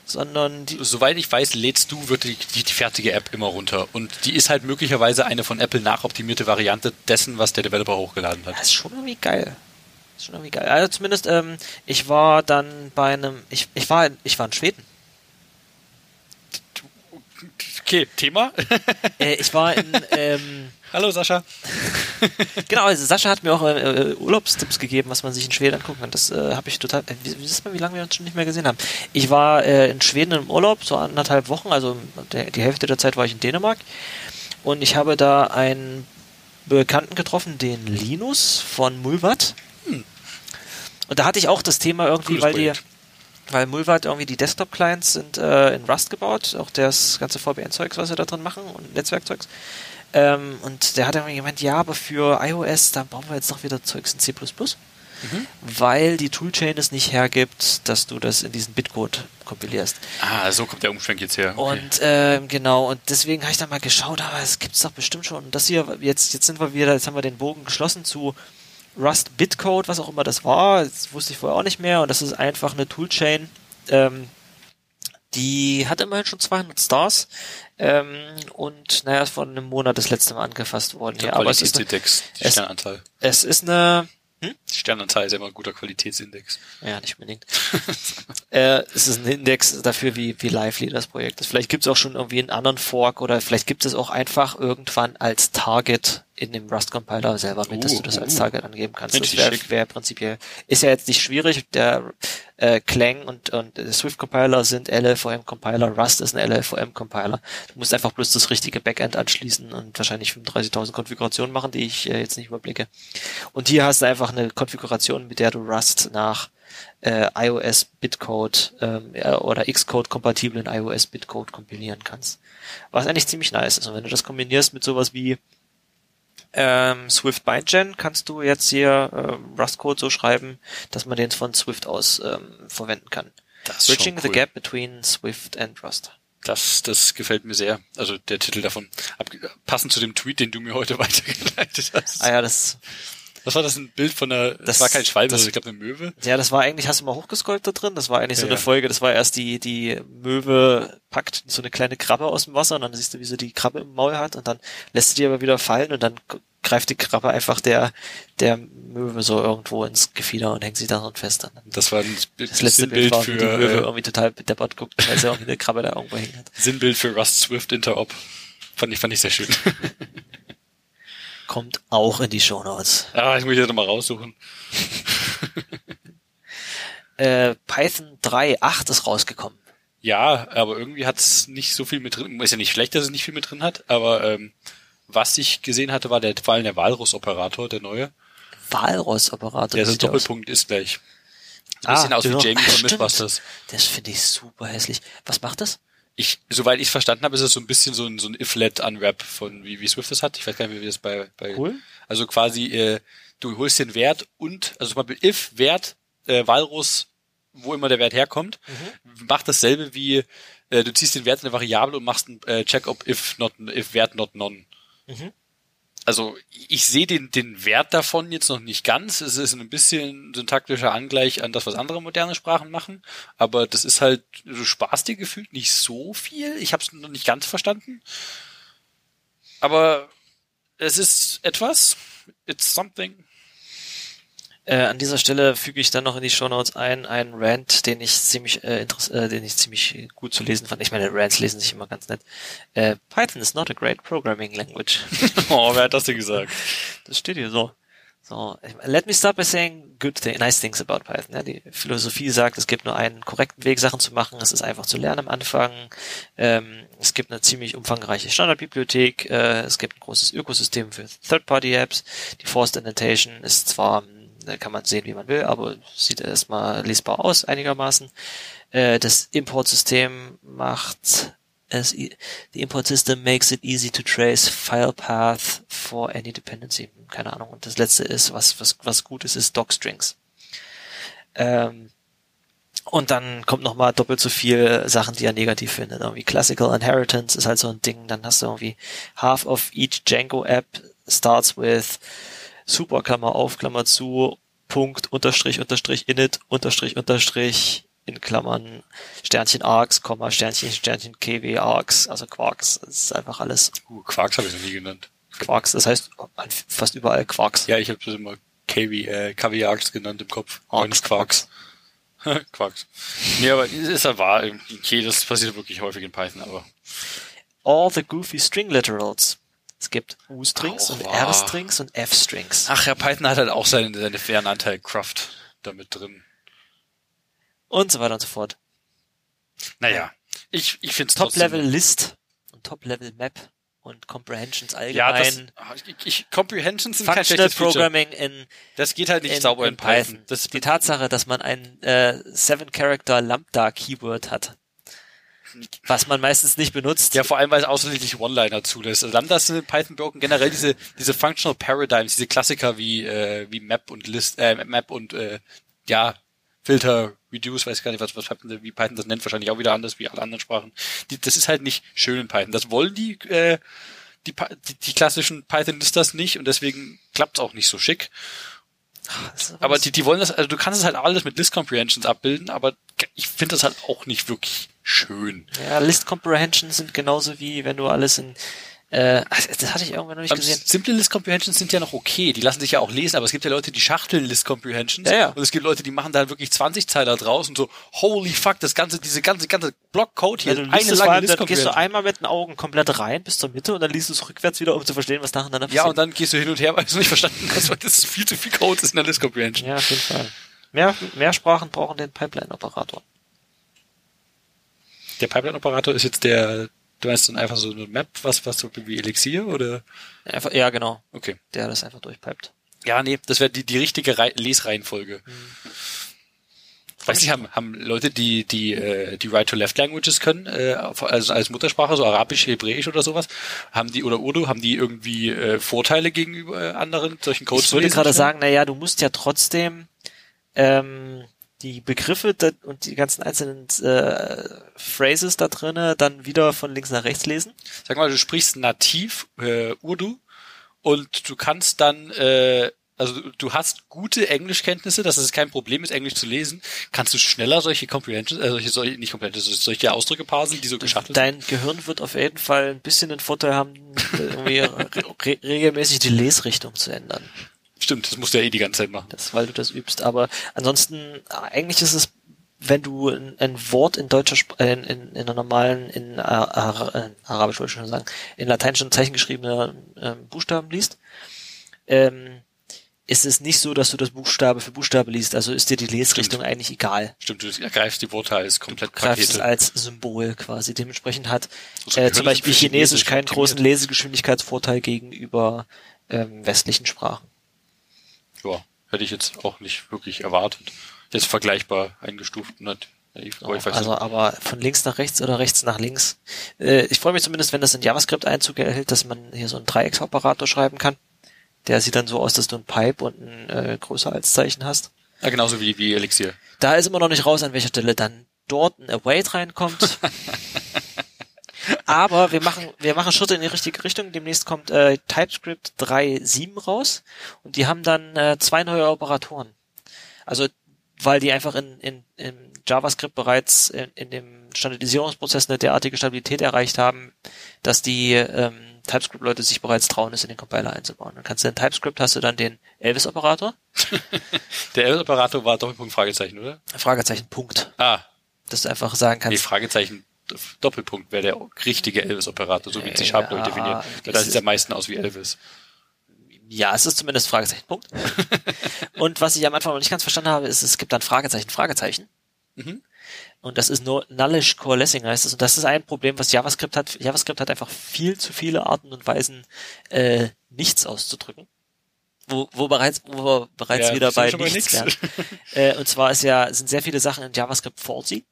sondern die, soweit ich weiß, lädst du wirklich die, die fertige App immer runter. Und die ist halt möglicherweise eine von Apple nachoptimierte Variante dessen, was der Developer hochgeladen hat. Das ist schon irgendwie geil. Das ist schon irgendwie geil. Also zumindest, ähm, ich war dann bei einem, ich, ich war, in, ich war in Schweden. Okay, Thema? Äh, ich war in, ähm, Hallo Sascha. genau, also Sascha hat mir auch äh, Urlaubstipps gegeben, was man sich in Schweden angucken kann. Das äh, habe ich total. Äh, wie, wisst mal, wie lange wir uns schon nicht mehr gesehen haben? Ich war äh, in Schweden im Urlaub, so anderthalb Wochen, also der, die Hälfte der Zeit war ich in Dänemark. Und ich habe da einen Bekannten getroffen, den Linus von Mulvat. Hm. Und da hatte ich auch das Thema irgendwie, Cooles weil die, Projekt. weil Mulvat irgendwie die Desktop-Clients sind äh, in Rust gebaut, auch das ganze VPN-Zeugs, was sie da drin machen und Netzwerkzeugs. Ähm, und der hat irgendwie gemeint, ja, aber für iOS, da brauchen wir jetzt noch wieder Zeugs in C++, Mhm. weil die Toolchain es nicht hergibt, dass du das in diesen Bitcode kompilierst. Ah, so kommt der Umschwenk jetzt her. Okay. Und ähm, genau, und deswegen habe ich dann mal geschaut, aber es gibt's doch bestimmt schon. Und das hier, jetzt, jetzt sind wir wieder, jetzt haben wir den Bogen geschlossen zu Rust Bitcode, was auch immer das war. Das wusste ich vorher auch nicht mehr. Und das ist einfach eine Toolchain, ähm, die hat immerhin schon 200 Stars. Ähm, und naja, ist vor einem Monat das letzte Mal angefasst worden. Der Ja, aber es ist, eine, die es- Sternanzahl. es ist eine, Die Sternanzahl ist ja immer ein guter Qualitätsindex. Ja, nicht unbedingt. äh, es ist ein Index dafür, wie, wie lively das Projekt ist. Vielleicht gibt es auch schon irgendwie einen anderen Fork oder vielleicht gibt es auch einfach irgendwann als Target in dem Rust-Compiler selber mit, dass Uh, du das als uh. Target angeben kannst. Das wäre wär prinzipiell, ist ja jetzt nicht schwierig. Der äh, Clang und, und der Swift-Compiler sind LLVM-Compiler, Rust ist ein LLVM-Compiler. Du musst einfach bloß das richtige Backend anschließen und wahrscheinlich 35.000 Konfigurationen machen, die ich äh, jetzt nicht überblicke. Und hier hast du einfach eine Konfiguration, mit der du Rust nach äh, iOS Bitcode ähm, oder Xcode kompatiblen iOS Bitcode kompilieren kannst. Was eigentlich ziemlich nice ist. Und wenn du das kombinierst mit sowas wie ähm, Swift Bindgen, kannst du jetzt hier ähm, Rust Code so schreiben, dass man den von Swift aus ähm, verwenden kann. Das Bridging the cool. gap between Swift and Rust. Das, das gefällt mir sehr. Also der Titel davon. Ab, passend zu dem Tweet, den du mir heute weitergeleitet hast. Ah ja, das Was war das? Ein Bild von einer, das, Das- war kein Schwalbe, das- ich glaube eine Möwe. Ja, das war eigentlich, hast du mal hochgescrollt da drin? Das war eigentlich so Ja, eine ja. Folge, das war erst die, die Möwe packt so eine kleine Krabbe aus dem Wasser und dann siehst du, wie sie die Krabbe im Maul hat und dann lässt sie die aber wieder fallen und dann greift die Krabbe einfach der, der Möwe so irgendwo ins Gefieder und hängt sie daran fest. Dann Das war ein das letzte Bild Sinnbild war, wie die Möwe für, äh, irgendwie total bedeppert guckt, weil sie irgendwie eine Krabbe da irgendwo hängt. Sinnbild für Rust Swift Interop. Fand ich, fand ich sehr schön. Kommt auch in die Shownotes. ah, ich muss das nochmal raussuchen. Äh, Python 3.8 ist rausgekommen. Ja, aber irgendwie hat's nicht so viel mit drin. Ist ja nicht schlecht, dass es nicht viel mit drin hat, aber ähm, was ich gesehen hatte, war der vor allem der Walrus-Operator, der neue. Walross-Operator. Der sieht der aus? Doppelpunkt ist gleich. Ein bisschen aus wie Jamie Ah, von. Mythbusters. Das finde ich super hässlich. Was macht das? Ich, soweit ich verstanden habe, ist es so ein bisschen so ein, so ein If-Let-Unwrap von wie, wie Swift das hat. Ich weiß gar nicht, wie das bei, bei Cool. also quasi, äh, du holst den Wert und, also zum Beispiel if Wert, äh, Walrus, wo immer der Wert herkommt, Mhm. macht dasselbe wie, äh, du ziehst den Wert in eine Variable und machst einen äh, Check, ob if not, if Wert not none. Mhm. Also ich sehe den, den Wert davon jetzt noch nicht ganz. Es ist ein bisschen syntaktischer Angleich an das, was andere moderne Sprachen machen. Aber das ist halt, du sparst dir gefühlt nicht so viel. Ich habe es noch nicht ganz verstanden. Aber es ist etwas. It's something. Äh, an dieser Stelle füge ich dann noch in die Shownotes ein, einen Rant, den ich ziemlich, äh, interess äh, den ich ziemlich gut zu lesen fand. Ich meine, Rants lesen sich immer ganz nett. Äh, Python is not a great programming language. Oh, wer hat das denn gesagt? Das steht hier so. So, let me start by saying good thing, nice things about Python. Ja, die Philosophie sagt, es gibt nur einen korrekten Weg, Sachen zu machen. Es ist einfach zu lernen am Anfang. Ähm, es gibt eine ziemlich umfangreiche Standardbibliothek. Äh, es gibt ein großes Ökosystem für Third-Party-Apps. Die Forced Indentation ist zwar, da kann man sehen, wie man will, aber sieht erstmal lesbar aus einigermaßen. Äh, das Importsystem macht as e the import system makes it easy to trace file path for any dependency. Keine Ahnung. Und das letzte ist, was, was, was gut ist, ist docstrings. Ähm, und dann kommt noch mal doppelt so viel Sachen, die er negativ findet. Irgendwie Classical Inheritance ist halt so ein Ding. Dann hast du irgendwie half of each Django App starts with super Klammer auf, Klammer zu, Punkt, Unterstrich, Unterstrich, init, Unterstrich, Unterstrich, in Klammern, Sternchen arcs, Komma, Sternchen, Sternchen, KW arcs, also Quarks. Das ist einfach alles. Uh, Quarks habe ich noch nie genannt. Quarks, das heißt fast überall Quarks. Ja, ich habe das immer KW, äh, KW arcs genannt im Kopf. Arcs, Quarks. Quarks. Nee, aber ist ja wahr, okay, das passiert wirklich häufig in Python, aber. All the goofy string literals. Es gibt U-Strings und R-Strings und F-Strings. Ach ja, Python hat halt auch seinen, seine fairen Anteil Craft damit drin. Und so weiter und so fort. Naja, ich, ich finde es Top-Level List und Top-Level Map und Comprehensions allgemein. Ja, das, ah, ich, ich, Comprehensions sind kein schlechtes Programming in Das geht halt nicht in, sauber in, Python. Python. Das die Tatsache, dass man ein äh, Seven-Character Lambda-Keyword hat was man meistens nicht benutzt. Ja, vor allem, weil es ausschließlich One-Liner zulässt. Also Lambda sind in Python broken generell diese diese Functional Paradigms, diese Klassiker wie äh, wie Map und List, äh, Map und äh, ja Filter, Reduce, weiß gar nicht, was, was Python, wie Python das nennt, wahrscheinlich auch wieder anders wie alle anderen Sprachen. Die, das ist halt nicht schön in Python. Das wollen die, äh, die, die, die klassischen Python-Listers nicht und deswegen klappt es auch nicht so schick. Aber die, die wollen das, also du kannst es halt alles mit List Comprehensions abbilden, aber ich finde das halt auch nicht wirklich schön. Ja, List Comprehensions sind genauso wie wenn du alles in äh, das hatte ich irgendwann noch nicht gesehen. Simple List Comprehensions sind ja noch okay, die lassen sich ja auch lesen, aber es gibt ja Leute, die schachteln List Comprehensions ja, ja. und es gibt Leute, die machen da wirklich 20 Zeiler draus und so, holy fuck, das ganze, diese ganze, ganze Blockcode hier, ja, eine lange List Dann gehst du einmal mit den Augen komplett rein bis zur Mitte und dann liest du es rückwärts wieder, um zu verstehen, was nacheinander passiert. Ja, und dann gehst du hin und her, weil du nicht verstanden hast, weil das viel zu viel Code ist in der List Comprehension. Ja, auf jeden Fall. Mehr, mehr Sprachen brauchen den Pipeline-Operator. Der Pipeline-Operator ist jetzt der Du meinst dann einfach so eine Map, was, was so wie Elixier oder? Einfach, ja, genau. Okay. Der das einfach durchpipet. Ja, nee, das wäre die, die richtige Re Lesreihenfolge. Mhm. Weiß nicht, haben, haben Leute, die die äh, die Right-to-Left-Languages können, äh, also als Muttersprache, so Arabisch, Hebräisch oder sowas, haben die oder Urdu, haben die irgendwie äh, Vorteile gegenüber äh, anderen solchen Codes? Ich würde gerade sagen, na ja, du musst ja trotzdem ähm, die Begriffe und die ganzen einzelnen äh, Phrases da drinnen dann wieder von links nach rechts lesen? Sag mal, du sprichst nativ äh, Urdu und du kannst dann äh, also du hast gute Englischkenntnisse, dass es kein Problem ist, Englisch zu lesen. Kannst du schneller solche Comprehensions, äh, solche, solche nicht Comprehensions, solche Ausdrücke parsen, die so geschachtelt Dein sind? Gehirn wird auf jeden Fall ein bisschen den Vorteil haben, irgendwie re regelmäßig die Lesrichtung zu ändern. Stimmt, das musst du ja eh die ganze Zeit machen. Das, weil du das übst. Aber ansonsten, eigentlich ist es, wenn du ein, ein Wort in deutscher äh, in, in, in einer normalen, in, äh, äh, Arabisch wollte ich schon sagen, in lateinischen Zeichen geschriebene äh, Buchstaben liest, ähm, ist es nicht so, dass du das Buchstabe für Buchstabe liest. Also ist dir die Lesrichtung Stimmt. eigentlich egal. Stimmt, du ergreifst die Worte als komplett du greifst es als Symbol quasi. Dementsprechend hat äh, zum Beispiel Chinesisch keinen großen Lesegeschwindigkeitsvorteil gegenüber ähm, westlichen Sprachen ja, hätte ich jetzt auch nicht wirklich erwartet. Jetzt vergleichbar eingestuft und Oh, also aber von links nach rechts oder rechts nach links. Äh, ich freue mich zumindest, wenn das in JavaScript Einzug erhält, dass man hier so einen Dreiecksoperator schreiben kann. Der sieht dann so aus, dass du ein Pipe und ein äh, größer als Zeichen hast. Ja, genauso wie, wie Elixir. Da ist immer noch nicht raus, an welcher Stelle dann dort ein Await reinkommt. Aber wir machen, wir machen Schritte in die richtige Richtung. Demnächst kommt äh, TypeScript 3.7 raus und die haben dann äh, zwei neue Operatoren. Also weil die einfach in, in, in JavaScript bereits in, in dem Standardisierungsprozess eine derartige Stabilität erreicht haben, dass die ähm, TypeScript-Leute sich bereits trauen, es in den Compiler einzubauen. Dann kannst du in TypeScript hast du dann den Elvis-Operator. Der Elvis-Operator war Doppelpunkt Fragezeichen, oder? Fragezeichen Punkt. Ah. Dass du einfach sagen kannst. Nee, Fragezeichen Doppelpunkt wäre der richtige Elvis-Operator, so wie sich Sharp ja, definiert. Das sieht am meisten aus wie Elvis. Ja, es ist zumindest Fragezeichen, Punkt. und was ich am Anfang noch nicht ganz verstanden habe, ist, es gibt dann Fragezeichen, Fragezeichen. Mhm. Und das ist nur Nullish Coalescing heißt es. Und das ist ein Problem, was JavaScript hat. JavaScript hat einfach viel zu viele Arten und Weisen, äh, nichts auszudrücken. Wo, wo bereits, wo wir bereits ja, wieder bei nichts wären. äh, und zwar ist ja, sind sehr viele Sachen in JavaScript faulty.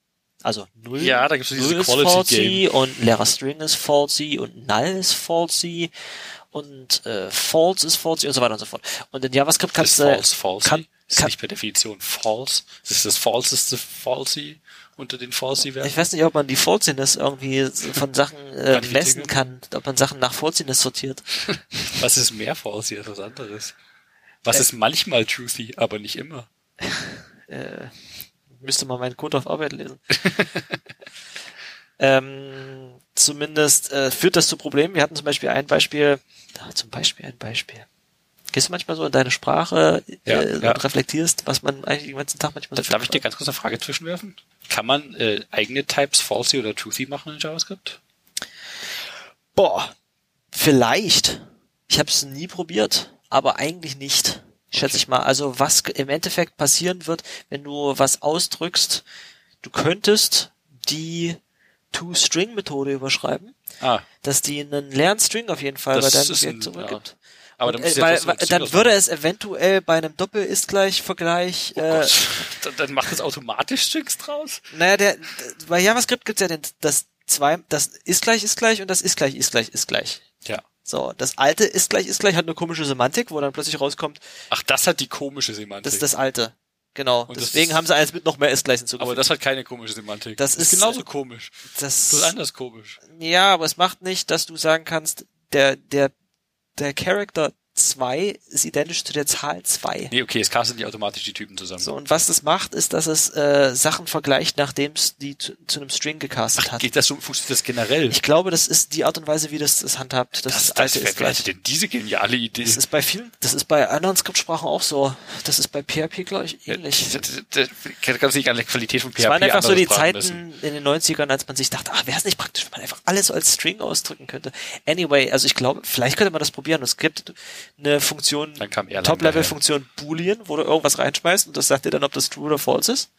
Also null, Ja, da gibt's null ist Quality falsy und leerer String ist falsy und null ist falsy und äh, false ist falsy und so weiter und so fort. Und in JavaScript kannst du false, falsy. kann, ist kann, nicht per Definition false. Ist das falseste falsy unter den falsy werden? ich weiß nicht, ob man die Falsiness irgendwie von Sachen äh, messen kann, ob man Sachen nach Falsiness sortiert. Was ist mehr falsy als was anderes? Was ist manchmal truthy, aber nicht immer? Äh, müsste man meinen Code auf Arbeit lesen. ähm, zumindest äh, führt das zu Problemen. Wir hatten zum Beispiel ein Beispiel, ah, zum Beispiel ein Beispiel. Gehst du manchmal so in deine Sprache Ja, äh, ja. und reflektierst, was man eigentlich den ganzen Tag manchmal so Darf ich dir ganz kurz eine Frage zwischenwerfen? Kann man äh, eigene Types falsy oder truthy machen in JavaScript? Boah, vielleicht. Ich habe es nie probiert, aber eigentlich nicht. Schätze Okay. ich mal. Also was im Endeffekt passieren wird, wenn du was ausdrückst, du könntest die To-String-Methode überschreiben, Ah, dass die einen leeren String auf jeden Fall Das bei deinem Objekt zurückgibt. aber Und, dann, äh, ja weil, dann würde ausmachen. es eventuell bei einem Doppel-Ist-Gleich-Vergleich, Oh äh. Dann- Dann macht es automatisch Strings draus? naja, der, bei JavaScript gibt's ja den, das zwei, das ist gleich ist gleich und das ist gleich ist gleich ist gleich. Ja. So, das alte ist gleich ist gleich hat eine komische Semantik, wo dann plötzlich rauskommt, Ach, das hat die komische Semantik. das ist das alte. Genau. Und das Deswegen ist- haben sie eins mit noch mehr ist gleich aber hinzugefügt. das hat keine komische Semantik. Das ist- genauso komisch. das, Das ist anders komisch. ja, aber es macht nicht, dass du sagen kannst, der, der, der Character 2 ist identisch zu der Zahl 2. Nee, okay, es castet nicht automatisch die Typen zusammen. So, und was das macht, ist, dass es äh, Sachen vergleicht, nachdem es die zu, zu einem String gecastet hat. Geht das so, funktioniert das generell? Ich glaube, das ist die Art und Weise, wie das das handhabt. Das, das, das das, alte ist gleich. denn diese geniale Idee? Das ist bei vielen, das ist bei anderen Skriptsprachen auch so. Das ist bei PHP, glaube ich, ähnlich. Ich kann es nicht an der Qualität von PHP Es waren einfach so die. Zeiten in den 90ern, als man sich dachte, ah, wäre es nicht praktisch, wenn man einfach alles als String ausdrücken könnte. Anyway, also ich glaube, vielleicht könnte man das probieren. Es gibt eine Funktion, Top-Level-Funktion Boolean, wo du irgendwas reinschmeißt und das sagt dir dann, ob das true oder false ist.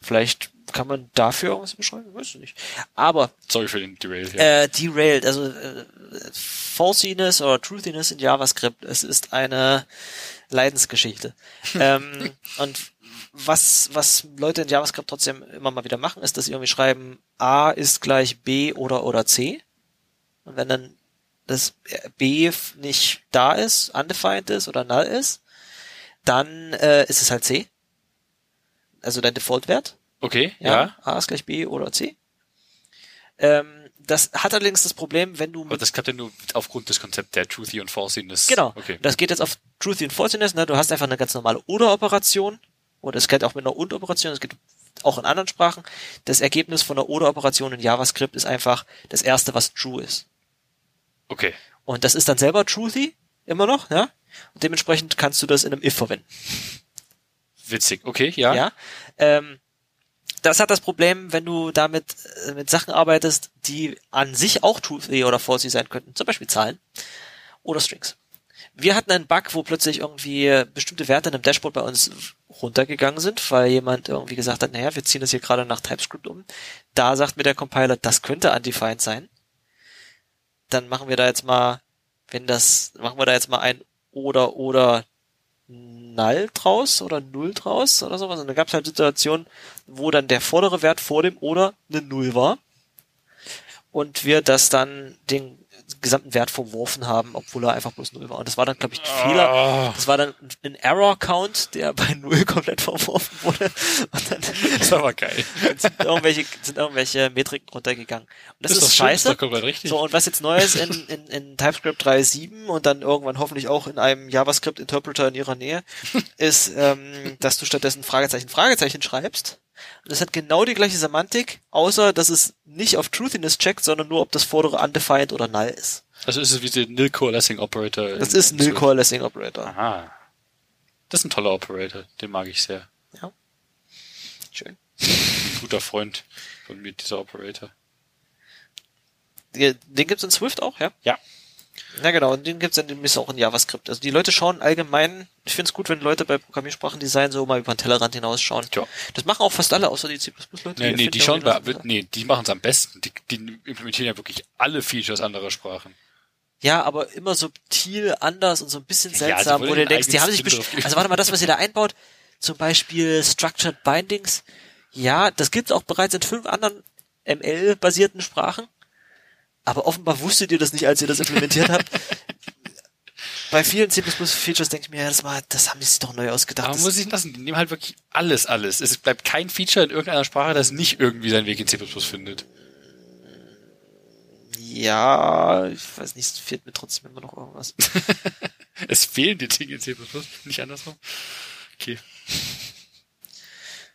Vielleicht kann man dafür irgendwas beschreiben, weißt du nicht. Aber Sorry für den Derail hier. äh, derailed, also äh, Falsiness oder Truthiness in JavaScript, es ist eine Leidensgeschichte. ähm, und was, was Leute in JavaScript trotzdem immer mal wieder machen, ist, dass sie irgendwie schreiben, A ist gleich B oder oder C. Und wenn dann das B nicht da ist, undefined ist oder null ist, dann äh, ist es halt C. Also dein Default-Wert. Okay, Ja, ja. A ist gleich B oder C. Ähm, das hat allerdings das Problem, wenn du Aber das klappt ja nur aufgrund des Konzepts der Truthy und Falsiness. genau, Okay. das geht jetzt auf Truthy und Falsiness, ne? du hast einfach eine ganz normale Oder-Operation und es geht auch mit einer Und-Operation, es geht auch in anderen Sprachen. Das Ergebnis von einer Oder-Operation in JavaScript ist einfach das erste, was true ist. Okay. Und das ist dann selber truthy, immer noch, ja? Und dementsprechend kannst du das in einem if verwenden. Witzig. Okay, ja. Ja. Ähm, das hat das Problem, wenn du damit äh, mit Sachen arbeitest, die an sich auch truthy oder falsy sein könnten, zum Beispiel Zahlen oder Strings. Wir hatten einen Bug, wo plötzlich irgendwie bestimmte Werte in einem Dashboard bei uns runtergegangen sind, weil jemand irgendwie gesagt hat, naja, wir ziehen das hier gerade nach TypeScript um. Da sagt mir der Compiler, das könnte undefined sein. Dann machen wir da jetzt mal, wenn das, machen wir da jetzt mal ein oder oder null draus oder null draus oder sowas. Und da gab es halt Situationen, wo dann der vordere Wert vor dem oder eine Null war und wir das dann den gesamten Wert verworfen haben, obwohl er einfach bloß null war. Und das war dann, glaube ich, ein Fehler. Ah, Das war dann ein Error-Count, der bei null komplett verworfen wurde. Und dann das war aber geil. sind irgendwelche, sind irgendwelche Metriken runtergegangen. Und das, ist, scheiße. Ist komplett richtig. So, und was jetzt neu ist in, in, in TypeScript 3.7 und dann irgendwann hoffentlich auch in einem JavaScript-Interpreter in ihrer Nähe, ist, ähm, dass du stattdessen Fragezeichen, Fragezeichen schreibst. Und das hat genau die gleiche Semantik, außer dass es nicht auf Truthiness checkt, sondern nur, ob das vordere undefined oder null ist. Also ist es wie der Nil Coalescing Operator. Das ist ein Nil. Coalescing Operator. Aha. Das ist ein toller Operator. Den mag ich sehr. Schön. Ein guter Freund von mir, dieser Operator. Den den gibt's in Swift auch, ja? Ja. Ja, genau. Und den gibt's dann demnächst auch in JavaScript. Also die Leute schauen allgemein, ich finde es gut, wenn Leute bei Programmiersprachendesign so mal über den Tellerrand hinausschauen. Tja. Das machen auch fast alle, außer die C++-Leute. Nee, nee, die schauen bei, nee, die machen es am besten. Die, die implementieren ja wirklich alle Features anderer Sprachen. Ja, aber immer subtil anders und so ein bisschen Ja, seltsam, wollen wo du denkst, die haben sich also warte mal, das, was ihr da einbaut, zum Beispiel Structured Bindings, Ja, das gibt's auch bereits in fünf anderen ML-basierten Sprachen. Aber offenbar wusstet ihr das nicht, als ihr das implementiert habt. Bei vielen C++-Features denke ich mir, ja, das war, das haben die sich doch neu ausgedacht. Aber Das- muss ich lassen, die nehmen halt wirklich alles, alles. Es bleibt kein Feature in irgendeiner Sprache, das nicht irgendwie seinen Weg in C++ findet. ja, ich weiß nicht, es fehlt mir trotzdem immer noch irgendwas. Es fehlen die Dinge in C++, nicht andersrum. Okay.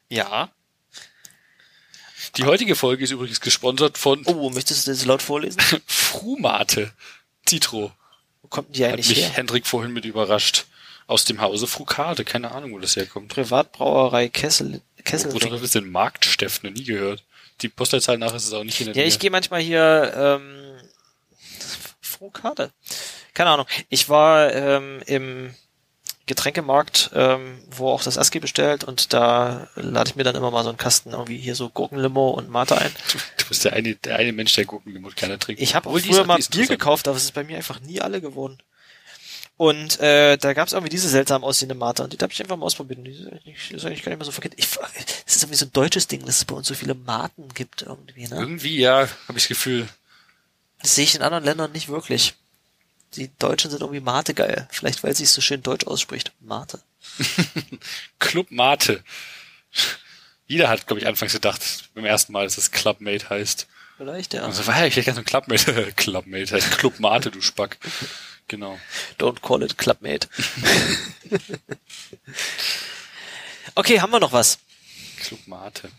Ja. Die heutige Folge ist übrigens gesponsert von Oh, möchtest du das laut vorlesen? Frumate. Citro. Wo kommt die Hat eigentlich mich her? Hendrik vorhin mit überrascht. Aus dem Hause Frukade. Keine Ahnung, wo das herkommt. Privatbrauerei Kessel, Kessel. Wo ist denn Marktsteff? Noch nie gehört. Die Postleitzahl nach ist es auch nicht in der Ja, ich gehe manchmal hier, ähm, Frukade. Keine Ahnung. Ich war ähm, im Getränkemarkt, ähm, wo auch das ASCII bestellt und da lade ich mir dann immer mal so einen Kasten irgendwie hier so Gurkenlimo und Mate ein. Du, du bist der eine, der eine Mensch, der Gurkenlimot gerne trinkt. Ich habe früher mal Bier gekauft, aber es ist bei mir einfach nie alle geworden. Und äh, da gab es irgendwie diese seltsam aussehende Mate und die habe ich einfach mal ausprobiert. Und die ist eigentlich, ist eigentlich gar nicht mehr so verkehrt. Ich, das ist irgendwie so ein deutsches Ding, dass es bei uns so viele Maten gibt irgendwie. Ne? Irgendwie, ja, habe ich das Gefühl. Das sehe ich in anderen Ländern nicht wirklich. Die Deutschen sind irgendwie Mate geil. Vielleicht, weil sie es so schön deutsch ausspricht. Mate. Club Mate. Jeder hat, glaube ich, anfangs gedacht, beim ersten Mal, dass das Clubmate heißt. Vielleicht, ja. Also, war ja, ich hätte gerne so ein Clubmate. Clubmate heißt Club Mate, du Spack. Genau. Don't call it Clubmate. okay, haben wir noch was? Club Mate.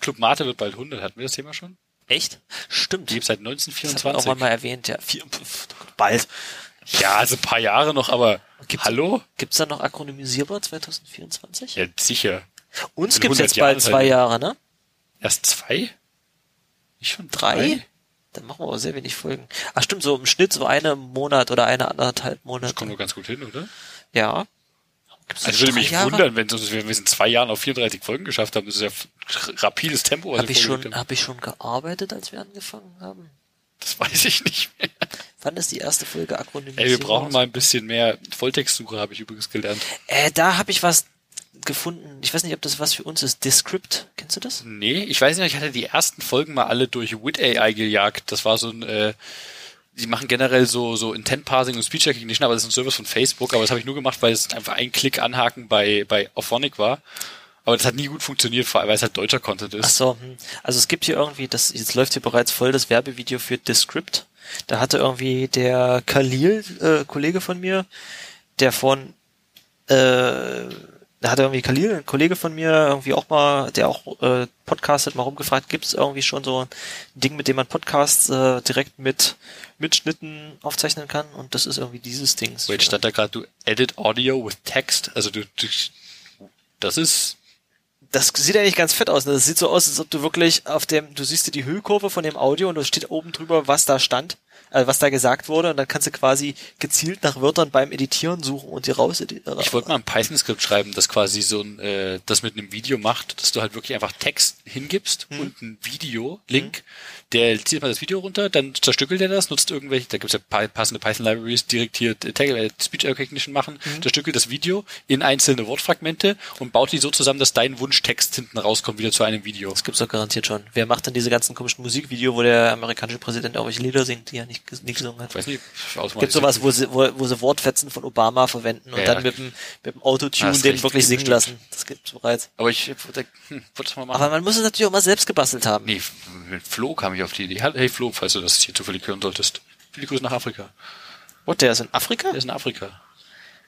Club Mate wird bald 100. Hatten wir das Thema schon? Echt? Stimmt. Die gibt's seit Das hat man 1924. auch mal erwähnt, ja. Vier, pf, bald. Ja, also ein paar Jahre noch, aber Gibt's- hallo? Gibt's da noch akronymisierbar 2024? Ja, sicher. Uns in gibt's 100 jetzt bald Jahren zwei. Jahre, ne? Erst zwei? Nicht schon Drei? Dann machen wir aber sehr wenig Folgen. Ach stimmt, so im Schnitt so eine Monat oder eine anderthalb Das Monate. kommt nur ganz gut hin, oder? Ja. Gibt's das Also würde drei mich Jahre? wundern, wenn, wir es in zwei Jahren auf 34 Folgen geschafft haben. Das ist ja rapides Tempo, was Habe ich schon, hab ich schon gearbeitet, als wir angefangen haben? Das weiß ich nicht mehr. Wann ist die erste Folge akronymisiert? Ey, wir brauchen mal ein bisschen mehr Volltextsuche, habe ich übrigens gelernt. Äh, da habe ich was gefunden. Ich weiß nicht, ob das was für uns ist. Descript, kennst du das? Nee, ich weiß nicht, ich hatte die ersten Folgen mal alle durch Wit AI gejagt. Das war so ein, äh, die machen generell so, so Intent Parsing und Speech Recognition, aber das ist ein Service von Facebook, aber das habe ich nur gemacht, weil es einfach ein Klick anhaken bei, bei Auphonic war. Aber das hat nie gut funktioniert, vor allem weil es halt deutscher Content ist. Ach so, hm. also es gibt hier irgendwie, das jetzt läuft hier bereits voll das Werbevideo für Descript. Da hatte irgendwie der Khalil, äh, Kollege von mir, der von, äh, da hatte irgendwie Khalil, ein Kollege von mir, irgendwie auch mal, der auch äh, podcastet, mal rumgefragt, gibt es irgendwie schon so ein Ding, mit dem man Podcasts äh, direkt mit Mitschnitten aufzeichnen kann? Und das ist irgendwie dieses Ding. Wait, stand da gerade, du edit Audio with Text? Also du, du das ist, Das sieht eigentlich ganz fett aus. Ne? Das sieht so aus, als ob du wirklich auf dem, du siehst dir die Hüllkurve von dem Audio und da steht oben drüber, was da stand, äh, was da gesagt wurde und dann kannst du quasi gezielt nach Wörtern beim Editieren suchen und die raus. ich wollte mal ein Python-Skript schreiben, das quasi so ein, äh, das mit einem Video macht, dass du halt wirklich einfach Text hingibst Mhm. und ein Video-Link, der zieht mal das Video runter, dann zerstückelt er das, nutzt irgendwelche, da gibt's ja pa- passende Python-Libraries, direkt hier äh, äh, Speech Recognition machen, Mhm. zerstückelt das Video in einzelne Wortfragmente und baut die so zusammen, dass dein Wunschtext hinten rauskommt, wieder zu einem Video. Das gibt's doch garantiert schon. Wer macht denn diese ganzen komischen Musikvideo, wo der amerikanische Präsident irgendwelche Lieder singt, die er nicht, ges- nicht gesungen hat? Weiß nicht, Gibt sowas, wo sie, wo, wo sie Wortfetzen von Obama verwenden und Ja, dann ja. mit dem, mit dem Autotune den recht, wirklich singen bestimmt. lassen. Das gibt's bereits. Aber ich würde hm, mal machen. Aber man muss es natürlich auch mal selbst gebastelt haben. Nee, mit Flo kam ich auf die Idee. Hey Flo, falls du das hier zufällig hören solltest. Viele Grüße nach Afrika. Und der ist in Afrika? Der ist in Afrika.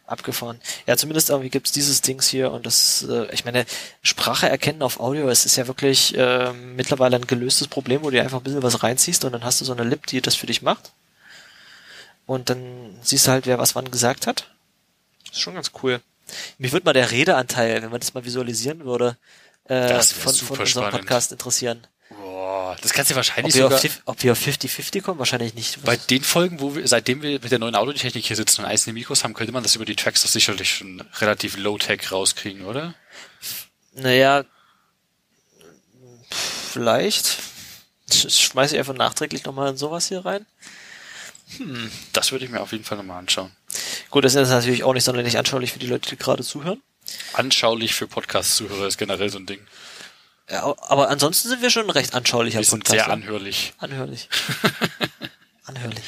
Abgefahren. Ja, zumindest irgendwie gibt's dieses Dings hier und das, äh, ich meine, Sprache erkennen auf Audio, es ist ja wirklich äh, mittlerweile ein gelöstes Problem, wo du einfach ein bisschen was reinziehst und dann hast du so eine Lip, die das für dich macht. Und dann siehst du halt, wer was wann gesagt hat. Das ist schon ganz cool. Mich würde mal der Redeanteil, wenn man das mal visualisieren würde, äh, von, von unserem spannend. Podcast interessieren. Boah, das kannst du Ob wahrscheinlich wir, auf, sogar... ob wir auf 50-50 kommen? Wahrscheinlich nicht. Bei den Folgen, wo wir, seitdem wir mit der neuen Audiotechnik hier sitzen und einzelne Mikros haben, könnte man das über die Tracks doch sicherlich schon relativ low-tech rauskriegen, oder? Naja, vielleicht. Sch- Schmeiß ich einfach nachträglich nochmal sowas hier rein. Das würde ich mir auf jeden Fall nochmal anschauen. Gut, das ist natürlich auch nicht sonderlich anschaulich für die Leute, die gerade zuhören. Anschaulich für Podcast-Zuhörer ist generell so ein Ding. Ja, aber ansonsten sind wir schon ein recht anschaulicher Wir sind Podcast. sehr anhörlich. Anhörlich. Anhörlich.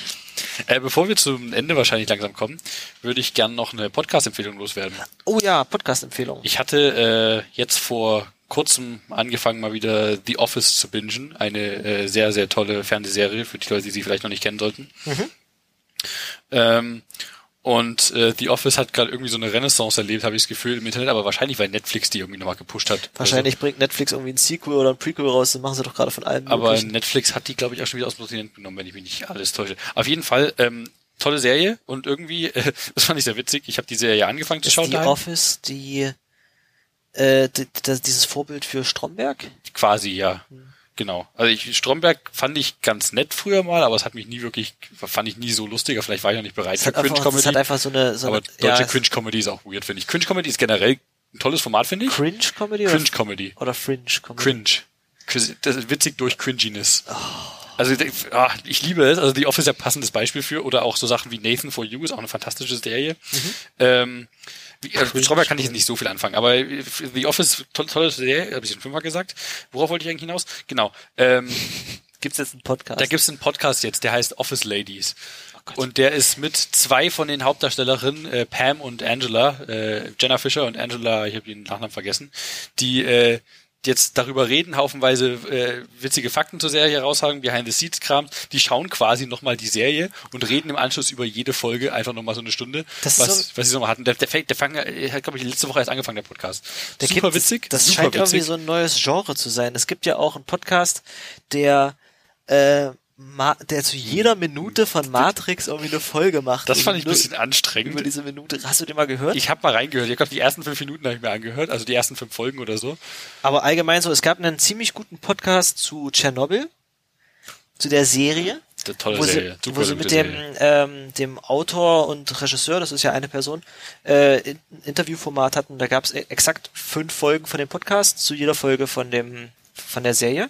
Äh, bevor wir zum Ende wahrscheinlich langsam kommen, würde ich gern noch eine Podcast-Empfehlung loswerden. Oh ja, Podcast-Empfehlung. Ich hatte äh, jetzt vor kurzem angefangen, mal wieder The Office zu bingen. Eine äh, sehr, sehr tolle Fernsehserie für die Leute, die sie vielleicht noch nicht kennen sollten. Ähm, und äh, The Office hat gerade irgendwie so eine Renaissance erlebt, habe ich das Gefühl im Internet, aber wahrscheinlich, weil Netflix die irgendwie nochmal gepusht hat. Wahrscheinlich bringt Netflix irgendwie ein Sequel oder ein Prequel raus, das machen sie doch gerade von allen Also, aber möglichen. Netflix hat die, glaube ich, auch schon wieder aus dem Sortiment genommen, wenn ich mich nicht alles täusche. Auf jeden Fall, ähm, tolle Serie und irgendwie, äh, das fand ich sehr witzig. Ich habe die Serie angefangen zu Ist schauen. die daheim. Office, die äh, die, das, dieses Vorbild für Stromberg? Quasi, ja. Hm. Genau. Also ich, Stromberg fand ich ganz nett früher mal, aber es hat mich nie wirklich, fand ich nie so lustiger. Vielleicht war ich noch nicht bereit für einfach, es Cringe-Comedy. hat einfach so eine, so Aber eine deutsche ja, Cringe-Comedy ist auch weird, finde ich. Cringe-Comedy ist generell ein tolles Format, finde ich. Cringe-Comedy oder, Cringe-Comedy. oder Fringe-Comedy? Cringe. Das ist witzig durch Cringiness. Also ah, ich liebe es. Also The Office ist ja ein passendes Beispiel für. Oder auch so Sachen wie Nathan for You ist auch eine fantastische Serie. Ähm, wie, äh, mit Stromberg kann ich jetzt nicht so viel anfangen, aber The Office, tolle, tolle Serie, habe ich schon fünfmal gesagt. Worauf wollte ich eigentlich hinaus? Genau. Ähm, Gibt's jetzt einen Podcast? da gibt's einen Podcast jetzt, der heißt Office Ladies. Gott. und der ist mit zwei von den Hauptdarstellerinnen, äh, Pam und Angela, äh, Jenna Fischer und Angela, ich habe den Nachnamen vergessen, die äh, jetzt darüber reden, haufenweise äh, witzige Fakten zur Serie raushauen, Behind-the-Scenes-Kram, die schauen quasi nochmal die Serie und reden im Anschluss über jede Folge einfach nochmal so eine Stunde, Das was, so- was sie nochmal hatten. Der, der, fängt- der, fang, der hat, glaube ich, letzte Woche erst angefangen, der Podcast. Der super gibt- witzig, Das super scheint witzig. irgendwie so ein neues Genre zu sein. Es gibt ja auch einen Podcast, der, äh, Ma der zu jeder Minute von Matrix irgendwie eine Folge macht. das fand ich ein bisschen anstrengend. Über diese Minute. Hast du den mal gehört? Ich habe mal reingehört. Ich glaube, die ersten fünf Minuten habe ich mir angehört, also die ersten fünf Folgen oder so. Aber allgemein so, es gab einen ziemlich guten Podcast zu Tschernobyl, zu der Serie. Eine tolle wo Serie. sie, wo sie mit dem, ähm, dem Autor und Regisseur, das ist ja eine Person, äh, ein Interviewformat hatten. Da gab es exakt fünf Folgen von dem Podcast zu jeder Folge von dem von der Serie.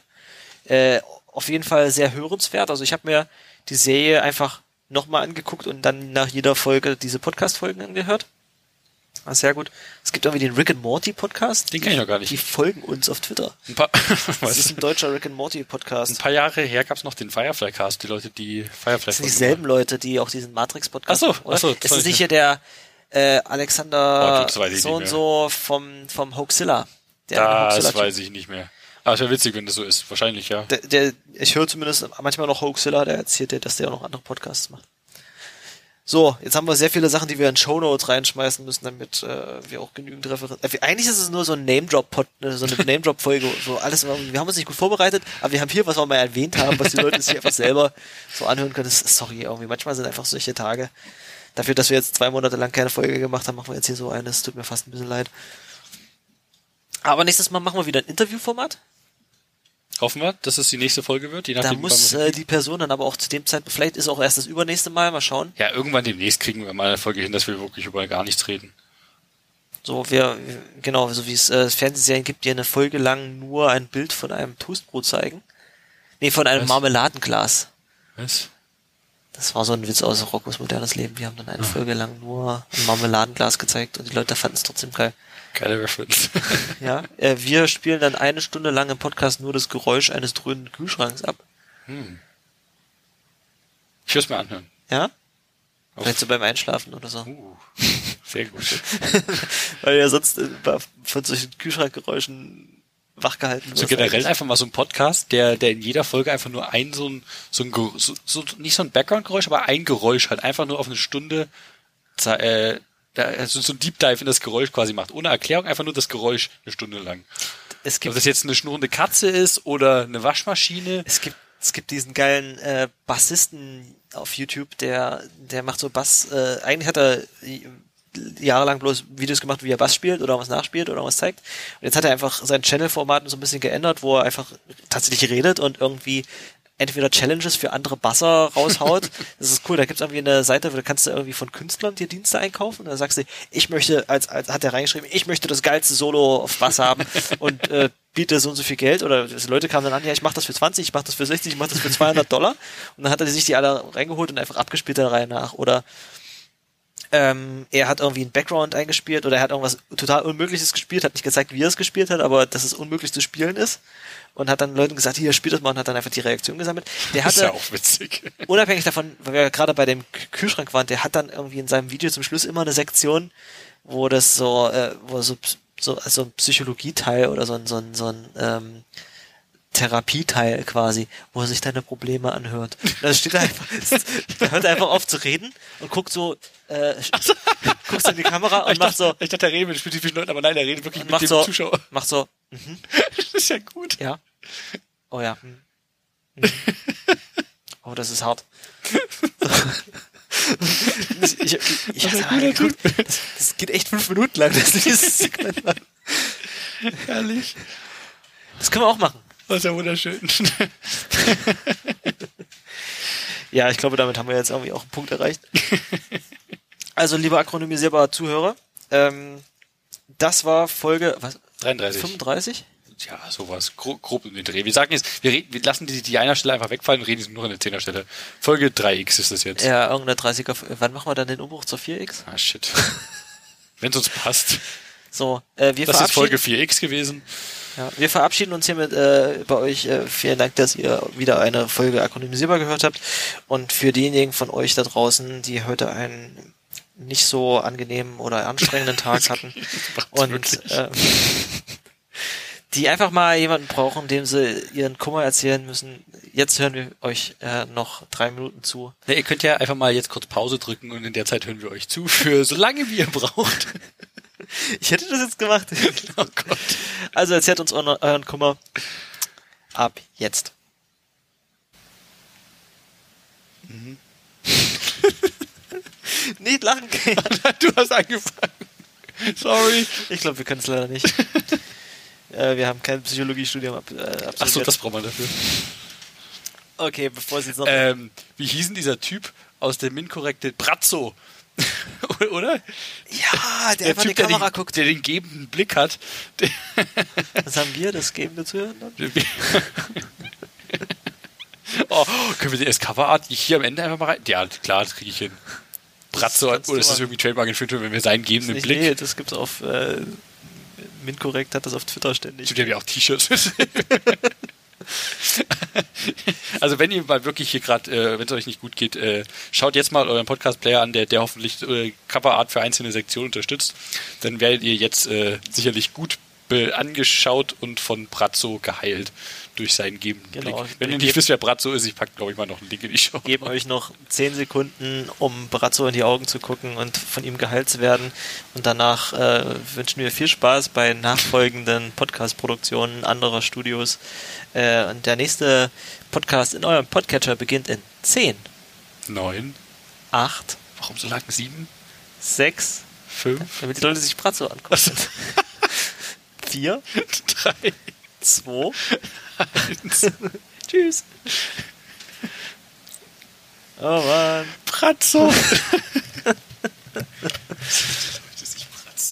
Äh, auf jeden Fall sehr hörenswert. Also ich habe mir die Serie einfach nochmal angeguckt und dann nach jeder Folge diese Podcast-Folgen angehört. Ah, sehr gut. Es gibt irgendwie den Rick and Morty Podcast. Den kenn ich noch gar nicht. Die folgen uns auf Twitter. Ein paar, Das ist ein deutscher Rick and Morty ein Podcast. paar Jahre her gab's noch den Firefly Cast, die Leute, die Firefly Das sind dieselben Leute, die auch diesen Matrix-Podcast Ach so, ach so, Ist es nicht hier der äh, Oh, Alexander ich so und so vom, vom Hoaxilla? Der Das weiß ich nicht mehr. Aber es wäre witzig, wenn das so ist. Wahrscheinlich, ja. Der, der, ich höre zumindest manchmal noch Hoaxilla, der erzählt, dir, dass der auch noch andere Podcasts macht. So, jetzt haben wir sehr viele Sachen, die wir in Shownotes reinschmeißen müssen, damit äh, wir auch genügend Referenzen. Äh, eigentlich ist es nur so ein Name-Drop-Pod, äh, so eine Name-Drop-Folge, so alles. Wir haben uns nicht gut vorbereitet, aber wir haben hier, was wir mal erwähnt haben, was die Leute sich einfach selber so anhören können. Das, sorry, irgendwie manchmal sind einfach solche Tage. Dafür, dass wir jetzt zwei Monate lang keine Folge gemacht haben, machen wir jetzt hier so eine. Es tut mir fast ein bisschen leid. Aber nächstes Mal machen wir wieder ein Interviewformat. Hoffen wir, dass es die nächste Folge wird. Je Da nachdem, muss wann wir- äh, die Person dann aber auch zu dem Zeitpunkt, vielleicht ist auch erst das übernächste Mal, mal schauen. ja, irgendwann demnächst kriegen wir mal eine Folge hin, dass wir wirklich über gar nichts reden. So, wir, wir- genau, so wie es äh, Fernsehserien gibt, die eine Folge lang nur ein Bild von einem Toastbrot zeigen. Nee, von einem Was? Marmeladenglas. Was? Das war so ein Witz aus Roccos modernes Leben. Die haben dann Ah. eine Folge lang nur ein Marmeladenglas gezeigt und die Leute fanden es trotzdem geil. Geile Reference. Ja, äh, wir spielen dann eine Stunde lang im Podcast nur das Geräusch eines dröhnenden Kühlschranks ab. ich würde es mir anhören. Ja? Auf- Vielleicht so beim Einschlafen oder so. Uh, sehr gut. Weil ja sonst von solchen Kühlschrankgeräuschen wachgehalten So wirst generell eigentlich. einfach mal so ein Podcast, der, der in jeder Folge einfach nur ein so ein, so ein so, so, nicht so ein Background-Geräusch, aber ein Geräusch hat einfach nur auf eine Stunde äh, da, also so ein Deep Dive in das Geräusch quasi macht. Ohne Erklärung, einfach nur das Geräusch eine Stunde lang. Es Ob gibt, das jetzt eine schnurrende Katze ist oder eine Waschmaschine. es gibt, es gibt diesen geilen äh, Bassisten auf YouTube, der, der macht so Bass. Äh, eigentlich hat er j- jahrelang bloß Videos gemacht, wie er Bass spielt oder was nachspielt oder was zeigt. Und jetzt hat er einfach sein Channel-Format so ein bisschen geändert, wo er einfach tatsächlich redet und irgendwie entweder Challenges für andere Basser raushaut. Das ist cool. Da gibt's irgendwie eine Seite, wo du kannst du irgendwie von Künstlern dir Dienste einkaufen. Und dann sagst du, ich möchte, als, als hat er reingeschrieben, ich möchte das geilste Solo auf Bass haben und äh, biete so und so viel Geld. Oder Leute kamen dann an, ja, ich mach das für 20, ich mach das für 60, ich mach das für 200 Dollar. Und dann hat er sich die alle reingeholt und einfach abgespielt der Reihe nach. Oder ähm, er hat irgendwie einen Background eingespielt oder er hat irgendwas total Unmögliches gespielt, hat nicht gezeigt, wie er es gespielt hat, aber dass es unmöglich zu spielen ist. Und hat dann Leuten gesagt, hier, spielt das mal und hat dann einfach die Reaktion gesammelt. Der Das ist hatte, ja auch witzig. unabhängig davon, weil wir gerade bei dem Kühlschrank waren, der hat dann irgendwie in seinem Video zum Schluss immer eine Sektion, wo das so, äh, wo so, so also ein Psychologieteil oder so ein, so ein, so ein ähm, Therapieteil quasi, wo er sich deine Probleme anhört. Da steht er einfach, da hört er einfach auf zu reden und guckt so, äh, so in die Kamera und ich macht so, dachte, ich dachte, er redet mit spezifischen Leuten, aber nein, er redet wirklich mit macht dem so, Zuschauer. macht so, Das ist ja gut. ja. Oh ja. Hm. Hm. Oh, das ist hart. ich, ich, ich guter geguckt, das, das geht echt fünf Minuten lang, das dieses Segment lang. Herrlich. Das können wir auch machen. Das ist ja wunderschön. Ja, ich glaube, damit haben wir jetzt irgendwie auch einen Punkt erreicht. Also, liebe akronymisierbare Zuhörer, ähm, das war Folge was, 33. 35? Ja, sowas. Gro grob den Dreh. Wir sagen jetzt, wir, reden, wir lassen die, die einer Stelle einfach wegfallen und reden jetzt nur in der Zehnerstelle. Folge 3x ist das jetzt. Ja, irgendeine 30er. Wann machen wir dann den Umbruch zur 4X? Ah, shit. Wenn es uns passt. So, äh, wir Das ist Folge verabschieden, 4x gewesen. ja, wir verabschieden uns hiermit äh, bei euch. Äh, vielen Dank, dass ihr wieder eine Folge akronymisierbar gehört habt. Und für diejenigen von euch da draußen, die heute einen nicht so angenehmen oder anstrengenden Tag hatten und äh, die einfach mal jemanden brauchen, dem sie ihren Kummer erzählen müssen. Jetzt hören wir euch äh, noch drei Minuten zu. Ja, ihr könnt ja einfach mal jetzt kurz Pause drücken und in der Zeit hören wir euch zu für so lange wie ihr braucht. Ich hätte das jetzt gemacht. Oh Gott. Also erzählt uns euren, Kummer ab jetzt. Nicht lachen. du hast angefangen. Sorry. Ich glaube, wir können es leider nicht. äh, wir haben kein Psychologiestudium ab, äh, absolviert. Ach so, das braucht man dafür. Okay, bevor sie jetzt noch... Ähm, wie hieß denn dieser Typ aus dem Minkorrekte Brazzo? Oder? ja, der, einfach in die der, Kamera den, guckt. der den gebenden Blick hat. Der, Was haben wir, das gebende Zuhören? oh, können wir die als Coverart hier am Ende einfach mal rein? Ja, klar, das kriege ich hin. Du oder ist das irgendwie Trademark in wenn wir seinen gebenden Nicht, Blick. nee, das gibt's auf... Äh, Minkorrekt hat das auf Twitter ständig. Stimmt, haben ja auch T-Shirts. also wenn ihr mal wirklich hier gerade, äh, wenn es euch nicht gut geht, äh, schaut jetzt mal euren Podcast-Player an, der, der hoffentlich äh, Coverart für einzelne Sektionen unterstützt. Dann werdet ihr jetzt äh, sicherlich gut angeschaut und von Brazzo geheilt durch seinen gebenden Genau. Blick. Wenn ihr nicht wisst, wer Brazzo ist, ich packe, glaube ich, mal noch einen Link in die Show. geben euch noch 10 Sekunden, um Brazzo in die Augen zu gucken und von ihm geheilt zu werden. Und danach äh, wünschen wir viel Spaß bei nachfolgenden Podcast-Produktionen anderer Studios. Äh, und der nächste Podcast in eurem Podcatcher beginnt in 10, Neun. 8, Warum so lang? Sieben? 6, Fünf? damit die Leute sich Brazzo angucken. 4, Drei? 2, Eins. tschüss. Oh Mann. Brazzo!